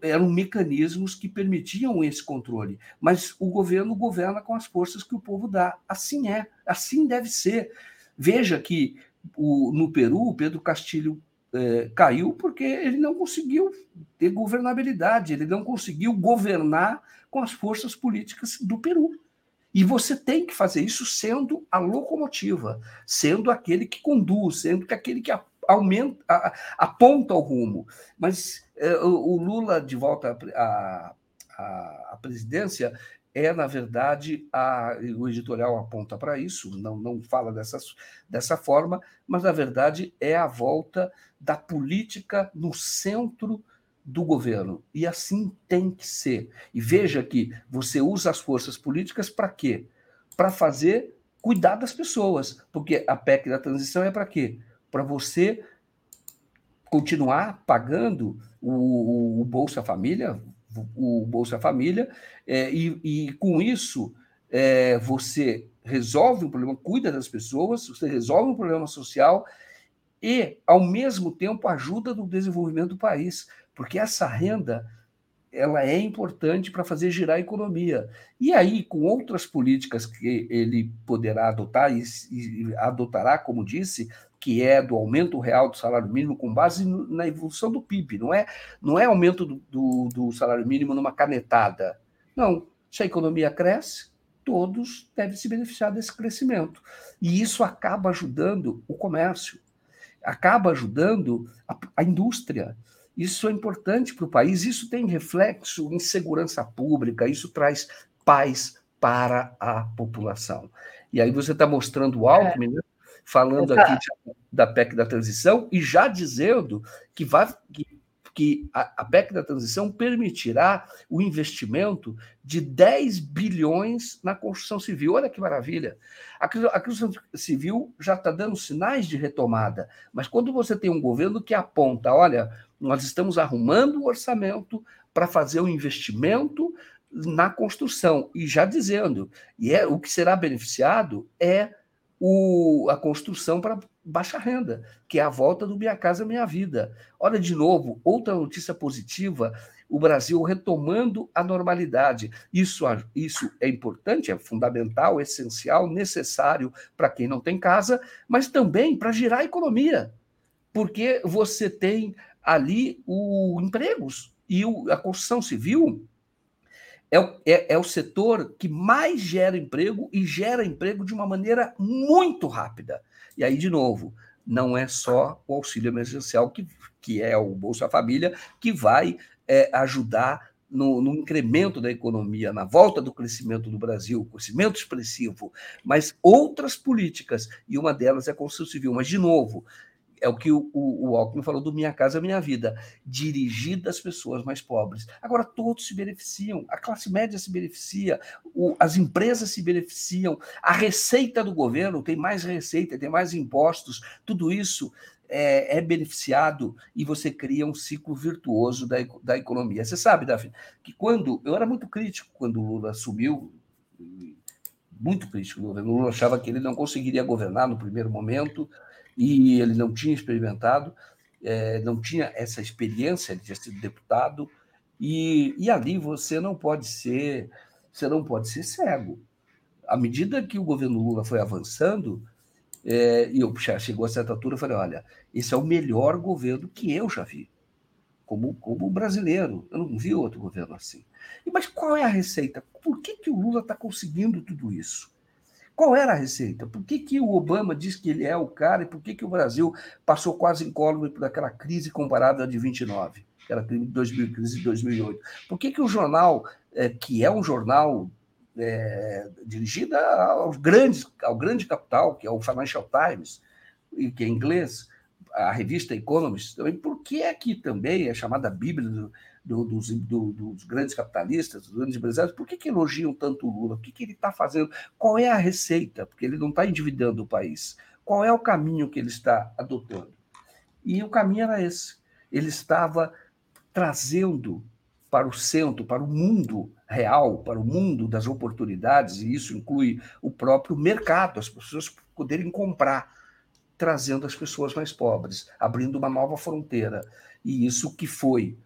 Speaker 11: eram mecanismos que permitiam esse controle, mas o governo governa com as forças que o povo dá. Assim é, assim deve ser. Veja que o, no Peru, o Pedro Castilho é, caiu porque ele não conseguiu ter governabilidade, ele não conseguiu governar com as forças políticas do Peru. E você tem que fazer isso sendo a locomotiva, sendo aquele que conduz, sendo aquele que aumenta, aponta o rumo. Mas é, o Lula, de volta à, à, à presidência, é, na verdade, a, o editorial aponta para isso, não, não fala dessa, dessa forma, mas, na verdade, é a volta da política no centro do governo. E assim tem que ser. E veja que você usa as forças políticas para quê? Para fazer cuidar das pessoas. Porque a PEC da transição é para quê? Para você continuar pagando o, o, Bolsa Família, o Bolsa Família, é, e, e, com isso é, você resolve um problema, cuida das pessoas, você resolve um problema social e, ao mesmo tempo, ajuda no desenvolvimento do país porque essa renda ela é importante para fazer girar a economia. E aí, com outras políticas que ele poderá adotar e, e adotará, como disse, que é do aumento real do salário mínimo com base na evolução do PIB, não é, não é aumento do, do, do salário mínimo numa canetada. Não, se a economia cresce, todos devem se beneficiar desse crescimento. E isso acaba ajudando o comércio, acaba ajudando a, a indústria. Isso é importante para o país, isso tem reflexo em segurança pública, isso traz paz para a população. E aí você está mostrando o Alckmin, é. né? Falando aqui da PEC da transição e já dizendo que, vai, que que a, a PEC da transição permitirá o investimento de 10 bilhões na construção civil. Olha que maravilha! A, a construção civil já está dando sinais de retomada, mas quando você tem um governo que aponta, olha, nós estamos arrumando o orçamento para fazer o um investimento na construção e já dizendo, e é o que será beneficiado é o, a construção para baixa renda, que é a volta do Minha Casa Minha Vida. Olha, de novo, outra notícia positiva: o Brasil retomando a normalidade. Isso, isso é importante, é fundamental, essencial, necessário para quem não tem casa, mas também para girar a economia, porque você tem ali o empregos e o, a construção civil é o, é, é o setor que mais gera emprego e gera emprego de uma maneira muito rápida. E aí, de novo, não é só o auxílio emergencial, que, que é o Bolsa Família, que vai é, ajudar no, no, incremento da economia, na volta do crescimento do Brasil, crescimento expressivo, mas outras políticas, e uma delas é a construção civil. Mas, de novo, é o que o, o, Alckmin falou do Minha Casa Minha Vida, dirigida às pessoas mais pobres. Agora, todos se beneficiam, a classe média se beneficia, o, as empresas se beneficiam, a receita do governo tem mais receita, tem mais impostos, tudo isso é, é, beneficiado e você cria um ciclo virtuoso da, da economia. Você sabe, Davi, que quando. Eu era muito crítico quando o Lula assumiu, muito crítico do governo. O Lula achava que ele não conseguiria governar no primeiro momento e ele não tinha experimentado, é, não tinha essa experiência, de ter sido deputado, e, e ali você não pode ser, você não pode ser cego. À medida que o governo Lula foi avançando, é, e eu já chegou a certa altura, eu falei, olha, esse é o melhor governo que eu já vi, como, como brasileiro. Eu não vi outro governo assim. E, mas qual é a receita? Por que, que o Lula está conseguindo tudo isso? Qual era a receita? Por que, que o Obama diz que ele é o cara e por que, que o Brasil passou quase incólume por aquela crise comparável à de 29, aquela crise de 2000, crise de 2008? Por que, que o jornal, é, que é um jornal é, dirigido aos grandes, ao grande capital, que é o Financial Times, que é inglês, a revista Economist, por que aqui também é chamada Bíblia do, do, dos, do, dos, grandes capitalistas, dos grandes empresários, por que, que elogiam tanto o Lula? O que, que ele está fazendo? Qual é a receita? Porque ele não está endividando o país. Qual é o caminho que ele está adotando? E o caminho era esse. Ele estava trazendo para o centro, para o mundo real, para o mundo das oportunidades, e isso inclui o próprio mercado, as pessoas poderem comprar, trazendo as pessoas mais pobres, abrindo uma nova fronteira. E isso que foi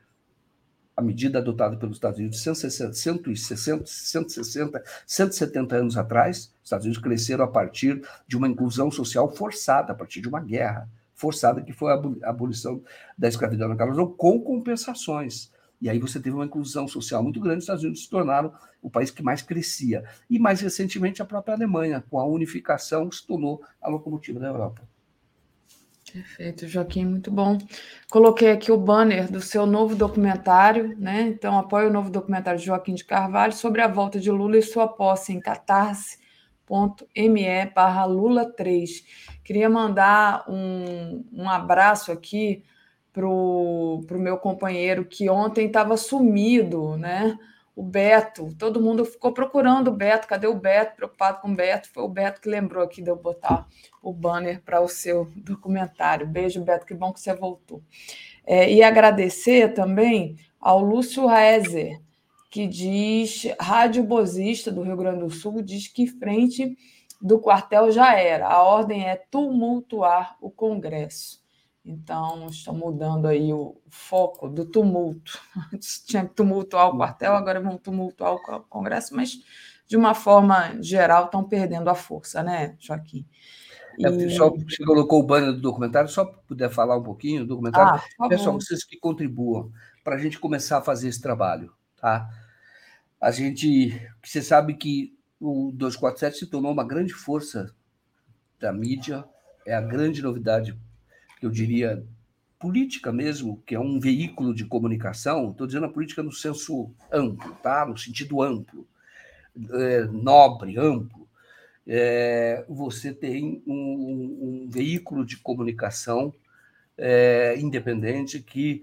Speaker 11: a medida adotada pelos Estados Unidos 160, 160, 160 170 anos atrás, os Estados Unidos cresceram a partir de uma inclusão social forçada, a partir de uma guerra forçada, que foi a abolição da escravidão na colonização, com compensações. E aí você teve uma inclusão social muito grande, os Estados Unidos se tornaram o país que mais crescia. E mais recentemente a própria Alemanha, com a unificação, se tornou a locomotiva da Europa.
Speaker 9: Perfeito, Joaquim, muito bom. Coloquei aqui o banner do seu novo documentário, né? Então, apoie o novo documentário de Joaquim de Carvalho sobre a volta de Lula e sua posse em catarse.me barra Lula 3. Queria mandar um, um abraço aqui para o meu companheiro que ontem estava sumido, né? O Beto, todo mundo ficou procurando o Beto, cadê o Beto? Preocupado com o Beto, foi o Beto que lembrou aqui de eu botar o banner para o seu documentário. Beijo, Beto, que bom que você voltou. É, e agradecer também ao Lúcio Rezer, que diz, rádio bozista do Rio Grande do Sul, diz que frente do quartel já era, a ordem é tumultuar o Congresso. Então, estão mudando aí o foco do tumulto. Antes tinha que tumultuar o quartel, agora vão tumultuar o Congresso, mas de uma forma geral estão perdendo a força, né, Joaquim?
Speaker 11: É, e... Só você colocou o banner do documentário, só puder falar um pouquinho do documentário. Ah, Pessoal, vocês que contribuam para a gente começar a fazer esse trabalho, tá? A gente, você sabe que o 247 se tornou uma grande força da mídia, é a grande novidade eu diria, política mesmo, que é um veículo de comunicação, estou dizendo a política no senso amplo, tá? no sentido amplo, é, nobre, amplo, é, você tem um, um, veículo de comunicação é, independente que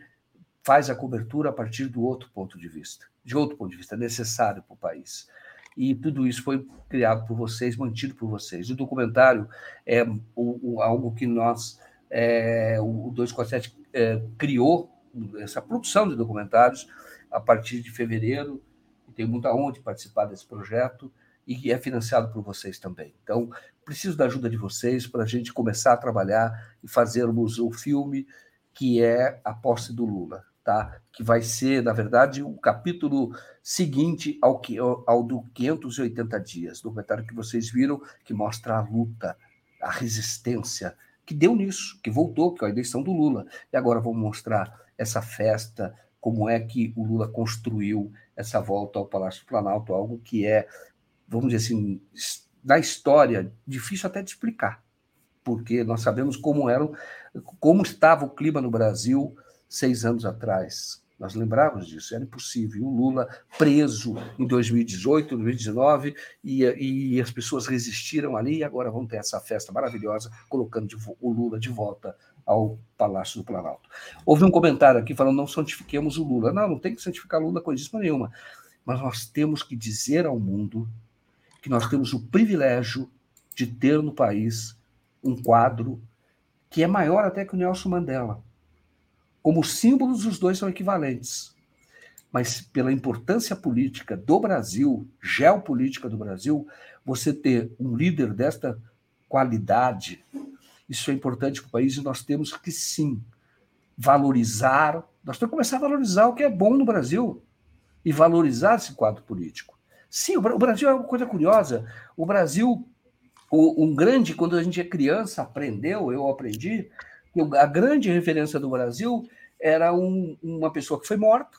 Speaker 11: faz a cobertura a partir do outro ponto de vista, de outro ponto de vista necessário para o país. E tudo isso foi criado por vocês, mantido por vocês. O documentário é o, o, algo que nós é, o 247 é, criou essa produção de documentários a partir de fevereiro, e tenho muita honra de participar desse projeto e que é financiado por vocês também. Então, preciso da ajuda de vocês para a gente começar a trabalhar e fazermos o filme que é a posse do Lula, tá? Que vai ser, na verdade, o capítulo seguinte ao que ao do 580 dias, documentário que vocês viram que mostra a luta, a resistência que deu nisso, que voltou, que é a eleição do Lula. E agora vamos mostrar essa festa, como é que o Lula construiu essa volta ao Palácio Planalto, algo que é, vamos dizer assim, na história, difícil até de explicar, porque nós sabemos como era, como estava o clima no Brasil seis anos atrás, nós lembrávamos disso, era impossível. O Lula preso em 2018, 2019, e, e as pessoas resistiram ali, e agora vão ter essa festa maravilhosa, colocando de, o Lula de volta ao Palácio do Planalto. Houve um comentário aqui falando: não santifiquemos o Lula. Não, não tem que santificar Lula coisíssima nenhuma. Mas nós temos que dizer ao mundo que nós temos o privilégio de ter no país um quadro que é maior até que o Nelson Mandela como símbolos, os dois são equivalentes. Mas pela importância política do Brasil, geopolítica do Brasil, você ter um líder desta qualidade, isso é importante para o país e nós temos que sim valorizar, nós temos que começar a valorizar o que é bom no Brasil e valorizar esse quadro político. Sim, o Brasil é uma coisa curiosa. O Brasil, um grande, quando a gente é criança, aprendeu, eu aprendi, a grande referência do Brasil era um, uma pessoa que foi morta,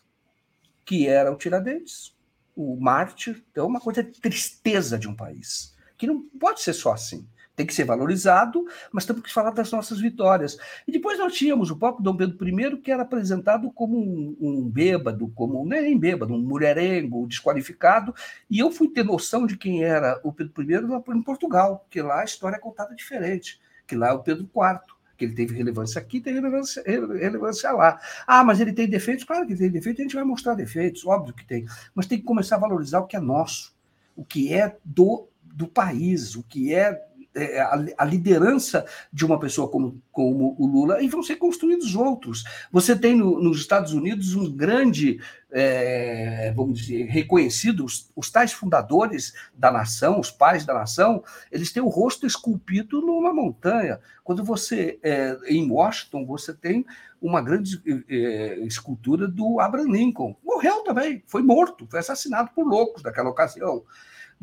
Speaker 11: que era o Tiradentes, o mártir. Então, é uma coisa de tristeza de um país, que não pode ser só assim. Tem que ser valorizado, mas temos que falar das nossas vitórias. E depois nós tínhamos o próprio Dom Pedro I, que era apresentado como um, um bêbado, como é nem bêbado, um mulherengo, desqualificado. E eu fui ter noção de quem era o Pedro I em Portugal, porque lá a história é contada diferente, que lá é o Pedro IV que ele teve relevância aqui, tem relevância, relevância lá. Ah, mas ele tem defeitos? Claro que tem defeitos, a gente vai mostrar defeitos, óbvio que tem. Mas tem que começar a valorizar o que é nosso, o que é do, do país, o que é, a, a, liderança de uma pessoa como, como o Lula e vão ser construídos outros. Você tem no, nos Estados Unidos um grande, é, vamos dizer, reconhecido, os, os, tais fundadores da nação, os pais da nação, eles têm o rosto esculpido numa montanha. Quando você, é, em Washington, você tem uma grande é, escultura do Abraham Lincoln. Morreu também, foi morto, foi assassinado por loucos naquela ocasião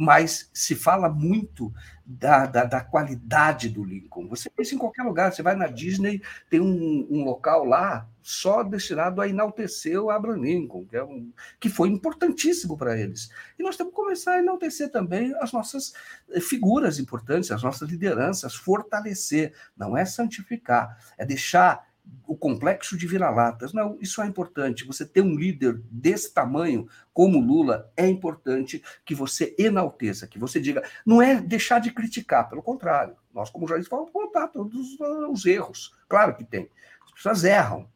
Speaker 11: mas se fala muito da, da, da, qualidade do Lincoln. Você pensa em qualquer lugar, você vai na Disney, tem um, um local lá só destinado a enaltecer o Abraham Lincoln, que, é um, que foi importantíssimo para eles. E nós temos que começar a enaltecer também as nossas figuras importantes, as nossas lideranças, fortalecer, não é santificar, é deixar o complexo de vira-latas. Não, isso é importante. Você ter um líder desse tamanho, como Lula, é importante que você enalteça, que você diga. Não é deixar de criticar, pelo contrário. Nós, como jornalistas, vamos apontar todos os erros. Claro que tem. As pessoas erram.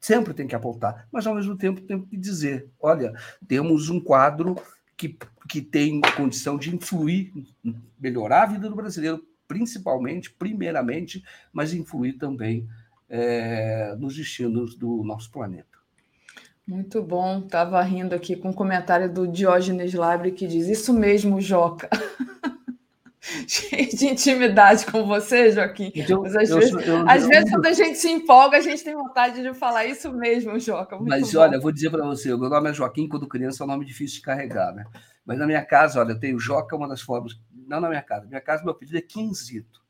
Speaker 11: Sempre tem que apontar. Mas, ao mesmo tempo, tem que dizer: olha, temos um quadro que, que tem condição de influir, melhorar a vida do brasileiro, principalmente, primeiramente, mas influir também é, nos destinos do nosso planeta.
Speaker 9: Muito bom. Estava rindo aqui com um comentário do Diógenes Labre que diz: Isso mesmo, Joca. Cheio de intimidade com você, Joaquim. Então, Mas às eu, vezes, eu, eu, às vezes quando a gente se empolga, a gente tem vontade de falar isso mesmo, Joca.
Speaker 11: Muito Mas bom. olha, vou dizer para você: o meu nome é Joaquim, quando criança é um nome difícil de carregar, né? Mas na minha casa, olha, eu tenho Joca, uma das formas. Não na minha casa. Na minha casa, meu apelido é Quinzito.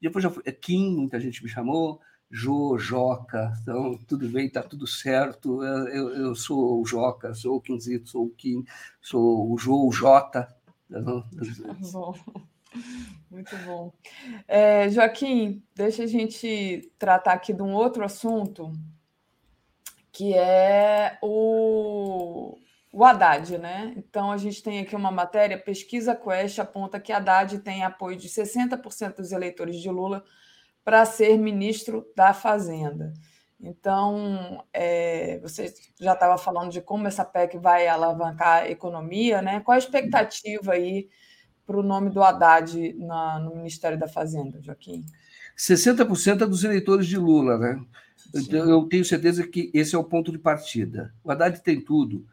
Speaker 11: Depois já fui, é Kim, muita gente me chamou. Jô, Joca, então tudo bem, está tudo certo. Eu, eu, sou o Joca, sou o Quinzito, sou o Kim, sou o Jô, o Jota. Tá
Speaker 9: bom. Muito bom. É, Joaquim, deixa a gente tratar aqui de um outro assunto, que é o, o Haddad, né? Então, a gente tem aqui uma matéria, pesquisa Quest aponta que Haddad tem apoio de 60% dos eleitores de Lula para ser ministro da Fazenda. Então, é, você já estava falando de como essa PEC vai alavancar a economia, né? Qual a expectativa aí para o nome do Haddad na, no Ministério da Fazenda, Joaquim?
Speaker 11: 60% é dos eleitores de Lula, né? Então, eu tenho certeza que esse é o ponto de partida. O Haddad tem tudo.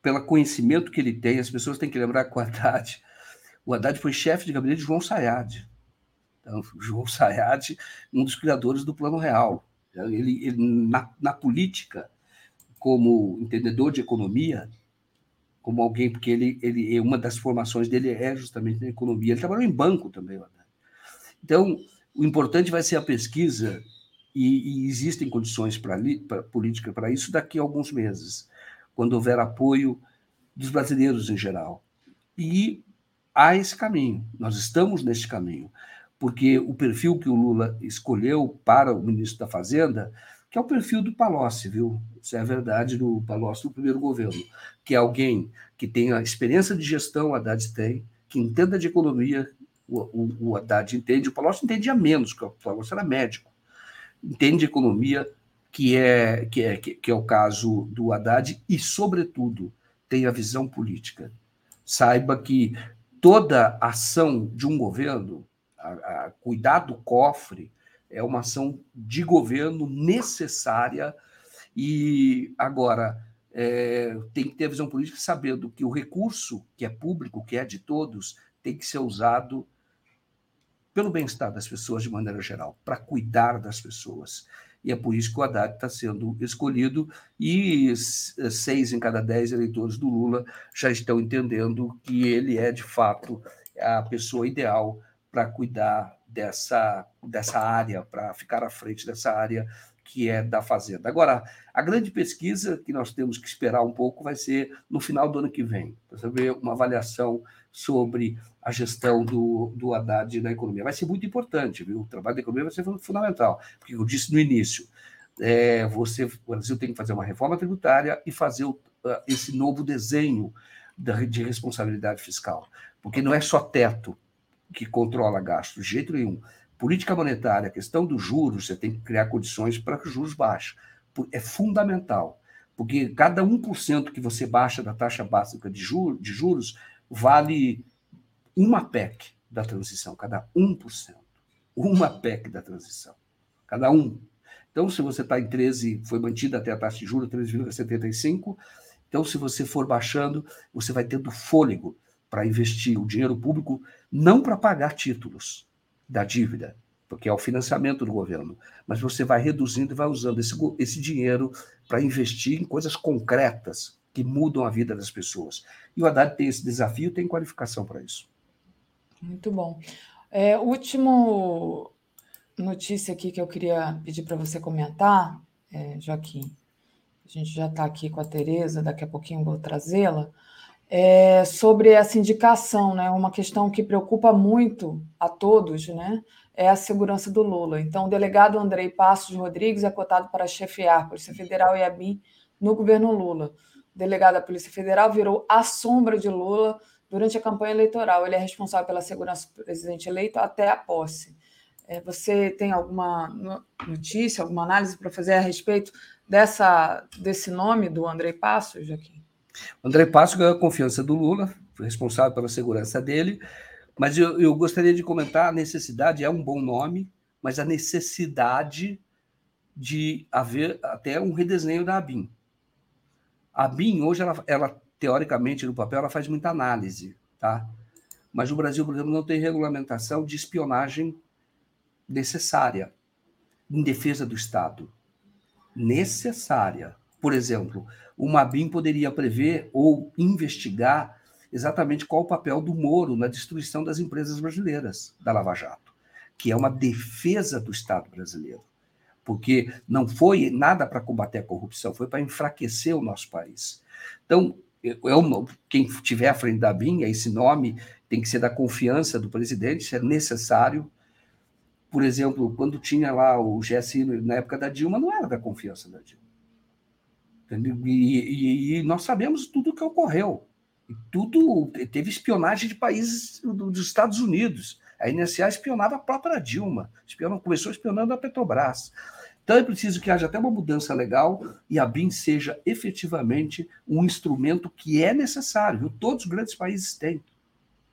Speaker 11: Pelo conhecimento que ele tem, as pessoas têm que lembrar que o Haddad, o Haddad foi chefe de gabinete de João Sayad. Então, João Sayad, um dos criadores do Plano Real. Ele, ele na, na, política, como entendedor de economia, como alguém, porque ele, ele uma das formações dele é justamente na economia. Ele trabalhou em banco também. Então, o importante vai ser a pesquisa, e, e existem condições para política para isso daqui a alguns meses, quando houver apoio dos brasileiros em geral. E há esse caminho, nós estamos nesse caminho porque o perfil que o Lula escolheu para o ministro da Fazenda, que é o perfil do Palocci, viu? Isso é a verdade do Palocci do primeiro governo, que é alguém que tenha experiência de gestão, o Haddad tem, que entenda de economia, o, o, o Haddad entende, o Palocci entendia menos, porque o Palocci era médico, entende de economia, que é, que, é, que é o caso do Haddad, e, sobretudo, tem a visão política. Saiba que toda ação de um governo a, a cuidar do cofre é uma ação de governo necessária e agora é, tem que ter a visão política sabendo que o recurso que é público, que é de todos, tem que ser usado pelo bem-estar das pessoas de maneira geral, para cuidar das pessoas. E é por isso que o Haddad está sendo escolhido e seis em cada dez eleitores do Lula já estão entendendo que ele é, de fato, a pessoa ideal para cuidar dessa, dessa área, para ficar à frente dessa área que é da Fazenda. Agora, a grande pesquisa que nós temos que esperar um pouco vai ser no final do ano que vem, para saber uma avaliação sobre a gestão do, do Haddad na economia. Vai ser muito importante, viu? O trabalho da economia vai ser fundamental, porque eu disse no início, é, você, o Brasil tem que fazer uma reforma tributária e fazer o, esse novo desenho de responsabilidade fiscal, porque não é só teto, que controla gastos, de jeito nenhum. Política monetária, questão dos juros, você tem que criar condições para que os juros baixem. É fundamental, porque cada 1% que você baixa da taxa básica de, juros, de juros vale uma PEC da transição, cada 1%. Uma PEC da transição. Cada um. Então, se você está em 13, foi mantida até a taxa de juros, 13,75. Então, se você for baixando, você vai tendo fôlego para investir o dinheiro público, não para pagar títulos da dívida, porque é o financiamento do governo, mas você vai reduzindo e vai usando esse, esse dinheiro para investir em coisas concretas que mudam a vida das pessoas. E o Haddad tem esse desafio, tem qualificação para isso.
Speaker 9: Muito bom. É, último notícia aqui que eu queria pedir para você comentar, é, Joaquim. A gente já está aqui com a Tereza, daqui a pouquinho vou trazê-la. É sobre essa indicação, né? Uma questão que preocupa muito a todos, né? É a segurança do Lula. Então, o delegado Andrei Passos Rodrigues é cotado para chefiar Polícia Federal e a BIM no governo Lula. O delegado da Polícia Federal virou a sombra de Lula durante a campanha eleitoral. Ele é responsável pela segurança do presidente eleito até a posse. É, você tem alguma notícia, alguma análise para fazer a respeito dessa, desse nome do André Passos, Joaquim?
Speaker 11: André Passos ganhou a confiança do Lula, responsável pela segurança dele, mas eu, eu gostaria de comentar a necessidade, é um bom nome, mas a necessidade de haver até um redesenho da ABIN. A ABIN, hoje, ela, ela teoricamente, no papel, ela faz muita análise, tá? Mas o Brasil, por exemplo, não tem regulamentação de espionagem necessária em defesa do Estado. Necessária. Por exemplo, o Mabim poderia prever ou investigar exatamente qual o papel do Moro na destruição das empresas brasileiras da Lava Jato, que é uma defesa do Estado brasileiro. Porque não foi nada para combater a corrupção, foi para enfraquecer o nosso país. Então, eu, quem estiver à frente da BIM, esse nome tem que ser da confiança do presidente, se é necessário, por exemplo, quando tinha lá o GSI na época da Dilma, não era da confiança da Dilma. E, e, e, nós sabemos tudo o que ocorreu. Tudo teve espionagem de países dos Estados Unidos. A NSA espionava a própria Dilma, espionou, começou espionando a Petrobras. Então é preciso que haja até uma mudança legal e a BIM seja efetivamente um instrumento que é necessário. Todos os grandes países têm.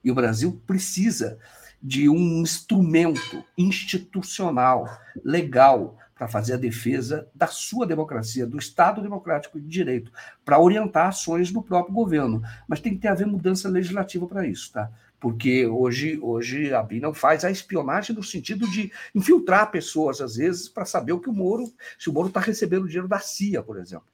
Speaker 11: E o Brasil precisa de um instrumento institucional, legal, para fazer a defesa da sua democracia, do Estado democrático de direito, para orientar ações do próprio governo. Mas tem que ter haver mudança legislativa para isso, tá? Porque hoje, hoje a não faz a espionagem no sentido de infiltrar pessoas, às vezes, para saber o que o Moro, se o Moro está recebendo dinheiro da CIA, por exemplo.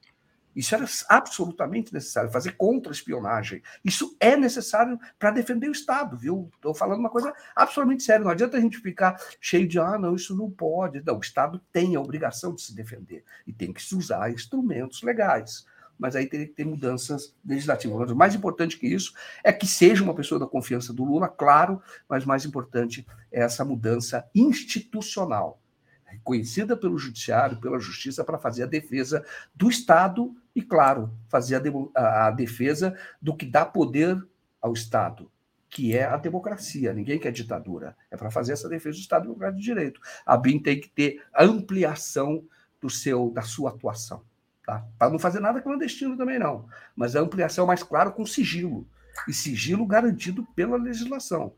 Speaker 11: Isso era absolutamente necessário, fazer contra-espionagem. Isso é necessário para defender o Estado, viu? Estou falando uma coisa absolutamente séria. Não adianta a gente ficar cheio de, ah, não, isso não pode. Não, o Estado tem a obrigação de se defender e tem que se usar instrumentos legais. Mas aí teria que ter mudanças legislativas. Mas o mais importante que isso é que seja uma pessoa da confiança do Lula, claro, mas mais importante é essa mudança institucional reconhecida pelo judiciário, pela justiça, para fazer a defesa do Estado e, claro, fazer a, a, defesa do que dá poder ao Estado, que é a democracia. Ninguém quer ditadura. É para fazer essa defesa do Estado democrático de direito. A BIM tem que ter ampliação do seu, da sua atuação. Tá? Para não fazer nada clandestino também, não. Mas a ampliação mais clara com sigilo. E sigilo garantido pela legislação.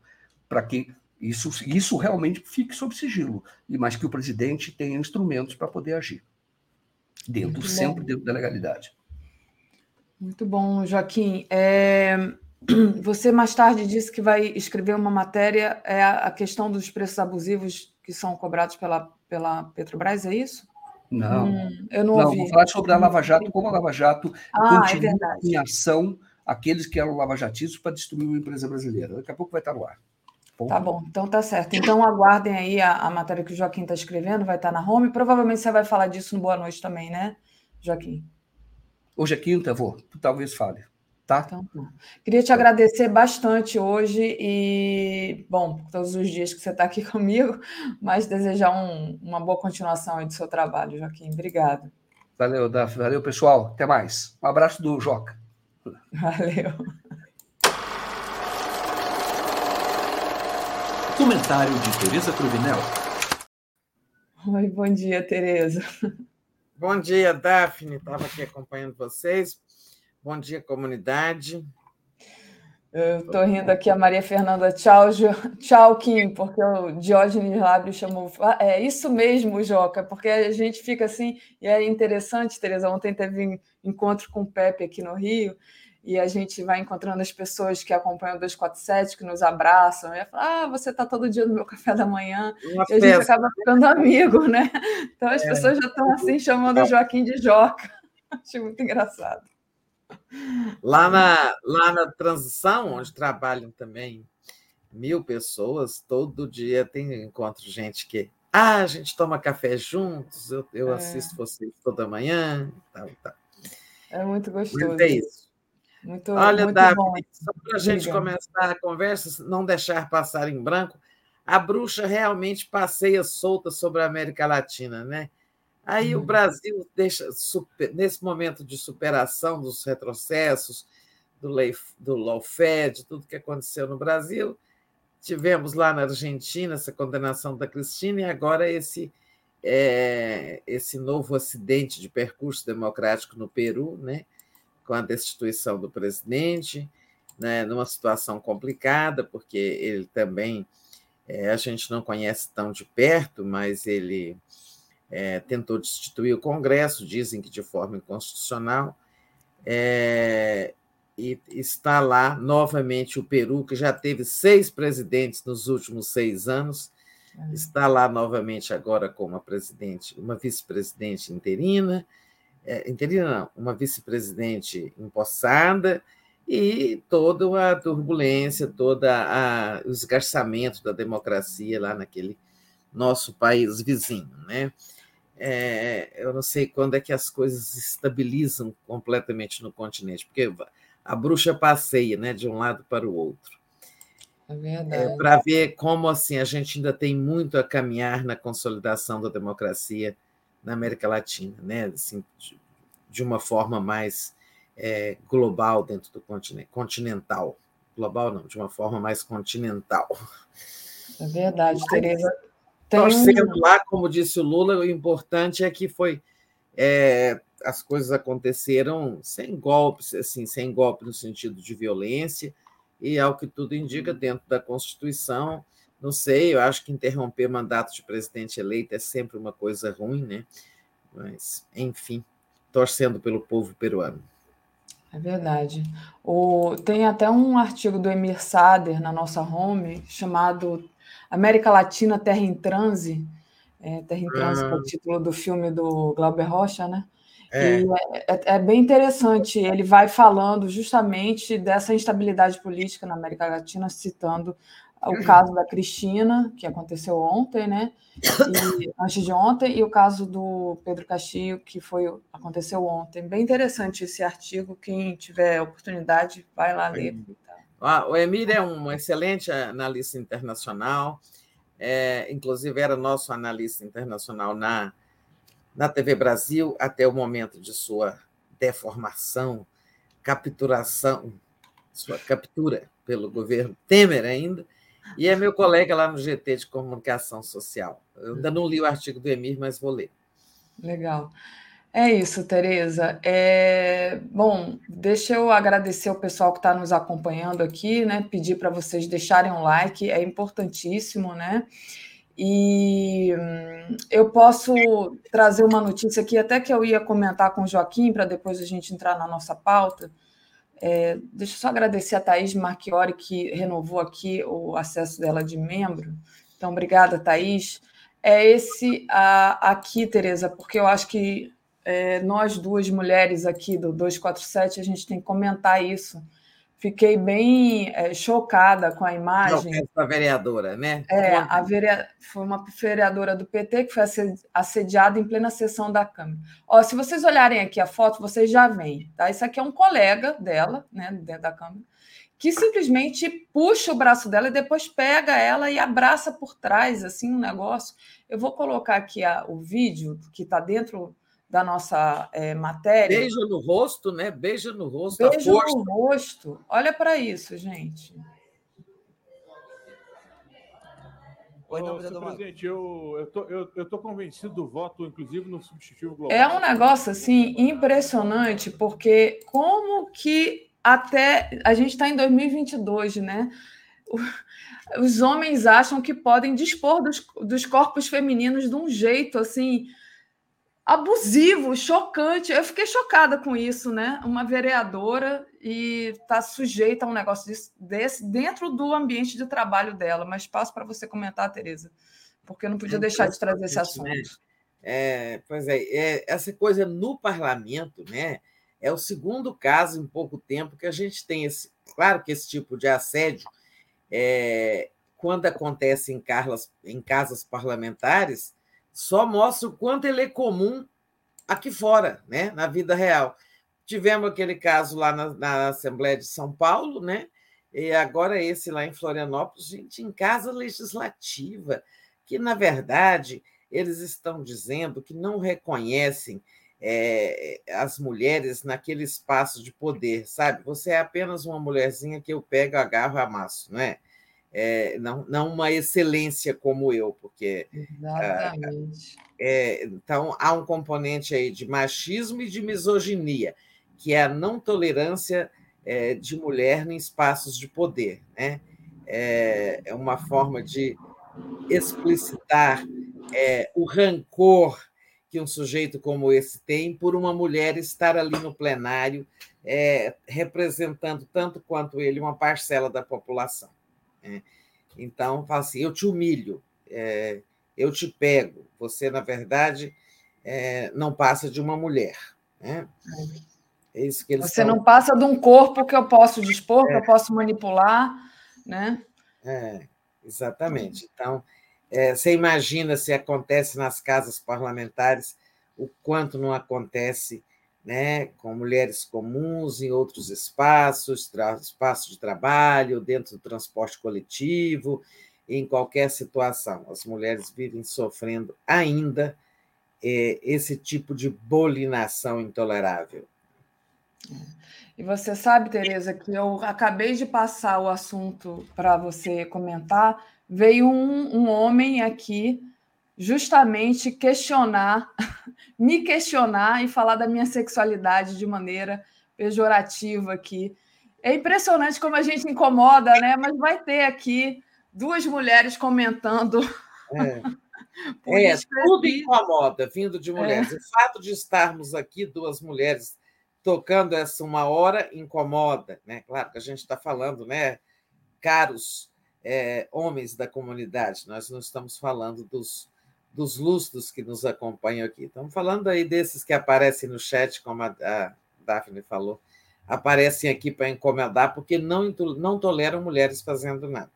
Speaker 11: Para que isso, isso realmente fique sob sigilo, mas que o presidente tenha instrumentos para poder agir, dentro, sempre dentro da legalidade.
Speaker 9: Muito bom, Joaquim. É, você mais tarde disse que vai escrever uma matéria, é a questão dos preços abusivos que são cobrados pela, pela Petrobras, é isso?
Speaker 11: Não, hum, eu não, não ouvi. Vou falar sobre a Lava Jato, como a Lava Jato
Speaker 9: ah, é continua é
Speaker 11: em ação aqueles que eram lavajatistas para destruir uma empresa brasileira. Daqui a pouco vai estar no ar.
Speaker 9: Tá bom, então tá certo. Então aguardem aí a, a matéria que o Joaquim está escrevendo, vai estar na home. Provavelmente você vai falar disso no Boa Noite também, né, Joaquim?
Speaker 11: Hoje é quinta, vou. Talvez fale. Tá?
Speaker 9: Então, tá. Queria te agradecer bastante hoje e, bom, todos os dias que você está aqui comigo, mas desejar um, uma boa continuação aí do seu trabalho, Joaquim. Obrigado.
Speaker 11: Valeu, Daf. Valeu, pessoal. Até mais. Um abraço do Joca.
Speaker 9: Valeu.
Speaker 6: Comentário de Tereza Cruvinel.
Speaker 9: Oi, bom dia, Tereza.
Speaker 12: Bom dia, Daphne. Estava aqui acompanhando vocês. Bom dia, comunidade.
Speaker 9: Eu estou rindo aqui, a Maria Fernanda, tchau, jo... tchau, Kim, porque o Diógenes Lábio chamou. Ah, é isso mesmo, Joca, porque a gente fica assim, e é interessante, Tereza. Ontem teve encontro com o Pepe aqui no Rio, e a gente vai encontrando as pessoas que acompanham o 247, que nos abraçam, e fala, ah, você está todo dia no meu café da manhã, Uma e a gente acaba ficando amigo, né? Então as é. pessoas já estão assim chamando o Joaquim de Joca. Acho muito engraçado.
Speaker 12: Lá na, lá na transição, onde trabalham também mil pessoas, todo dia tem encontro gente que. Ah, a gente toma café juntos, eu, eu é. assisto vocês toda manhã. Tal, tal.
Speaker 9: É muito gostoso.
Speaker 12: Mas é isso. Muito, Olha, muito Davi, bom. só para a gente começar a conversa, não deixar passar em branco, a bruxa realmente passeia solta sobre a América Latina, né? Aí o uhum. Brasil deixa, super, nesse momento de superação dos retrocessos, do, lei, do tudo que aconteceu no Brasil, tivemos lá na Argentina essa condenação da Cristina e agora esse é, esse novo acidente de percurso democrático no Peru, né, com a destituição do presidente, né, numa situação complicada, porque ele também é, a gente não conhece tão de perto, mas ele é, tentou destituir o Congresso, dizem que de forma inconstitucional, é, e está lá novamente o Peru, que já teve seis presidentes nos últimos seis anos, é. está lá novamente agora com uma presidente, uma vice-presidente interina, é, interina não, uma vice-presidente empossada, e toda a turbulência, todo o esgarçamento da democracia lá naquele nosso país vizinho, né? é, eu não sei quando é que as coisas se estabilizam completamente no continente, porque a bruxa passeia né, de um lado para o outro.
Speaker 9: É verdade. É,
Speaker 12: para ver como assim a gente ainda tem muito a caminhar na consolidação da democracia na América Latina, né? Assim, de, uma forma mais é, global dentro do continente, continental. Global não, de uma forma mais continental.
Speaker 9: É verdade, Tereza.
Speaker 12: Torcendo lá, como disse o Lula, o importante é que foi é, as coisas aconteceram sem golpes, assim, sem golpe no sentido de violência, e ao que tudo indica, dentro da Constituição, não sei, eu acho que interromper mandato de presidente eleito é sempre uma coisa ruim, né? Mas, enfim, torcendo pelo povo peruano.
Speaker 9: É verdade. O, tem até um artigo do Emir Sader na nossa home chamado América Latina, Terra em Transe. É, Terra em Transe, é o ah. título do filme do Glauber Rocha, né? É. É, é, bem interessante. Ele vai falando justamente dessa instabilidade política na América Latina, citando o uhum. caso da Cristina, que aconteceu ontem, né? E, antes de ontem, e o caso do Pedro Castilho, que foi aconteceu ontem. Bem interessante esse artigo. Quem tiver oportunidade, vai lá ler.
Speaker 12: Ah, o Emir é um excelente analista internacional, é, inclusive era nosso analista internacional na, na TV Brasil até o momento de sua deformação, capturação, sua captura pelo governo Temer ainda, e é meu colega lá no GT de Comunicação Social. Eu ainda não li o artigo do Emir, mas vou ler.
Speaker 9: Legal. É isso, Tereza. É... Bom, deixa eu agradecer o pessoal que está nos acompanhando aqui, né? Pedir para vocês deixarem um like, é importantíssimo, né? E hum, eu posso trazer uma notícia aqui, até que eu ia comentar com o Joaquim, para depois a gente entrar na nossa pauta. É, deixa eu só agradecer a Thaís Marchiori, que renovou aqui o acesso dela de membro. Então, obrigada, Thaís. É esse a, aqui, Tereza, porque eu acho que é, nós duas mulheres aqui do 247, a gente tem que comentar isso. Fiquei bem é, chocada com a imagem.
Speaker 12: Da vereadora, né?
Speaker 9: É, a vereadora, foi uma vereadora do PT que foi assediada em plena sessão da Câmara. Ó, se vocês olharem aqui a foto, vocês já veem, tá? Isso aqui é um colega dela, né, dentro da Câmara, que simplesmente puxa o braço dela e depois pega ela e abraça por trás, assim, um negócio. Eu vou colocar aqui a, o vídeo que está dentro da nossa é, matéria.
Speaker 12: Beija no rosto, né? Beija no rosto.
Speaker 9: Beija no rosto. Olha para isso, gente.
Speaker 13: Oi, não, senhor presidente, eu, eu, tô, eu, eu tô convencido do voto, inclusive, no substitutivo global.
Speaker 9: É um negócio, assim, impressionante, porque como que até a gente está em 2022, né? Os homens acham que podem dispor dos, dos corpos femininos de um jeito assim abusivo, chocante. Eu fiquei chocada com isso, né? Uma vereadora e está sujeita a um negócio desse, dentro do ambiente de trabalho dela. Mas passo para você comentar, Tereza, porque eu não podia deixar de trazer esse assunto. Né?
Speaker 12: É, pois é, é, essa coisa no parlamento, né? É o segundo caso em pouco tempo que a gente tem esse. Claro que esse tipo de assédio, é, quando acontece em, carlas, em casas parlamentares, só mostra o quanto ele é comum aqui fora, né? na vida real. Tivemos aquele caso lá na, na Assembleia de São Paulo, né? E agora esse lá em Florianópolis, gente, em casa legislativa, que na verdade eles estão dizendo que não reconhecem é, as mulheres naquele espaço de poder, sabe? Você é apenas uma mulherzinha que eu pego, agarro amasso, não é? É não, não uma excelência como eu, porque. Exatamente. é, então, há um componente aí de machismo e de misoginia, que é a não tolerância é, de mulher em espaços de poder, né? É, é uma forma de explicitar é, o rancor que um sujeito como esse tem por uma mulher estar ali no plenário é, representando tanto quanto ele uma parcela da população. Né? Então, fala assim: eu te humilho, é, eu te pego. Você, na verdade, é, não passa de uma mulher. Né?
Speaker 9: É isso que eles Você não passa de um corpo que eu posso dispor, que eu é. posso manipular, né?
Speaker 12: É, exatamente. Então, é, você imagina se acontece nas casas parlamentares o quanto não acontece né, com mulheres comuns em outros espaços, espaço de trabalho, dentro do transporte coletivo, em qualquer situação. As mulheres vivem sofrendo ainda é, esse tipo de bolinação intolerável.
Speaker 9: E você sabe, Tereza, que eu acabei de passar o assunto para você comentar veio um, um homem aqui justamente questionar, me questionar e falar da minha sexualidade de maneira pejorativa aqui. É impressionante como a gente incomoda, né? Mas vai ter aqui duas mulheres comentando.
Speaker 12: É, é tudo incomoda vindo de mulheres. É. O fato de estarmos aqui, duas mulheres, tocando essa uma hora, incomoda, né? Claro que a gente está falando, né? Caros é, homens da comunidade, nós não estamos falando dos, dos lustros que nos acompanham aqui, estamos falando aí desses que aparecem no chat, como a, a Daphne falou, aparecem aqui para incomodar porque não, não toleram mulheres fazendo nada.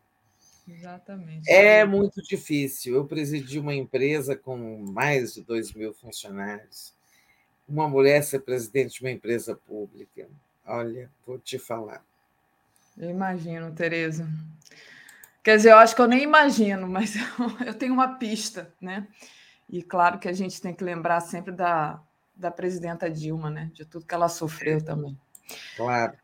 Speaker 9: Exatamente.
Speaker 12: É muito difícil. Eu presidi uma empresa com mais de 2 mil funcionários. Uma mulher ser presidente de uma empresa pública. Olha, vou te falar.
Speaker 9: Eu imagino, Tereza. Quer dizer, eu acho que eu nem imagino, mas eu, eu tenho uma pista, né? E claro que a gente tem que lembrar sempre da, da presidenta Dilma, né? De tudo que ela sofreu também.
Speaker 12: Claro.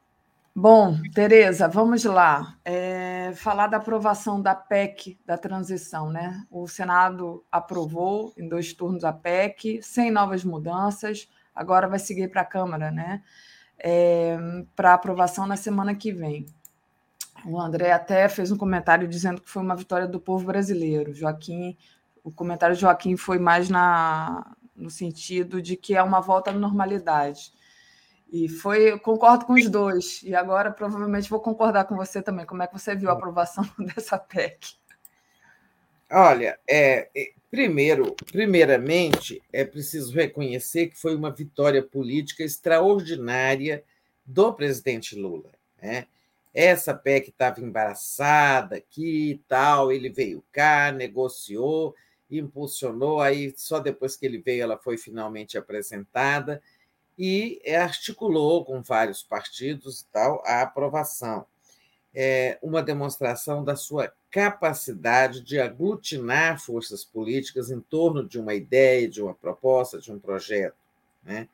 Speaker 9: Bom, Tereza, vamos lá. É, falar da aprovação da PEC da transição, né? O Senado aprovou em dois turnos a PEC, sem novas mudanças. Agora vai seguir para a Câmara, né? É, para aprovação na semana que vem. O André até fez um comentário dizendo que foi uma vitória do povo brasileiro. Joaquim, o comentário de Joaquim foi mais na, no sentido de que é uma volta à normalidade. E foi, concordo com os dois. E agora provavelmente vou concordar com você também. Como é que você viu a aprovação dessa PEC?
Speaker 12: Olha, é, é, primeiro, primeiramente, é preciso reconhecer que foi uma vitória política extraordinária do presidente Lula. Né? Essa PEC estava embaraçada aqui e tal, ele veio cá, negociou, impulsionou, aí só depois que ele veio ela foi finalmente apresentada e articulou com vários partidos e tal a aprovação. É uma demonstração da sua capacidade de aglutinar forças políticas em torno de uma ideia, de uma proposta, de um projeto. Né?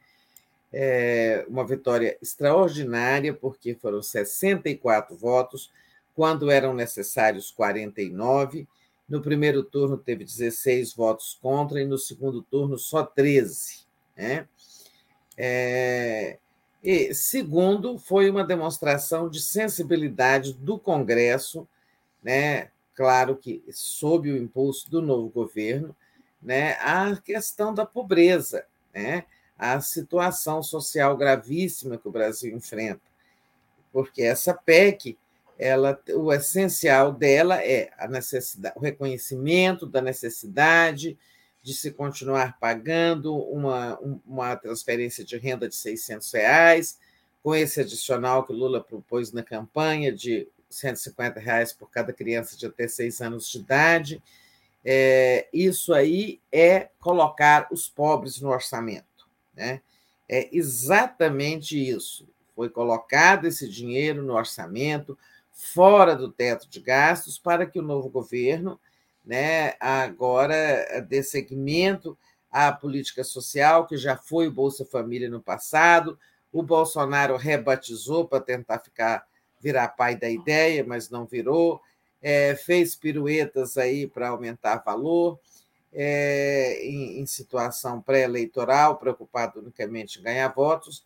Speaker 12: É, uma vitória extraordinária, porque foram 64 votos, quando eram necessários 49. No primeiro turno teve 16 votos contra e no segundo turno só 13. Né? É, E, segundo, foi uma demonstração de sensibilidade do Congresso, né? claro que sob o impulso do novo governo, né? a questão da pobreza, né? A situação social gravíssima que o Brasil enfrenta. Porque essa PEC, ela, o essencial dela é a necessidade, o reconhecimento da necessidade de se continuar pagando uma, uma transferência de renda de 600 reais, com esse adicional que Lula propôs na campanha de 150 reais por cada criança de até seis anos de idade. É, isso aí é colocar os pobres no orçamento. Né? É exatamente isso. Foi colocado esse dinheiro no orçamento, fora do teto de gastos, para que o novo governo né, agora dê seguimento à política social, que já foi o Bolsa Família no passado. O Bolsonaro rebatizou para tentar ficar virar pai da ideia, mas não virou. É, fez piruetas aí para aumentar valor, é, em, em situação pré-eleitoral, preocupado unicamente em ganhar votos.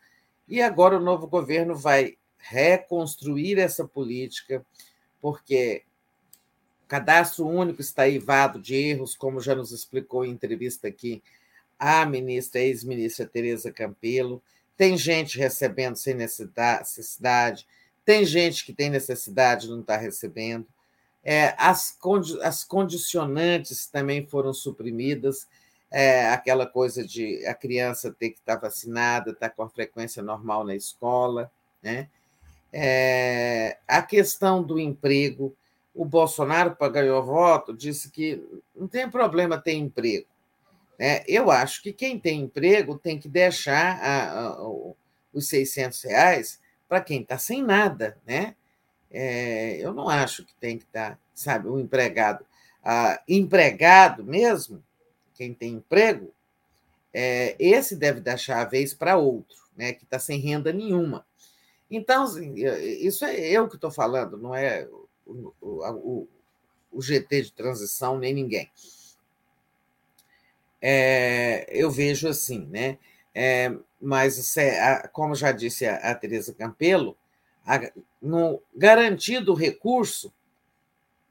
Speaker 12: E agora o novo governo vai reconstruir essa política, porque cadastro único está eivado de erros, como já nos explicou em entrevista aqui a ministra, ex-ministra Tereza Campelo. Tem gente recebendo sem necessidade, tem gente que tem necessidade e não está recebendo. É, as, condi as condicionantes também foram suprimidas, é, aquela coisa de a criança ter que estar vacinada, estar tá com a frequência normal na escola. Né? É, a questão do emprego, o Bolsonaro, para ganhar voto, disse que não tem problema ter emprego. Né? Eu acho que quem tem emprego tem que deixar a, a, os 600 reais para quem está sem nada. Né? É, eu não acho que tem que estar, sabe, o um empregado. Ah, empregado mesmo, quem tem emprego, é, esse deve deixar a vez para outro, né, que está sem renda nenhuma. Então, assim, isso é eu que estou falando, não é o, o, o, GT de transição, nem ninguém. É, eu vejo assim, né? É, mas, é, como já disse a, a Tereza Campelo, no garantido recurso,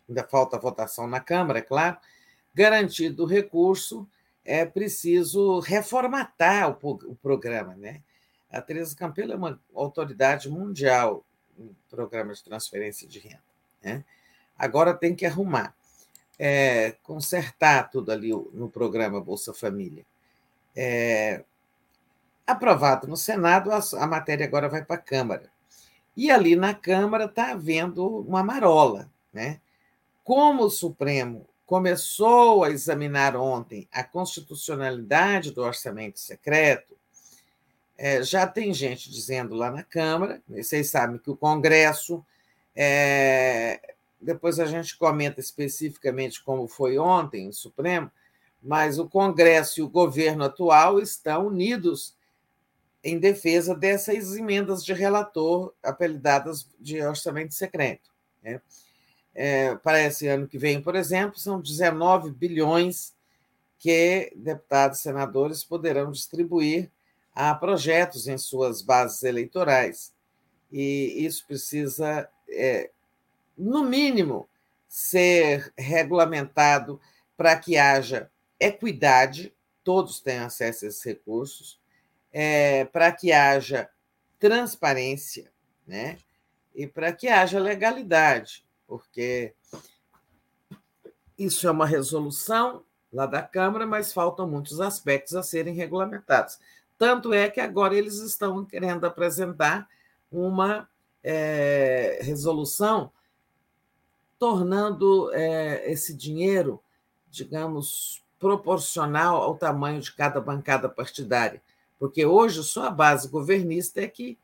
Speaker 12: ainda falta votação na Câmara, é claro, garantido o recurso, é preciso reformatar o, o programa, né? A Teresa Campelo é uma autoridade mundial em programas de transferência de renda. Né? Agora tem que arrumar, é, consertar tudo ali no programa Bolsa Família. É, aprovado no Senado, a, a matéria agora vai para a Câmara. E ali na Câmara está havendo uma marola. Né? Como o Supremo começou a examinar ontem a constitucionalidade do orçamento secreto, é, já tem gente dizendo lá na Câmara, vocês sabem que o Congresso é, depois a gente comenta especificamente como foi ontem no Supremo, mas o Congresso e o governo atual estão unidos em defesa dessas emendas de relator apelidadas de orçamento secreto. Né? É, para esse ano que vem, por exemplo, são 19 bilhões que deputados e senadores poderão distribuir a projetos em suas bases eleitorais. E isso precisa é, no mínimo, ser regulamentado para que haja equidade, todos tenham acesso a esses recursos, é, para que haja transparência, né? E para que haja legalidade, porque isso é uma resolução lá da Câmara, mas faltam muitos aspectos a serem regulamentados. Tanto é que agora eles estão querendo apresentar uma é, resolução tornando é, esse dinheiro, digamos, proporcional ao tamanho de cada bancada partidária. Porque hoje só a base governista é que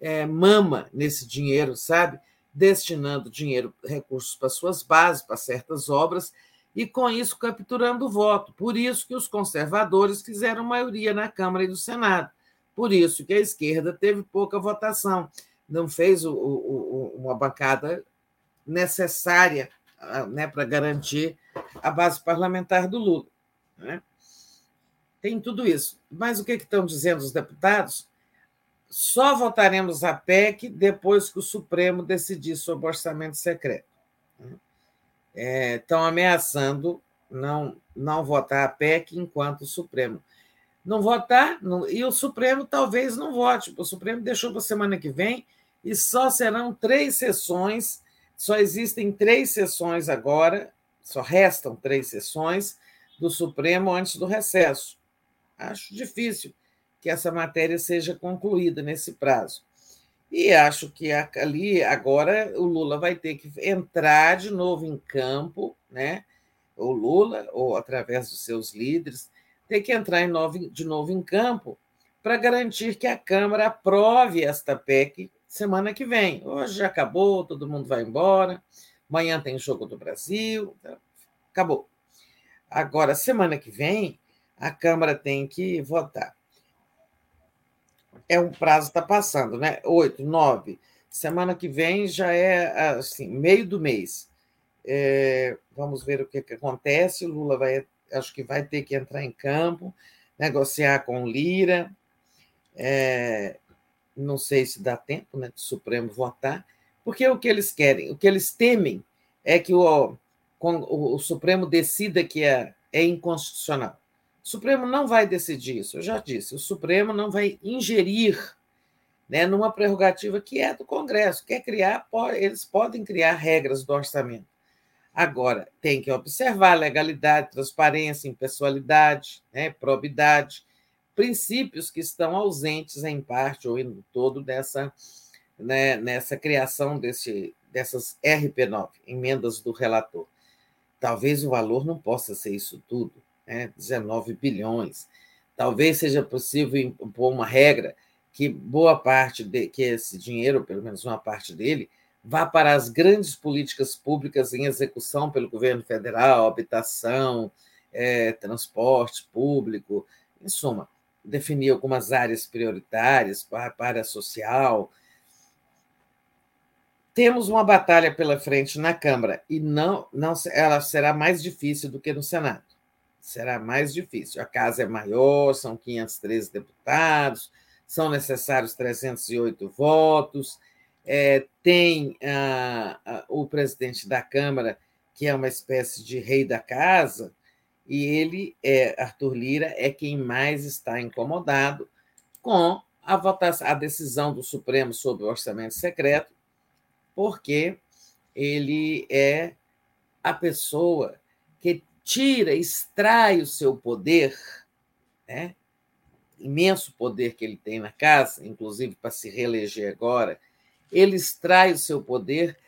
Speaker 12: é, mama nesse dinheiro, sabe? Destinando dinheiro, recursos para suas bases, para certas obras, e com isso capturando o voto. Por isso que os conservadores fizeram maioria na Câmara e no Senado. Por isso que a esquerda teve pouca votação não fez o, o, uma bancada necessária ah, né, para garantir a base parlamentar do Lula. Né? Tem tudo isso. Mas o que, que estão dizendo os deputados? só votaremos a PEC depois que o Supremo decidir sobre o orçamento secreto. É, estão ameaçando não, não votar a PEC enquanto o Supremo. Não votar, não, e o Supremo talvez não vote. O Supremo deixou para semana que vem e só serão três sessões, só existem três sessões agora, só restam três sessões do Supremo antes do recesso. Acho difícil que essa matéria seja concluída nesse prazo. E acho que ali agora o Lula vai ter que entrar de novo em campo, né? O Lula, ou através dos seus líderes, ter que entrar de novo em campo para garantir que a Câmara aprove esta PEC semana que vem. Hoje já acabou, todo mundo vai embora. Amanhã tem Jogo do Brasil. Tá? Acabou. Agora, semana que vem, a Câmara tem que votar. É um prazo está passando, né? Oito, nove. Semana que vem já é assim, meio do mês. É, vamos ver o que, que acontece. Lula vai, acho que vai ter que entrar em campo, negociar com Lira. É, não sei se dá tempo né, do Supremo votar, porque o que eles querem, o que eles temem é que o, o, o Supremo decida que é, é inconstitucional. O Supremo não vai decidir isso, eu já disse, o Supremo não vai ingerir né, numa prerrogativa que é do Congresso, quer criar, pode, eles podem criar regras do orçamento. Agora, tem que observar legalidade, transparência, impessoalidade, né, probidade, princípios que estão ausentes em parte ou em todo dessa, né, nessa criação desse, dessas RP9, emendas do relator. Talvez o valor não possa ser isso tudo, né? 19 bilhões. Talvez seja possível impor uma regra que boa parte de que esse dinheiro, pelo menos uma parte dele, vá para as grandes políticas públicas em execução pelo governo federal, habitação, é, transporte público, em suma, definir algumas áreas prioritárias para a área social. Temos uma batalha pela frente na Câmara e não, não ela será mais difícil do que no Senado. Será mais difícil. A casa é maior, são 513 deputados, são necessários 308 votos. É, tem ah, ah, o presidente da Câmara, que é uma espécie de rei da casa, e ele, é, Arthur Lira, é quem mais está incomodado com a votação, a decisão do Supremo sobre o orçamento secreto, porque ele é a pessoa que tira, extrai o seu poder, né? imenso poder que ele tem na casa, inclusive para se reeleger agora, ele extrai o seu poder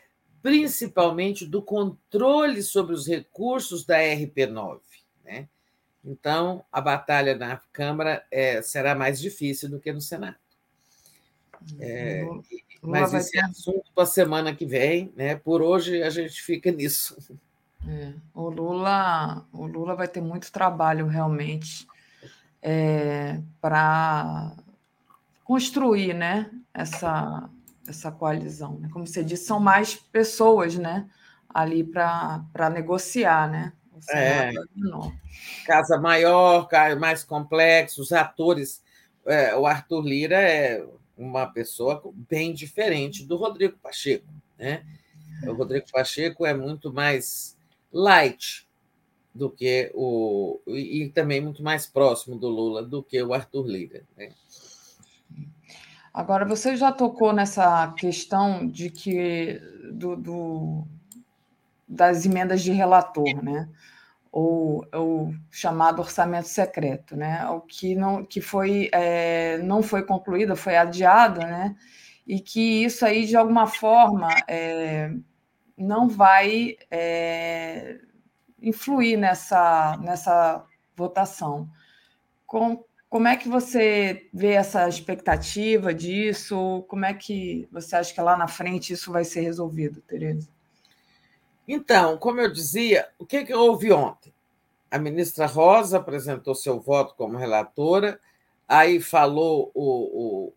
Speaker 12: principalmente do controle sobre os recursos da RP9. Né? Então, a batalha na Câmara é, será mais difícil do que no Senado. É, mas esse é assunto para a semana que vem, né? Por hoje a gente fica nisso.
Speaker 9: É, o Lula, o Lula vai ter muito trabalho realmente é, para construir, né? Essa essa coalizão, né? Como você disse, são mais pessoas, né? Ali para negociar, né?
Speaker 12: É, casa maior, mais complexo, os atores. É, o Arthur Lira é uma pessoa bem diferente do Rodrigo Pacheco. Né? O Rodrigo Pacheco é muito mais light do que o. e também muito mais próximo do Lula do que o Arthur Lira. Né?
Speaker 9: Agora, você já tocou nessa questão de que do, do das emendas de relator, né? Ou o chamado orçamento secreto, né? O que não que foi é, não foi concluída, foi adiada, né? E que isso aí de alguma forma é, não vai é, influir nessa nessa votação. Com, como é que você vê essa expectativa disso? Como é que você acha que lá na frente isso vai ser resolvido, Tereza?
Speaker 12: Então, como eu dizia, o que, que houve ontem? A ministra Rosa apresentou seu voto como relatora, aí falou o,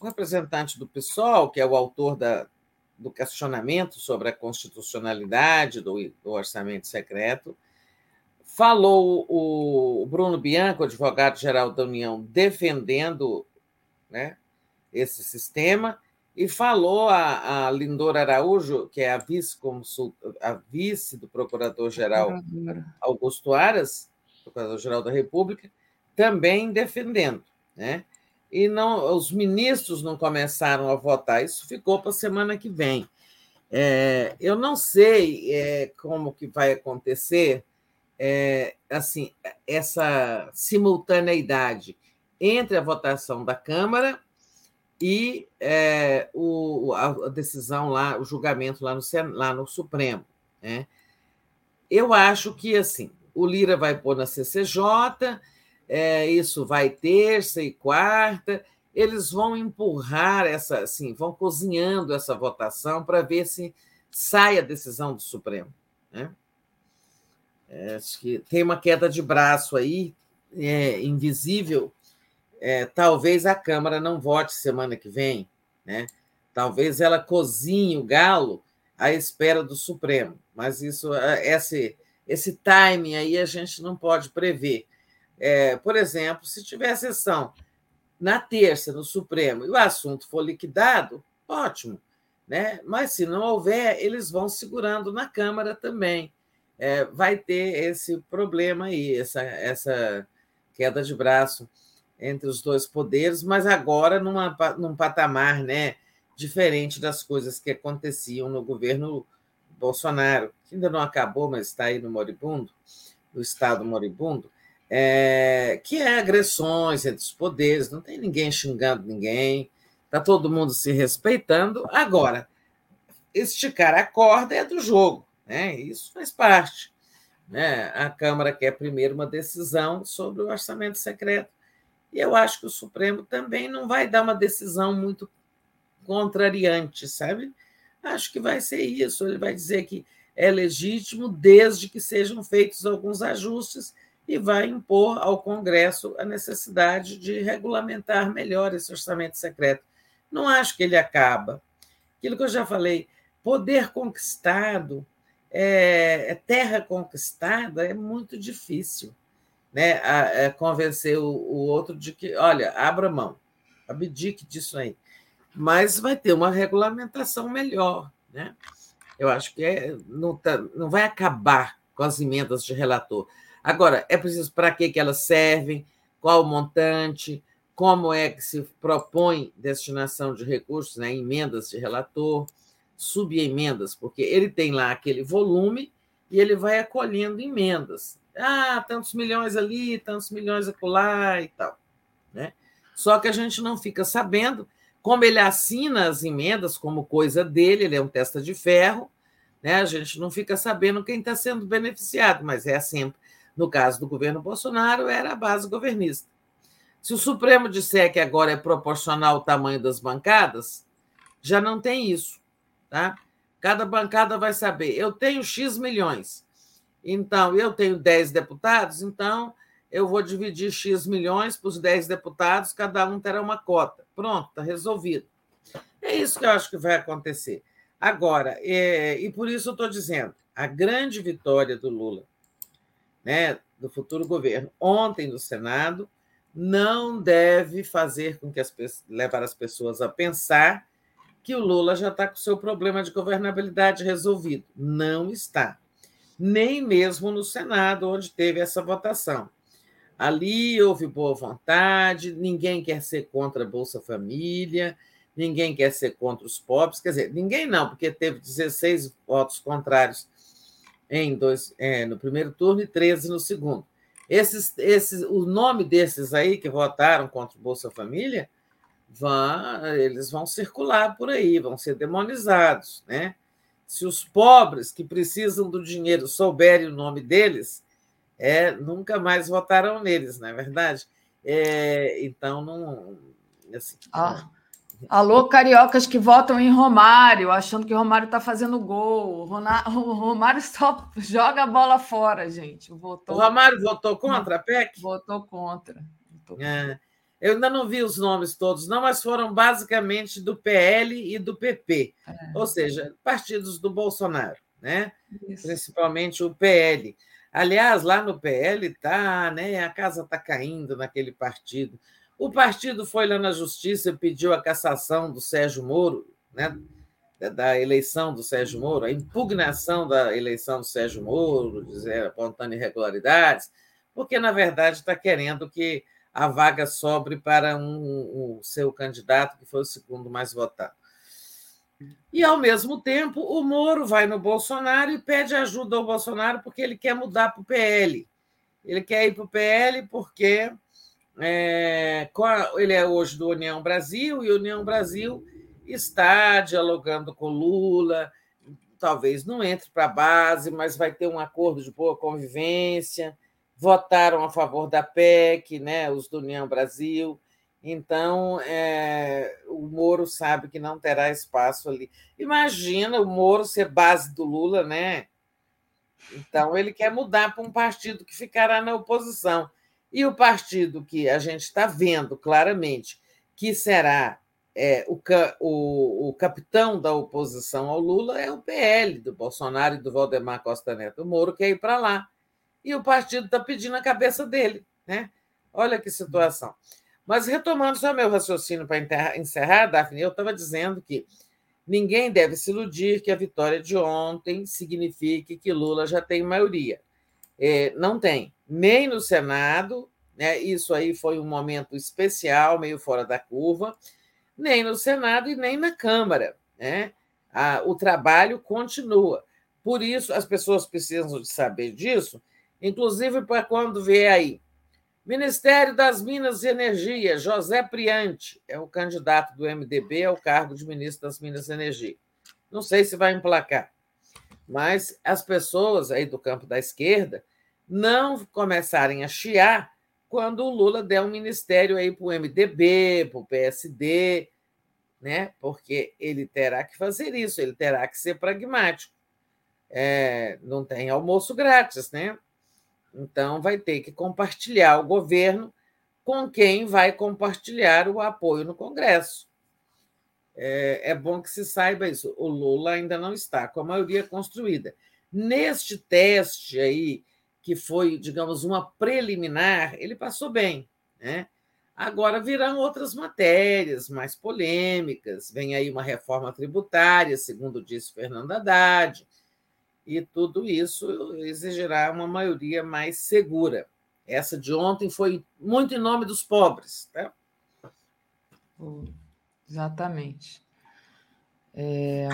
Speaker 12: o representante do PSOL, que é o autor da, do questionamento sobre a constitucionalidade do, do orçamento secreto, falou o Bruno Bianco, advogado-geral da União, defendendo né, esse sistema e falou a, a Lindora Araújo, que é a vice, a vice do Procurador-Geral Augusto Aras, Procurador-Geral da República, também defendendo. Né? E não, os ministros não começaram a votar, isso ficou para a semana que vem. É, eu não sei é, como que vai acontecer é, assim essa simultaneidade entre a votação da Câmara e é, o, a decisão lá, o julgamento lá no, lá no Supremo. Né? Eu acho que assim, o Lira vai pôr na CCJ, é, isso vai terça e quarta, eles vão empurrar essa, assim, vão cozinhando essa votação para ver se sai a decisão do Supremo. Né? É, acho que tem uma queda de braço aí, é, invisível, é, talvez a Câmara não vote semana que vem, né? Talvez ela cozinhe o galo à espera do Supremo, mas isso, é, esse, esse timing aí a gente não pode prever. É, por exemplo, se tiver sessão na terça no Supremo e o assunto for liquidado, ótimo, né? Mas se não houver, eles vão segurando na Câmara também. É, vai ter esse problema aí, essa, essa queda de braço entre os dois poderes, mas agora numa, num patamar né, diferente das coisas que aconteciam no governo Bolsonaro, que ainda não acabou, mas está aí no moribundo, no estado moribundo, é, que é agressões entre os poderes, não tem ninguém xingando ninguém, está todo mundo se respeitando. Agora, esticar a corda é do jogo, né? isso faz parte. Né? A Câmara quer primeiro uma decisão sobre o orçamento secreto e eu acho que o Supremo também não vai dar uma decisão muito contrariante, sabe? Acho que vai ser isso. Ele vai dizer que é legítimo desde que sejam feitos alguns ajustes e vai impor ao Congresso a necessidade de regulamentar melhor esse orçamento secreto. Não acho que ele acaba. Aquilo que eu já falei, poder conquistado, é, é terra conquistada é muito difícil né, a, a é, convencer o, o, outro de que, olha, abra mão, abdique disso aí. Mas vai ter uma regulamentação melhor. Né? Eu acho que é, não, tá, não vai acabar com as emendas de relator. Agora, é preciso para que, que elas servem, qual o montante, como é que se propõe destinação de recursos, né, emendas de relator, subemendas, porque ele tem lá aquele volume e ele vai acolhendo emendas. Ah, tantos milhões ali, tantos milhões acolá e tal. Né? Só que a gente não fica sabendo como ele assina as emendas como coisa dele, ele é um testa de ferro, né? a gente não fica sabendo quem está sendo beneficiado, mas é sempre. No caso do governo Bolsonaro, era a base governista. Se o Supremo disser que agora é proporcional o tamanho das bancadas, já não tem isso. Tá? Cada bancada vai saber, eu tenho X milhões. Então, eu tenho 10 deputados, então eu vou dividir X milhões para os 10 deputados, cada um terá uma cota. Pronto, está resolvido. É isso que eu acho que vai acontecer. Agora, é, e por isso eu estou dizendo, a grande vitória do Lula, né, do futuro governo, ontem no Senado, não deve fazer com que as levar as pessoas a pensar que o Lula já está com o seu problema de governabilidade resolvido. Não está nem mesmo no Senado, onde teve essa votação. Ali houve boa vontade, ninguém quer ser contra a Bolsa Família, ninguém quer ser contra os pobres, quer dizer, ninguém não, porque teve 16 votos contrários em dois, é, no primeiro turno e 13 no segundo. Esses, esses, o nome desses aí que votaram contra o Bolsa Família, vão, eles vão circular por aí, vão ser demonizados, né? se os pobres que precisam do dinheiro souberem o nome deles, é, nunca mais votarão neles, não é verdade? É, então, não. Assim,
Speaker 9: ah. Alô, cariocas que votam em Romário, achando que Romário está fazendo gol. O Romário só joga a bola fora, gente.
Speaker 12: Votou... O Romário votou contra a PEC?
Speaker 9: Votou contra. Votou
Speaker 12: contra. É. Eu ainda não vi os nomes todos, não, mas foram basicamente do PL e do PP, é. ou seja, partidos do Bolsonaro, né? Isso. principalmente o PL. Aliás, lá no PL tá, né? A casa está caindo naquele partido. O partido foi lá na justiça e pediu a cassação do Sérgio Moro, né? da eleição do Sérgio Moro, a impugnação da eleição do Sérgio Moro, dizer, apontando irregularidades, porque, na verdade, está querendo que a vaga sobre para um, o seu candidato, que foi o segundo mais votado. E, ao mesmo tempo, o Moro vai no Bolsonaro e pede ajuda ao Bolsonaro porque ele quer mudar para o PL. Ele quer ir para o PL porque é, ele é hoje do União Brasil e o União Brasil está dialogando com Lula, talvez não entre para a base, mas vai ter um acordo de boa convivência. Votaram a favor da PEC, né, os do União Brasil. Então, é, o Moro sabe que não terá espaço ali. Imagina o Moro ser base do Lula, né? Então, ele quer mudar para um partido que ficará na oposição. E o partido que a gente está vendo claramente que será é, o, o, o, capitão da oposição ao Lula é o PL, do Bolsonaro e do Valdemar Costa Neto. O Moro quer ir para lá. E o partido está pedindo a cabeça dele. Né? Olha que situação. Mas retomando só meu raciocínio para encerrar, Daphne, eu estava dizendo que ninguém deve se iludir que a vitória de ontem signifique que Lula já tem maioria. É, não tem, nem no Senado, né? isso aí foi um momento especial, meio fora da curva, nem no Senado e nem na Câmara. Né? o trabalho continua. Por isso, as pessoas precisam de saber disso, inclusive para quando vier aí. Ministério das Minas e Energia, José Priante é o candidato do MDB ao cargo de ministro das Minas e Energia. Não sei se vai emplacar, mas as pessoas aí do campo da esquerda não começarem a chiar quando o Lula der um ministério aí para o MDB, para o PSD, né? porque ele terá que fazer isso, ele terá que ser pragmático. É, não tem almoço grátis, né? Então, vai ter que compartilhar o governo com quem vai compartilhar o apoio no Congresso. É, é, bom que se saiba isso. O Lula ainda não está com a maioria construída. Neste teste aí que foi, digamos, uma preliminar, ele passou bem. Né? Agora virão outras matérias mais polêmicas, vem aí uma reforma tributária, segundo disse Fernando Haddad, e tudo isso exigirá uma maioria mais segura. Essa de ontem foi muito em nome dos pobres. Tá?
Speaker 9: Exatamente. É,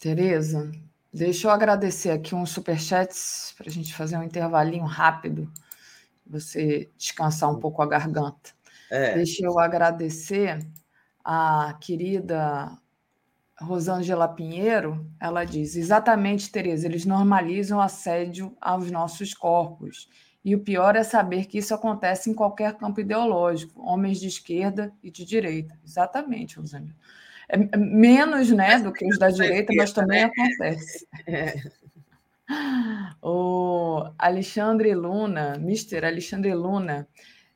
Speaker 9: Tereza, Deixa eu agradecer aqui uns superchats para a gente fazer um intervalinho rápido, você descansar um pouco a garganta. É. Deixa eu agradecer a querida Rosângela Pinheiro. Ela diz: exatamente, Tereza, eles normalizam o assédio aos nossos corpos. E o pior é saber que isso acontece em qualquer campo ideológico, homens de esquerda e de direita. Exatamente, Rosângela. É, é menos né, do que os da direita, mas também acontece. É. O Alexandre Luna, Mr. Alexandre Luna,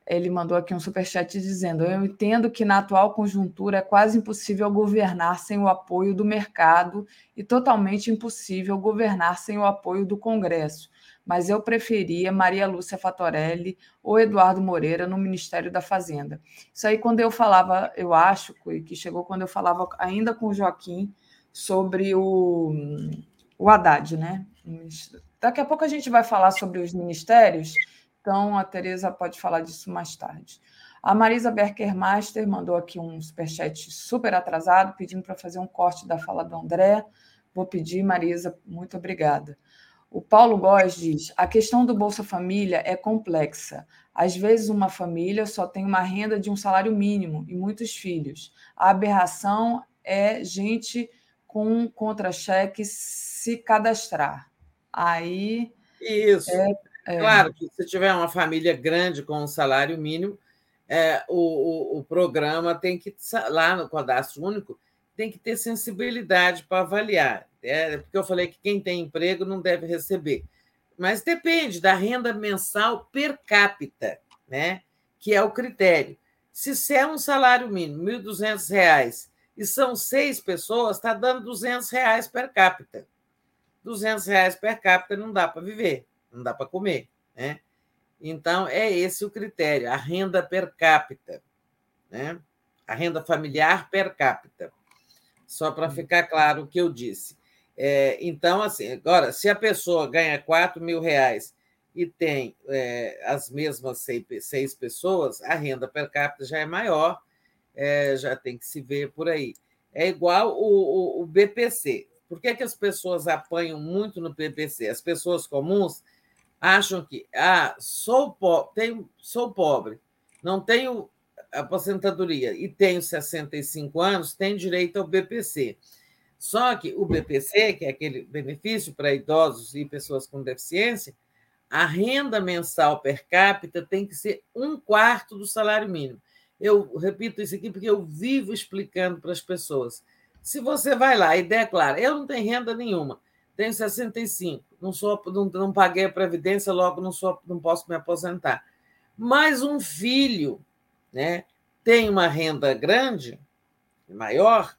Speaker 9: ele mandou aqui um superchat dizendo: Eu entendo que na atual conjuntura é quase impossível governar sem o apoio do mercado e totalmente impossível governar sem o apoio do Congresso mas eu preferia Maria Lúcia Fatorelli ou Eduardo Moreira no Ministério da Fazenda. Isso aí, quando eu falava, eu acho que chegou quando eu falava ainda com o Joaquim sobre o, o Haddad, né? Daqui a pouco a gente vai falar sobre os ministérios, então a Tereza pode falar disso mais tarde. A Marisa Berker Master mandou aqui um superchat super atrasado, pedindo para fazer um corte da fala do André. Vou pedir, Marisa, muito obrigada. O Paulo Góes diz: a questão do Bolsa Família é complexa. Às vezes, uma família só tem uma renda de um salário mínimo e muitos filhos. A aberração é gente com contra-cheque se cadastrar. Aí.
Speaker 12: Isso. É, é... Claro que se tiver uma família grande com um salário mínimo, é, o, o, o programa tem que, lá no cadastro único, tem que ter sensibilidade para avaliar. É, porque eu falei que quem tem emprego não deve receber. Mas depende da renda mensal per capita, né? que é o critério. Se é um salário mínimo, R$ 1.200, e são seis pessoas, está dando 200 reais per capita. 200 reais per capita não dá para viver, não dá para comer. Né? Então, é esse o critério, a renda per capita. né? a renda familiar per capita, só para ficar claro o que eu disse. É, então, assim, agora, se a pessoa ganha 4 mil reais e tem é, as mesmas seis, seis, pessoas, a renda per capita já é maior, é, já tem que se ver por aí. É igual o, o, o BPC. Por que, que as pessoas apanham muito no BPC? As pessoas comuns acham que ah, sou, po tenho, sou pobre, não tenho aposentadoria e tenho 65 anos, tenho direito ao BPC. Só que o BPC, que é aquele benefício para idosos e pessoas com deficiência, a renda mensal per capita tem que ser um quarto do salário mínimo. Eu repito isso aqui porque eu vivo explicando para as pessoas. Se você vai lá e declara, eu não tenho renda nenhuma, tenho 65, não, sou, não, não paguei a Previdência, logo não, sou, não posso me aposentar. Mas um filho né, tem uma renda grande, maior,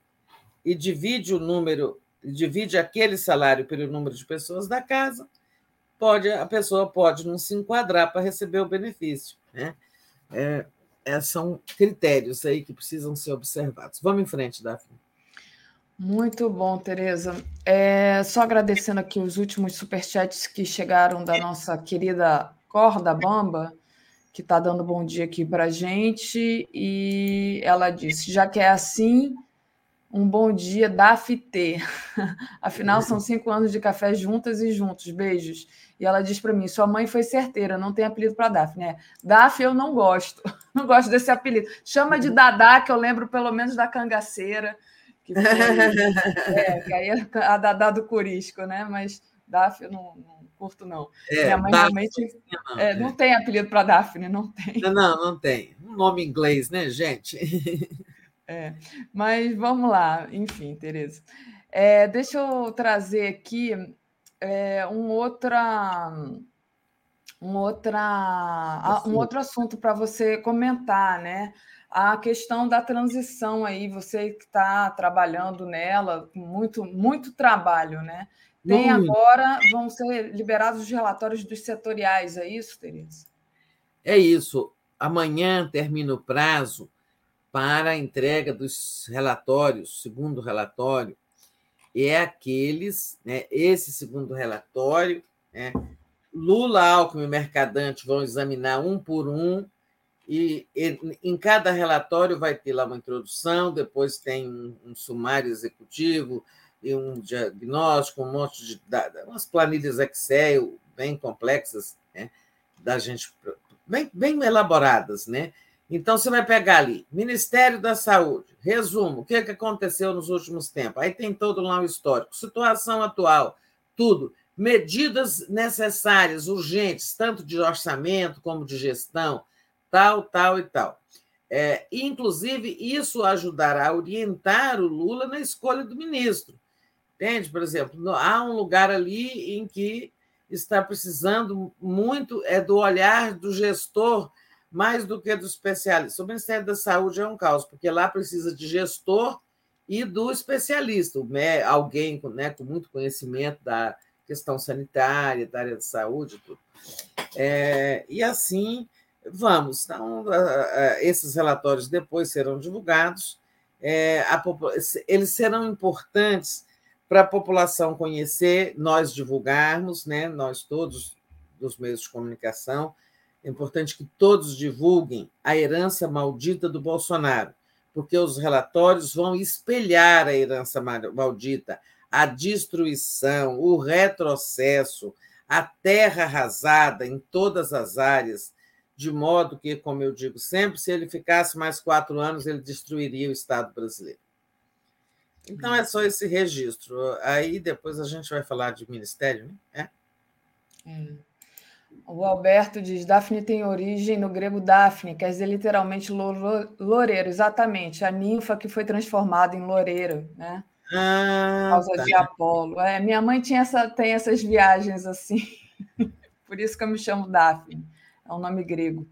Speaker 12: e divide o número, divide aquele salário pelo número de pessoas da casa, pode a pessoa pode não se enquadrar para receber o benefício. Né? É, é, são critérios aí que precisam ser observados. Vamos em frente, Daphne.
Speaker 9: Muito bom, Tereza. É, só agradecendo aqui os últimos superchats que chegaram da nossa querida Corda Bamba, que está dando bom dia aqui para a gente. E ela disse: já que é assim, um bom dia, DAFT. Afinal, são cinco anos de café juntas e juntos. Beijos. E ela diz para mim: sua mãe foi certeira, não tem apelido para Daphne. É, Daf eu não gosto. Não gosto desse apelido. Chama de Dadá, que eu lembro pelo menos da cangaceira. Que, foi, é, que aí é a Dadá do Curisco, né? Mas Daf eu não, não curto, não. É, Minha mãe realmente não, é, não tem apelido para Daphne, não tem.
Speaker 12: Não, não tem. Um nome inglês, né, gente?
Speaker 9: É, mas vamos lá, enfim, Tereza. É, deixa eu trazer aqui é, um outra um outra um outro assunto para você comentar, né? A questão da transição aí, você que está trabalhando nela, muito muito trabalho, né? Tem agora vão ser liberados os relatórios dos setoriais, é isso, Tereza?
Speaker 12: É isso. Amanhã termina o prazo para a entrega dos relatórios, segundo relatório, é aqueles, né, esse segundo relatório, né, Lula, Alckmin e Mercadante vão examinar um por um, e, e, em cada relatório vai ter lá uma introdução, depois tem um, um sumário executivo e um diagnóstico, um monte de umas planilhas Excel bem complexas, né, da gente bem, bem elaboradas, né? Então, você vai pegar ali, Ministério da Saúde, resumo, o que, que aconteceu nos últimos tempos? Aí tem todo lá o histórico, situação atual, tudo. Medidas necessárias, urgentes, tanto de orçamento como de gestão, tal, tal e tal. É, inclusive, isso ajudará a orientar o Lula na escolha do ministro. Entende? Por exemplo, há um lugar ali em que está precisando muito é do olhar do gestor mais do que do especialista. O Ministério da Saúde é um caos, porque lá precisa de gestor e do especialista, alguém né, com muito conhecimento da questão sanitária, da área de saúde, tudo. É, e assim vamos. Então, esses relatórios depois serão divulgados. É, a, eles serão importantes para a população conhecer, nós divulgarmos, né, nós todos dos meios de comunicação, é importante que todos divulguem a herança maldita do Bolsonaro, porque os relatórios vão espelhar a herança maldita, a destruição, o retrocesso, a terra arrasada em todas as áreas, de modo que, como eu digo sempre, se ele ficasse mais quatro anos, ele destruiria o Estado brasileiro. Então, é só esse registro. Aí depois a gente vai falar de ministério, né?
Speaker 9: É. É. O Alberto diz: Daphne tem origem no grego Daphne, quer dizer literalmente loureiro, exatamente, a ninfa que foi transformada em loureiro, né? Ah, Por causa tá. de Apolo. É, minha mãe tinha essa, tem essas viagens assim, por isso que eu me chamo Daphne, é um nome grego.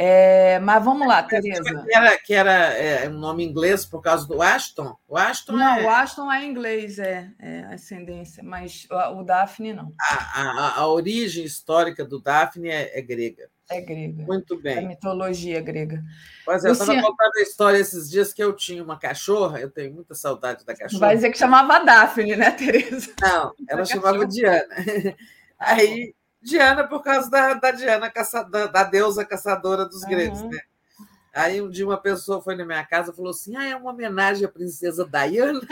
Speaker 9: É, mas vamos lá, Tereza.
Speaker 12: Que era, que era é, um nome inglês por causa do Ashton? O Ashton
Speaker 9: não,
Speaker 12: é...
Speaker 9: o Ashton é inglês, é, é ascendência, mas o, o Daphne não.
Speaker 12: A, a, a, origem histórica do Daphne é, é, grega.
Speaker 9: É grega.
Speaker 12: Muito bem.
Speaker 9: A mitologia grega.
Speaker 12: Pois é, eu estava contando a história esses dias que eu tinha uma cachorra, eu tenho muita saudade da cachorra.
Speaker 9: Vai dizer que chamava Daphne, né, Tereza?
Speaker 12: Não, ela chamava Diana. Aí Diana por causa da, da Diana, caça, da, da, deusa caçadora dos uhum. gregos, né? Aí um dia uma pessoa foi na minha casa e falou assim: ah, é uma homenagem à princesa Diana.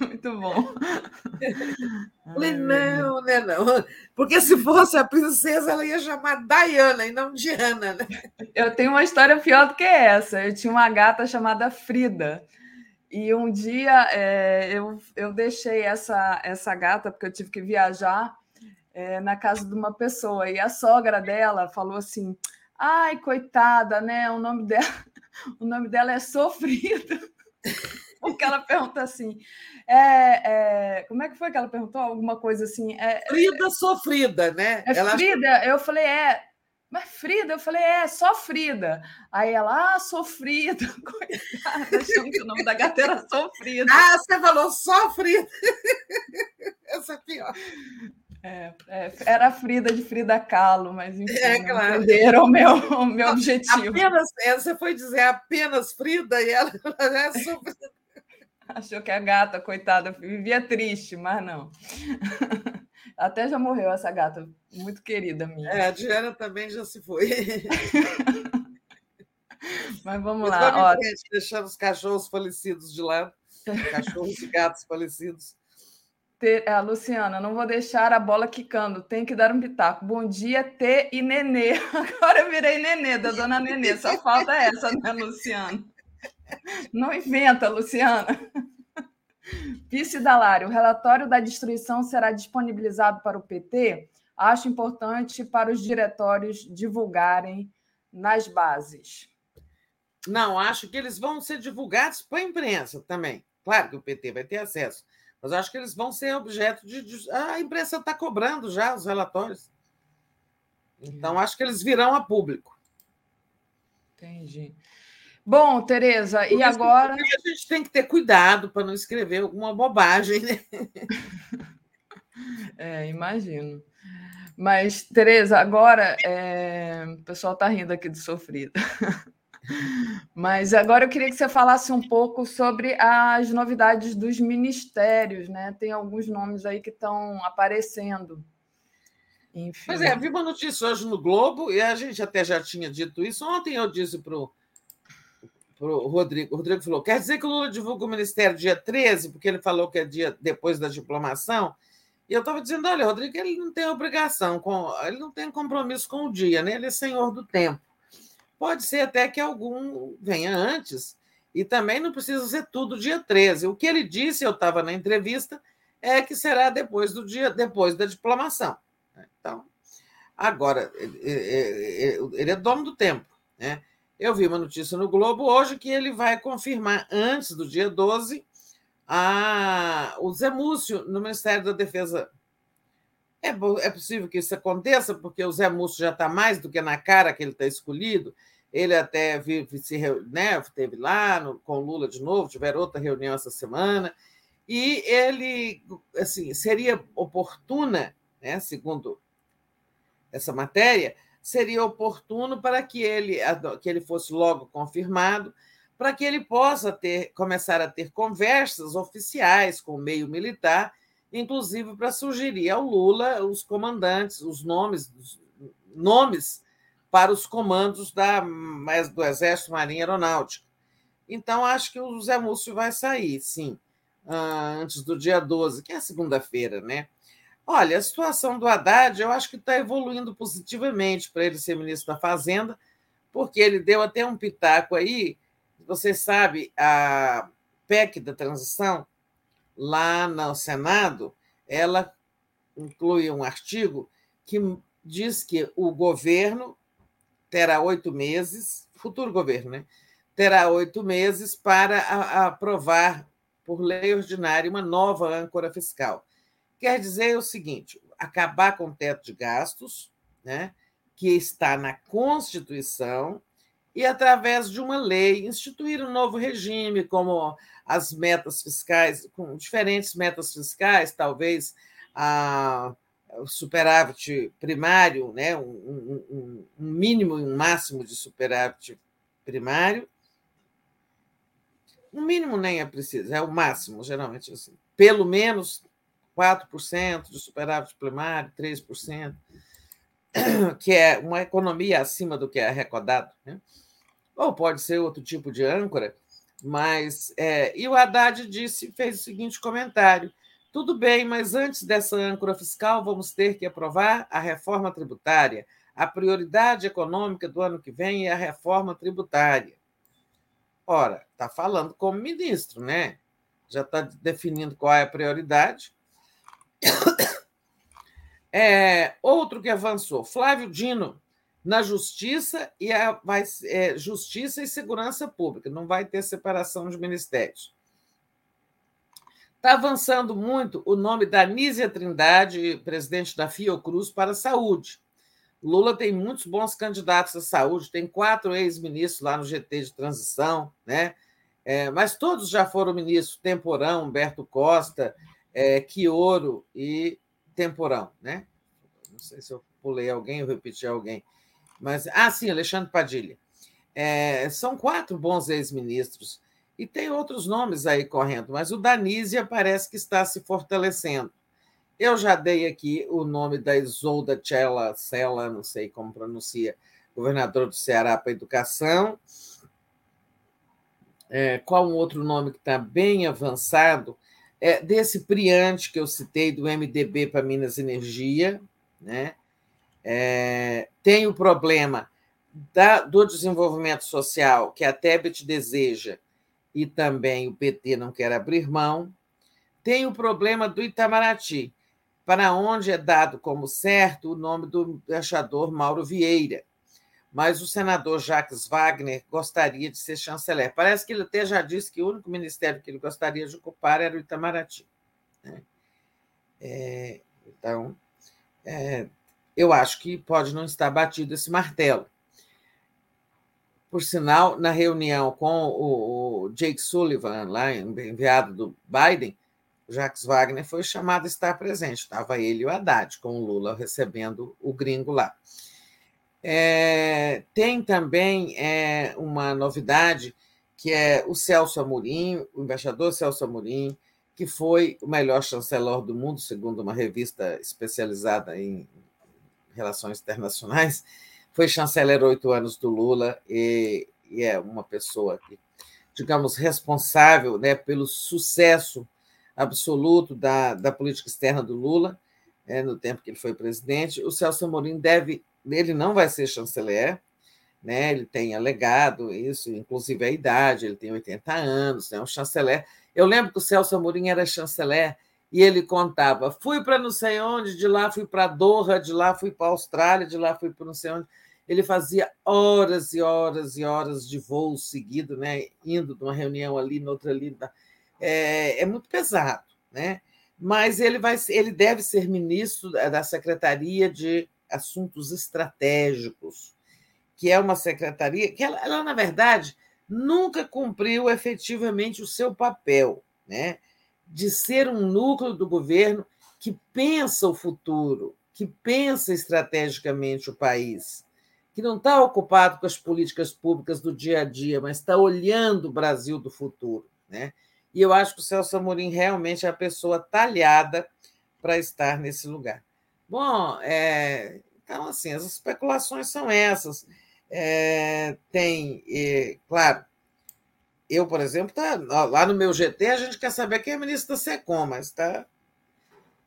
Speaker 9: Muito bom.
Speaker 12: Falei, não, né? Não. Porque se fosse a princesa, ela ia chamar Diana e não Diana, né?
Speaker 9: Eu tenho uma história pior do que essa. Eu tinha uma gata chamada Frida. E um dia é, eu, eu deixei essa, essa gata, porque eu tive que viajar, é, na casa de uma pessoa. E a sogra dela falou assim: ai, coitada, né? O nome dela, o nome dela é Sofrida. Porque ela pergunta assim: é, é, como é que foi que ela perguntou? Alguma coisa assim. É,
Speaker 12: Frida sofrida, né?
Speaker 9: É ela Frida, eu falei, é, mas Frida, eu falei, é, só Frida. Aí ela, ah, sofrida, coitada, achando que o nome da gata era sofrida.
Speaker 12: Ah, você falou sofrida. Essa é pior.
Speaker 9: É, é, era Frida de Frida Kahlo, mas enfim,
Speaker 12: é, claro.
Speaker 9: entenderam o meu, o meu objetivo.
Speaker 12: Apenas, você foi dizer apenas Frida e ela é sofrida.
Speaker 9: Achou que a gata, coitada, vivia triste, mas não. Até já morreu essa gata, muito querida minha.
Speaker 12: É, a Diana também já se foi.
Speaker 9: Mas vamos lá. Ó,
Speaker 12: deixando os cachorros falecidos de lado. Cachorros e gatos falecidos.
Speaker 9: Ter, a Luciana, não vou deixar a bola quicando, tem que dar um pitaco. Bom dia, T e Nenê. Agora eu virei Nenê, da dona Nenê. Só falta essa, né, Luciana? Não inventa, Luciana. Vice Dalário, o relatório da destruição será disponibilizado para o PT? Acho importante para os diretórios divulgarem nas bases.
Speaker 12: Não, acho que eles vão ser divulgados para a imprensa também. Claro que o PT vai ter acesso, mas acho que eles vão ser objeto de. A imprensa está cobrando já os relatórios. Então, acho que eles virão a público.
Speaker 9: Entendi. Bom, Tereza, e agora.
Speaker 12: A gente tem que ter cuidado para não escrever alguma bobagem, né?
Speaker 9: É, imagino. Mas, Tereza, agora é... o pessoal está rindo aqui do sofrido. Mas agora eu queria que você falasse um pouco sobre as novidades dos ministérios, né? Tem alguns nomes aí que estão aparecendo.
Speaker 12: Enfim. Pois é, vi uma notícia hoje no Globo, e a gente até já tinha dito isso. Ontem eu disse para o o Rodrigo. O Rodrigo falou: quer dizer que o Lula divulga o ministério dia 13, porque ele falou que é dia depois da diplomação? E eu estava dizendo: olha, Rodrigo, ele não tem obrigação, com, ele não tem compromisso com o dia, né? ele é senhor do tempo. Pode ser até que algum venha antes, e também não precisa ser tudo dia 13. O que ele disse, eu estava na entrevista, é que será depois do dia, depois da diplomação. Então, agora, ele é dono do tempo, né? Eu vi uma notícia no Globo hoje que ele vai confirmar, antes do dia 12, a, o Zé Múcio no Ministério da Defesa. É, é possível que isso aconteça, porque o Zé Múcio já está mais do que na cara que ele está escolhido. Ele até vive, se né, esteve lá no, com Lula de novo, tiveram outra reunião essa semana. E ele, assim, seria oportuna, né, segundo essa matéria, seria oportuno para que ele, que ele fosse logo confirmado, para que ele possa ter, começar a ter conversas oficiais com o meio militar, inclusive para sugerir ao Lula os comandantes, os nomes, os nomes para os comandos da, do Exército, Marinha Aeronáutica. Então, acho que o Zé Múcio vai sair, sim, antes do dia 12, que é segunda-feira, né? Olha, a situação do Haddad eu acho que está evoluindo positivamente para ele ser ministro da Fazenda, porque ele deu até um pitaco aí. Você sabe, a PEC da transição, lá no Senado, ela inclui um artigo que diz que o governo terá oito meses, futuro governo, né? Terá oito meses para aprovar por lei ordinária uma nova âncora fiscal. Quer dizer o seguinte: acabar com o teto de gastos, né, que está na Constituição, e, através de uma lei, instituir um novo regime, como as metas fiscais, com diferentes metas fiscais, talvez a, o superávit primário, né, um, um, um mínimo e um máximo de superávit primário. O mínimo nem é preciso, é o máximo, geralmente assim. Pelo menos 4% de superávit primário, 3%, que é uma economia acima do que é arrecadado. Né? Ou pode ser outro tipo de âncora, mas. É, e o Haddad disse, fez o seguinte comentário: tudo bem, mas antes dessa âncora fiscal, vamos ter que aprovar a reforma tributária. A prioridade econômica do ano que vem é a reforma tributária. Ora, está falando como ministro, né? Já está definindo qual é a prioridade. É, outro que avançou, Flávio Dino, na justiça e a, vai, é, justiça e segurança pública, não vai ter separação de ministérios. Está avançando muito o nome da Nízia Trindade, presidente da Fiocruz, para a saúde. Lula tem muitos bons candidatos à saúde, tem quatro ex-ministros lá no GT de transição, né? É, mas todos já foram ministros, Temporão, Humberto Costa, é, Quioro e Temporão, né? Não sei se eu pulei alguém ou repeti alguém. Mas, ah, sim, Alexandre Padilha. É, são quatro bons ex-ministros. E tem outros nomes aí correndo, mas o Danísia parece que está se fortalecendo. Eu já dei aqui o nome da Isolda Cella, Cella, não sei como pronuncia, governador do Ceará para Educação. É, qual um outro nome que está bem avançado? É, desse Priante que eu citei, do MDB para Minas Energia, né? É, tem o problema da, do desenvolvimento social, que a Tebet deseja e também o PT não quer abrir mão. Tem o problema do Itamaraty, para onde é dado como certo o nome do embaixador Mauro Vieira. Mas o senador Jacques Wagner gostaria de ser chanceler. Parece que ele até já disse que o único ministério que ele gostaria de ocupar era o Itamaraty. Né? É, então, é, eu acho que pode não estar batido esse martelo. Por sinal, na reunião com o Jake Sullivan, lá enviado do Biden, Jacques Wagner foi chamado a estar presente. Estava ele e o Haddad, com o Lula recebendo o gringo lá. É, tem também é, uma novidade, que é o Celso Amorim, o embaixador Celso Amorim, que foi o melhor chanceler do mundo, segundo uma revista especializada em Relações Internacionais, foi chanceler oito anos do Lula e, e, é uma pessoa que, digamos, responsável né, pelo sucesso absoluto da, da política externa do Lula é, no tempo que ele foi presidente. O Celso Amorim deve, ele não vai ser chanceler, né? Ele tem alegado isso, inclusive a idade, ele tem 80 anos, é né? um chanceler. Eu lembro que o Celso Amorim era chanceler e ele contava: fui para não sei onde, de lá fui para Doha, de lá fui para a Austrália, de lá fui para não sei onde. Ele fazia horas e horas e horas de voo seguido, né? indo de uma reunião ali, noutra ali. É, é muito pesado, né? mas ele, vai, ele deve ser ministro da Secretaria de Assuntos Estratégicos, que é uma secretaria que, ela, ela na verdade, nunca cumpriu efetivamente o seu papel. Né? de ser um núcleo do governo que pensa o futuro, que pensa estrategicamente o país, que não está ocupado com as políticas públicas do dia a dia, mas está olhando o Brasil do futuro. Né? E eu acho que o Celso Amorim realmente é a pessoa talhada para estar nesse lugar. Bom, é, então, assim, as especulações são essas. É, tem, é, claro, eu, por exemplo, tá, lá no meu GT, a gente quer saber quem é ministro da SECOM, mas tá,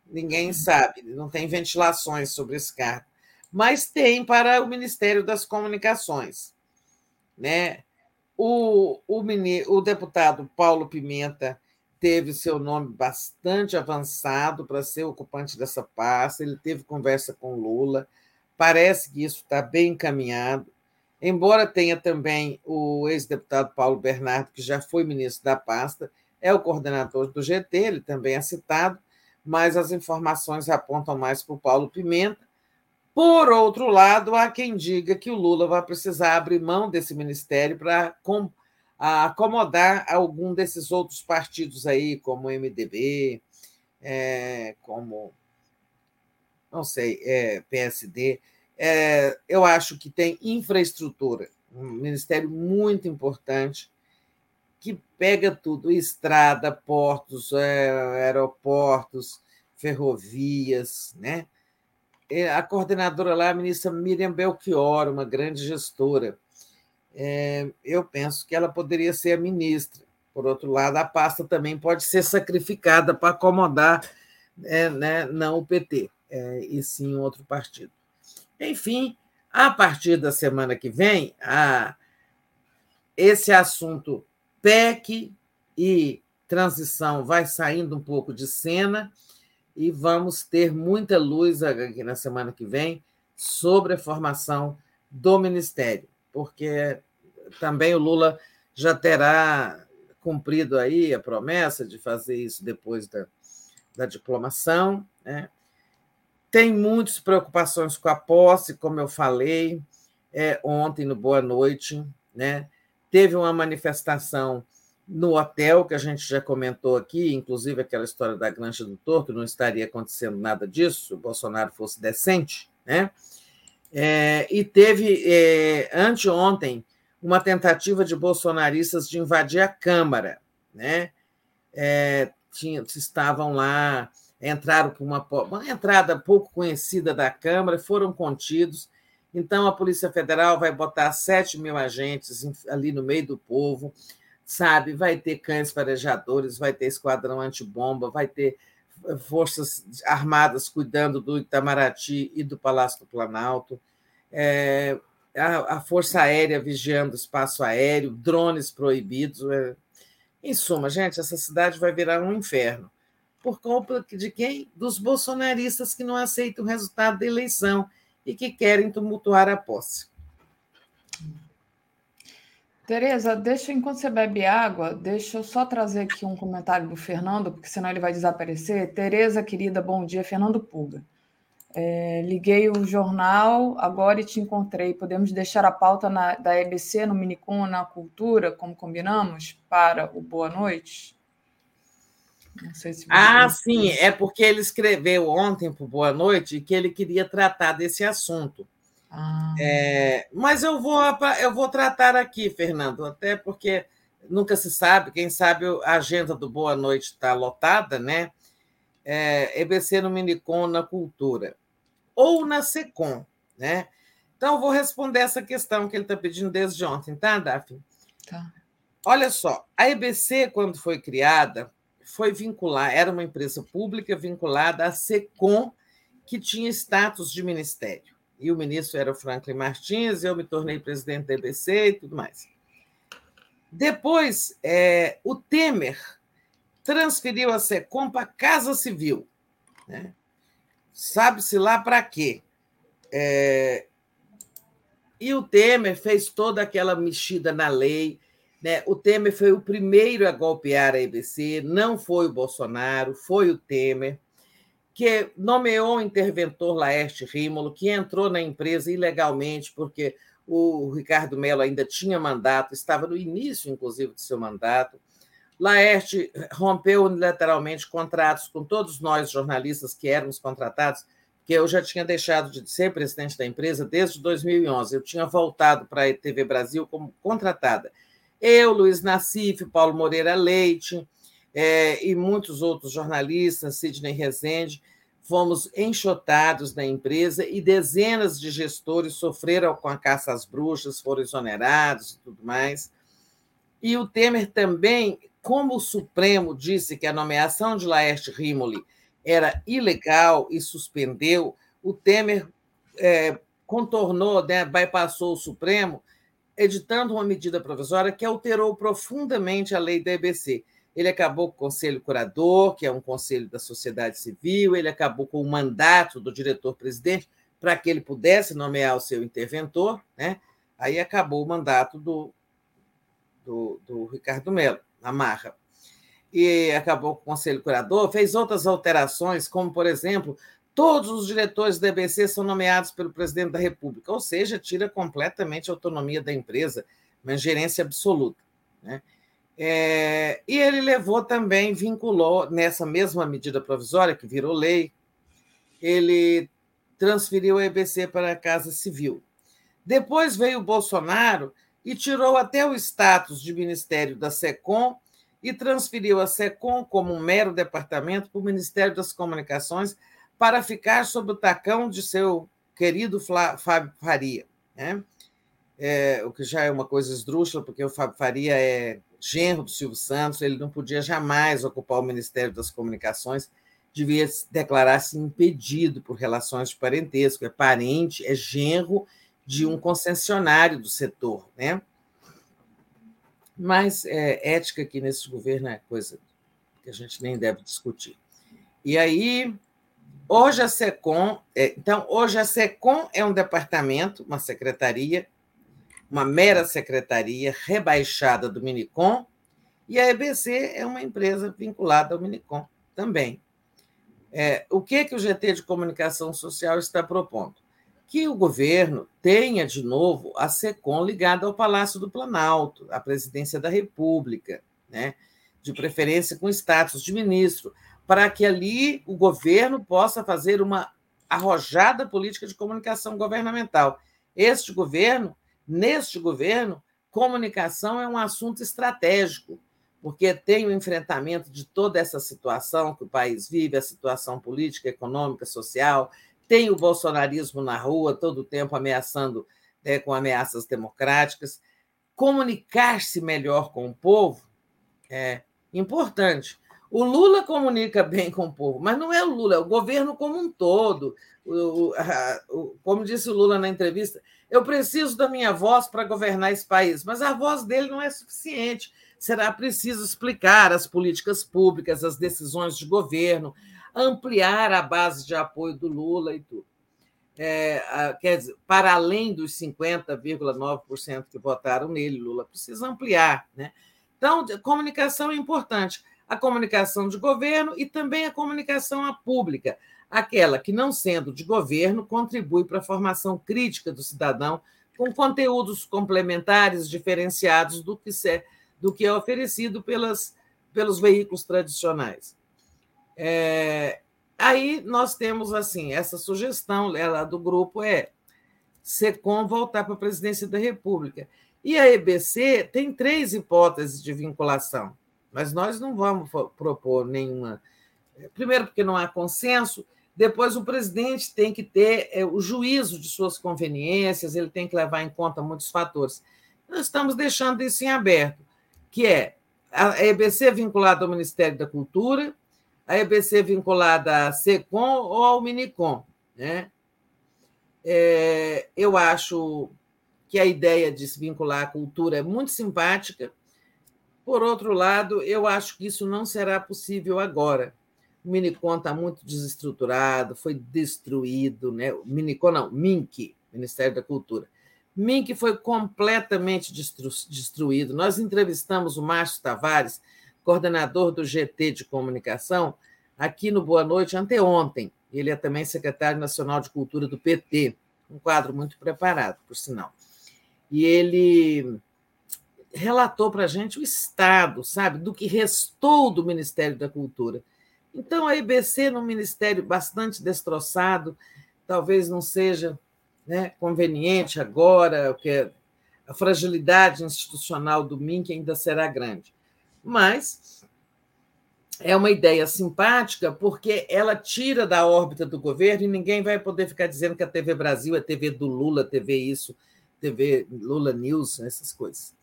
Speaker 12: ninguém sabe, não tem ventilações sobre esse cargo. Mas tem para o Ministério das Comunicações. Né? O, o, o deputado Paulo Pimenta teve seu nome bastante avançado para ser ocupante dessa pasta, ele teve conversa com Lula, parece que isso está bem encaminhado. Embora tenha também o ex-deputado Paulo Bernardo, que já foi ministro da pasta, é o coordenador do GT, ele também é citado, mas as informações apontam mais para o Paulo Pimenta. Por outro lado, há quem diga que o Lula vai precisar abrir mão desse ministério para acomodar algum desses outros partidos aí, como o MDB, é, como, não sei, é, PSD. É, eu acho que tem infraestrutura, um ministério muito importante, que pega tudo: estrada, portos, é, aeroportos, ferrovias, né? a coordenadora lá, a ministra Miriam Belchior, uma grande gestora. É, eu penso que ela poderia ser a ministra. Por outro lado, a pasta também pode ser sacrificada para acomodar é, né, não o PT, é, e sim outro partido. Enfim, a partir da semana que vem, a, esse assunto PEC e transição vai saindo um pouco de cena e vamos ter muita luz aqui na semana que vem sobre a formação do Ministério, porque também o Lula já terá cumprido aí a promessa de fazer isso depois da, da diplomação. Né? Tem muitas preocupações com a posse, como eu falei é, ontem no Boa Noite. Né? Teve uma manifestação no hotel, que a gente já comentou aqui, inclusive aquela história da Grancha do Torto, não estaria acontecendo nada disso se o Bolsonaro fosse decente, né? É, e teve, é, anteontem, uma tentativa de bolsonaristas de invadir a Câmara, né? É, tinha, estavam lá, entraram por uma, uma entrada pouco conhecida da Câmara, foram contidos. Então, a Polícia Federal vai botar 7 mil agentes ali no meio do povo, sabe? Vai ter cães farejadores, vai ter esquadrão antibomba, vai ter forças armadas cuidando do Itamaraty e do Palácio do Planalto, é, a, a, Força Aérea vigiando o espaço aéreo, drones proibidos. É. Em suma, gente, essa cidade vai virar um inferno. Por conta de quem? Dos bolsonaristas que não aceitam o resultado da eleição e que querem tumultuar a posse.
Speaker 9: Tereza, deixa, enquanto você bebe água, deixa eu só trazer aqui um comentário do Fernando, porque senão ele vai desaparecer. Tereza, querida, bom dia. Fernando Puga. É, liguei o jornal agora e te encontrei. Podemos deixar a pauta na, da EBC no Minicom na Cultura, como combinamos, para o Boa Noite?
Speaker 12: Não sei se ah, sim, é porque ele escreveu ontem para o Boa Noite que ele queria tratar desse assunto. Ah. É, mas eu vou, eu vou tratar aqui, Fernando, até porque nunca se sabe, quem sabe a agenda do Boa Noite está lotada, né? É, EBC no Minicom na Cultura, ou na SECOM, né? Então, eu vou responder essa questão que ele está pedindo desde ontem, tá, Daphne? Tá. Olha só, a EBC, quando foi criada, foi vincular, era uma empresa pública vinculada à SECOM, que tinha status de ministério e o ministro era o Franklin Martins, eu me tornei presidente da EBC e tudo mais. Depois, é, o Temer transferiu a SECOM para a Casa Civil. Né? Sabe-se lá para quê? É, e o Temer fez toda aquela mexida na lei. Né? O Temer foi o primeiro a golpear a EBC, não foi o Bolsonaro, foi o Temer que nomeou o interventor Laerte Rímolo, que entrou na empresa ilegalmente, porque o Ricardo Mello ainda tinha mandato, estava no início, inclusive, de seu mandato. Laerte rompeu unilateralmente contratos com todos nós, jornalistas que éramos contratados, que eu já tinha deixado de ser presidente da empresa desde 2011. Eu tinha voltado para a TV Brasil como contratada. Eu, Luiz Nassif, Paulo Moreira Leite, é, e muitos outros jornalistas, Sidney Rezende, fomos enxotados na empresa e dezenas de gestores sofreram com a caça às bruxas, foram exonerados e tudo mais. E o Temer também, como o Supremo disse que a nomeação de Laerte Rimoli era ilegal e suspendeu, o Temer é, contornou, né, bypassou o Supremo, editando uma medida provisória que alterou profundamente a lei da EBC. Ele acabou com o Conselho Curador, que é um conselho da sociedade civil, ele acabou com o mandato do diretor-presidente para que ele pudesse nomear o seu interventor, né? aí acabou o mandato do, do, do Ricardo Mello, na marra. e acabou com o Conselho Curador, fez outras alterações, como, por exemplo, todos os diretores da EBC são nomeados pelo presidente da República, ou seja, tira completamente a autonomia da empresa, uma gerência absoluta. Né? É, e ele levou também, vinculou nessa mesma medida provisória, que virou lei, ele transferiu a EBC para a Casa Civil. Depois veio o Bolsonaro e tirou até o status de Ministério da SECOM e transferiu a SECOM como um mero departamento para o Ministério das Comunicações para ficar sob o tacão de seu querido Fábio Faria. Né? É, o que já é uma coisa esdrúxula, porque o Fábio Faria é genro do Silvio Santos, ele não podia jamais ocupar o Ministério das Comunicações, devia declarar-se impedido por relações de parentesco, é parente, é genro de um concessionário do setor. Né? Mas é, ética aqui nesse governo é coisa que a gente nem deve discutir. E aí, hoje a SECOM, é, então, hoje a SECOM é um departamento, uma secretaria, uma mera secretaria rebaixada do Minicom, e a EBC é uma empresa vinculada ao Minicom também. É, o que, que o GT de Comunicação Social está propondo? que o governo tenha de novo a SECOM ligada ao Palácio do Planalto, à presidência da República, né? de preferência com status de ministro, para que ali o governo possa fazer uma arrojada política de comunicação governamental. Este governo, neste governo, comunicação é um assunto estratégico, porque tem o enfrentamento de toda essa situação que o país vive, a situação política, econômica, social, tem o bolsonarismo na rua, todo o tempo ameaçando né, com ameaças democráticas. Comunicar-se melhor com o povo é importante. O Lula comunica bem com o povo, mas não é o Lula, é o governo como um todo. O, a, o, como disse o Lula na entrevista, eu preciso da minha voz para governar esse país, mas a voz dele não é suficiente. Será preciso explicar as políticas públicas, as decisões de governo, ampliar a base de apoio do Lula e tudo. É, quer dizer, para além dos 50,9% que votaram nele, Lula precisa ampliar. Né? Então, comunicação é importante. A comunicação de governo e também a comunicação pública, aquela que, não sendo de governo, contribui para a formação crítica do cidadão com conteúdos complementares diferenciados do que, é, do que é oferecido pelas, pelos veículos tradicionais. É, aí nós temos assim essa sugestão ela do grupo é SECOM voltar para a presidência da República. E a EBC tem três hipóteses de vinculação, mas nós não vamos propor nenhuma. Primeiro, porque não há consenso, depois, o presidente tem que ter é, o juízo de suas conveniências, ele tem que levar em conta muitos fatores. Nós estamos deixando isso em aberto, que é a EBC vinculada ao Ministério da Cultura, a EBC vinculada à SECOM ou ao Minicom. Né? É, eu acho que a ideia de se vincular à cultura é muito simpática. Por outro lado, eu acho que isso não será possível agora. O Minicom está muito desestruturado, foi destruído. Né? O Minicom não, MINC, Ministério da Cultura. MINC foi completamente destru destruído. Nós entrevistamos o Márcio Tavares, coordenador do GT de comunicação, aqui no Boa Noite anteontem. Ele é também secretário nacional de cultura do PT, um quadro muito preparado, por sinal. E ele relatou para a gente o estado, sabe, do que restou do Ministério da Cultura. Então, a IBC, num ministério bastante destroçado, talvez não seja né, conveniente agora, porque a fragilidade institucional do MINC ainda será grande mas é uma ideia simpática porque ela tira da órbita do governo e ninguém vai poder ficar dizendo que a TV Brasil é TV do Lula, TV isso, TV Lula News, essas coisas.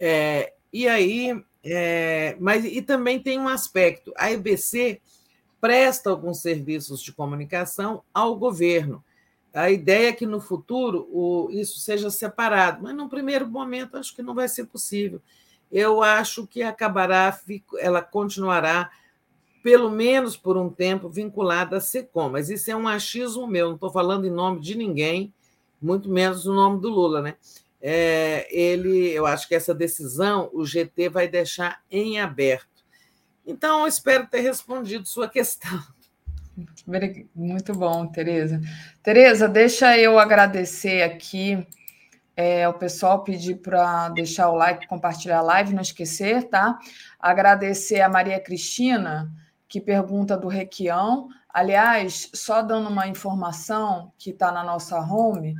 Speaker 12: É, e aí, é, mas e também tem um aspecto: a EBC presta alguns serviços de comunicação ao governo. A ideia é que no futuro o, isso seja separado, mas no primeiro momento acho que não vai ser possível eu acho que acabará, ela continuará, pelo menos por um tempo, vinculada à SECOM. Mas isso é um achismo meu, não estou falando em nome de ninguém, muito menos o nome do Lula, né? É, ele, eu acho que essa decisão o GT vai deixar em aberto. Então, espero ter respondido sua questão.
Speaker 9: Muito bom, Tereza. Tereza, deixa eu agradecer aqui é, o pessoal pedir para deixar o like, compartilhar a live, não esquecer, tá? Agradecer a Maria Cristina, que pergunta do Requião. Aliás, só dando uma informação que está na nossa home,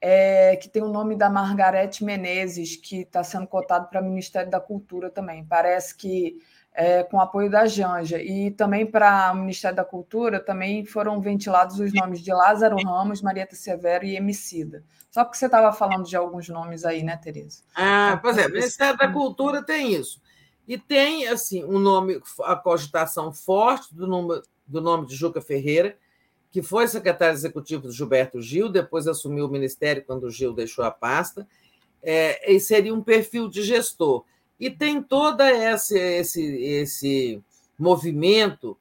Speaker 9: é, que tem o nome da Margarete Menezes, que está sendo cotado para o Ministério da Cultura também. Parece que é, com apoio da Janja. E também para o Ministério da Cultura também foram ventilados os nomes de Lázaro Ramos, Marieta Severo e Emicida. Só porque você estava falando de alguns nomes aí, né, Tereza?
Speaker 12: Ah, pois é, o Ministério da Cultura tem isso. E tem, assim, um nome, a cogitação forte do nome, do nome de Juca Ferreira, que foi secretário executivo do Gilberto Gil, depois assumiu o ministério quando o Gil deixou a pasta, é, e seria um perfil de gestor. E tem todo esse, esse, esse movimento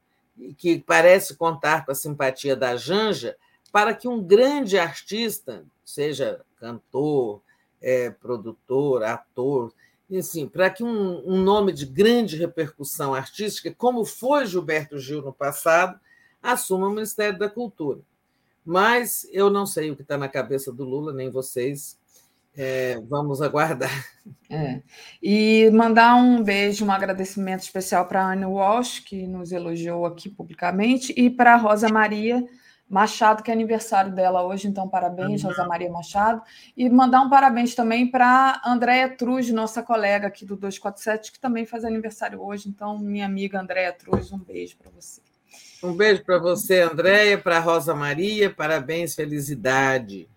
Speaker 12: que parece contar com a simpatia da Janja para que um grande artista, seja cantor, é, produtor, ator, assim, para que um, um, nome de grande repercussão artística, como foi Gilberto Gil no passado, assuma o Ministério da Cultura. Mas eu não sei o que está na cabeça do Lula, nem vocês, é, vamos aguardar.
Speaker 9: É. E mandar um beijo, um agradecimento especial para a Anne Walsh, que nos elogiou aqui publicamente, e para a Rosa Maria Machado, que é aniversário dela hoje, então parabéns, uhum. Rosa Maria Machado. E mandar um parabéns também para Andréia Truz, nossa colega aqui do 247, que também faz aniversário hoje. Então, minha amiga Andréia Truz, um beijo para você.
Speaker 12: Um beijo para você, Andréia, para Rosa Maria, parabéns, felicidade.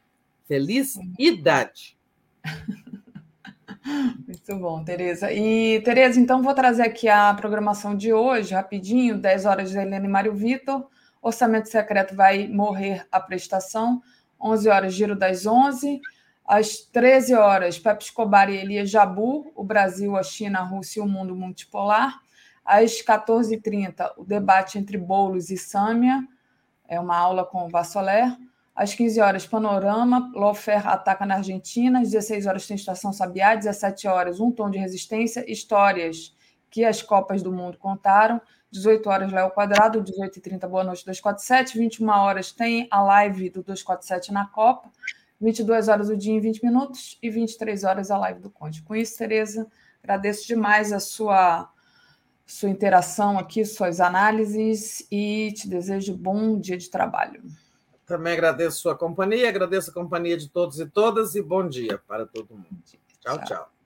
Speaker 12: Feliz idade.
Speaker 9: Muito bom, Tereza. E, Tereza, então vou trazer aqui a programação de hoje, rapidinho, 10 horas de Helena e Mário Vitor. Orçamento secreto vai morrer a prestação. 11 horas, giro das 11. Às 13 horas, Pepe Escobar e Elias Jabu, o Brasil, a China, a Rússia e o mundo multipolar. Às 14h30, o debate entre Boulos e Sâmia, é uma aula com o Vassoler. Às 15 horas, Panorama, Lofer ataca na Argentina. Às 16 horas, tem Estação Sabiá. Às 17 horas, Um Tom de Resistência, histórias que as Copas do Mundo contaram. 18 horas, Léo Quadrado. 18h30, Boa Noite 247. 21 horas, tem a live do 247 na Copa. 22 horas, o dia em 20 minutos. E 23 horas, a live do Conde. Com isso, Tereza, agradeço demais a sua sua interação aqui, suas análises e te desejo bom dia de trabalho.
Speaker 12: Também agradeço sua companhia, agradeço a companhia de todos e todas e bom dia para todo mundo. tchau. tchau. tchau.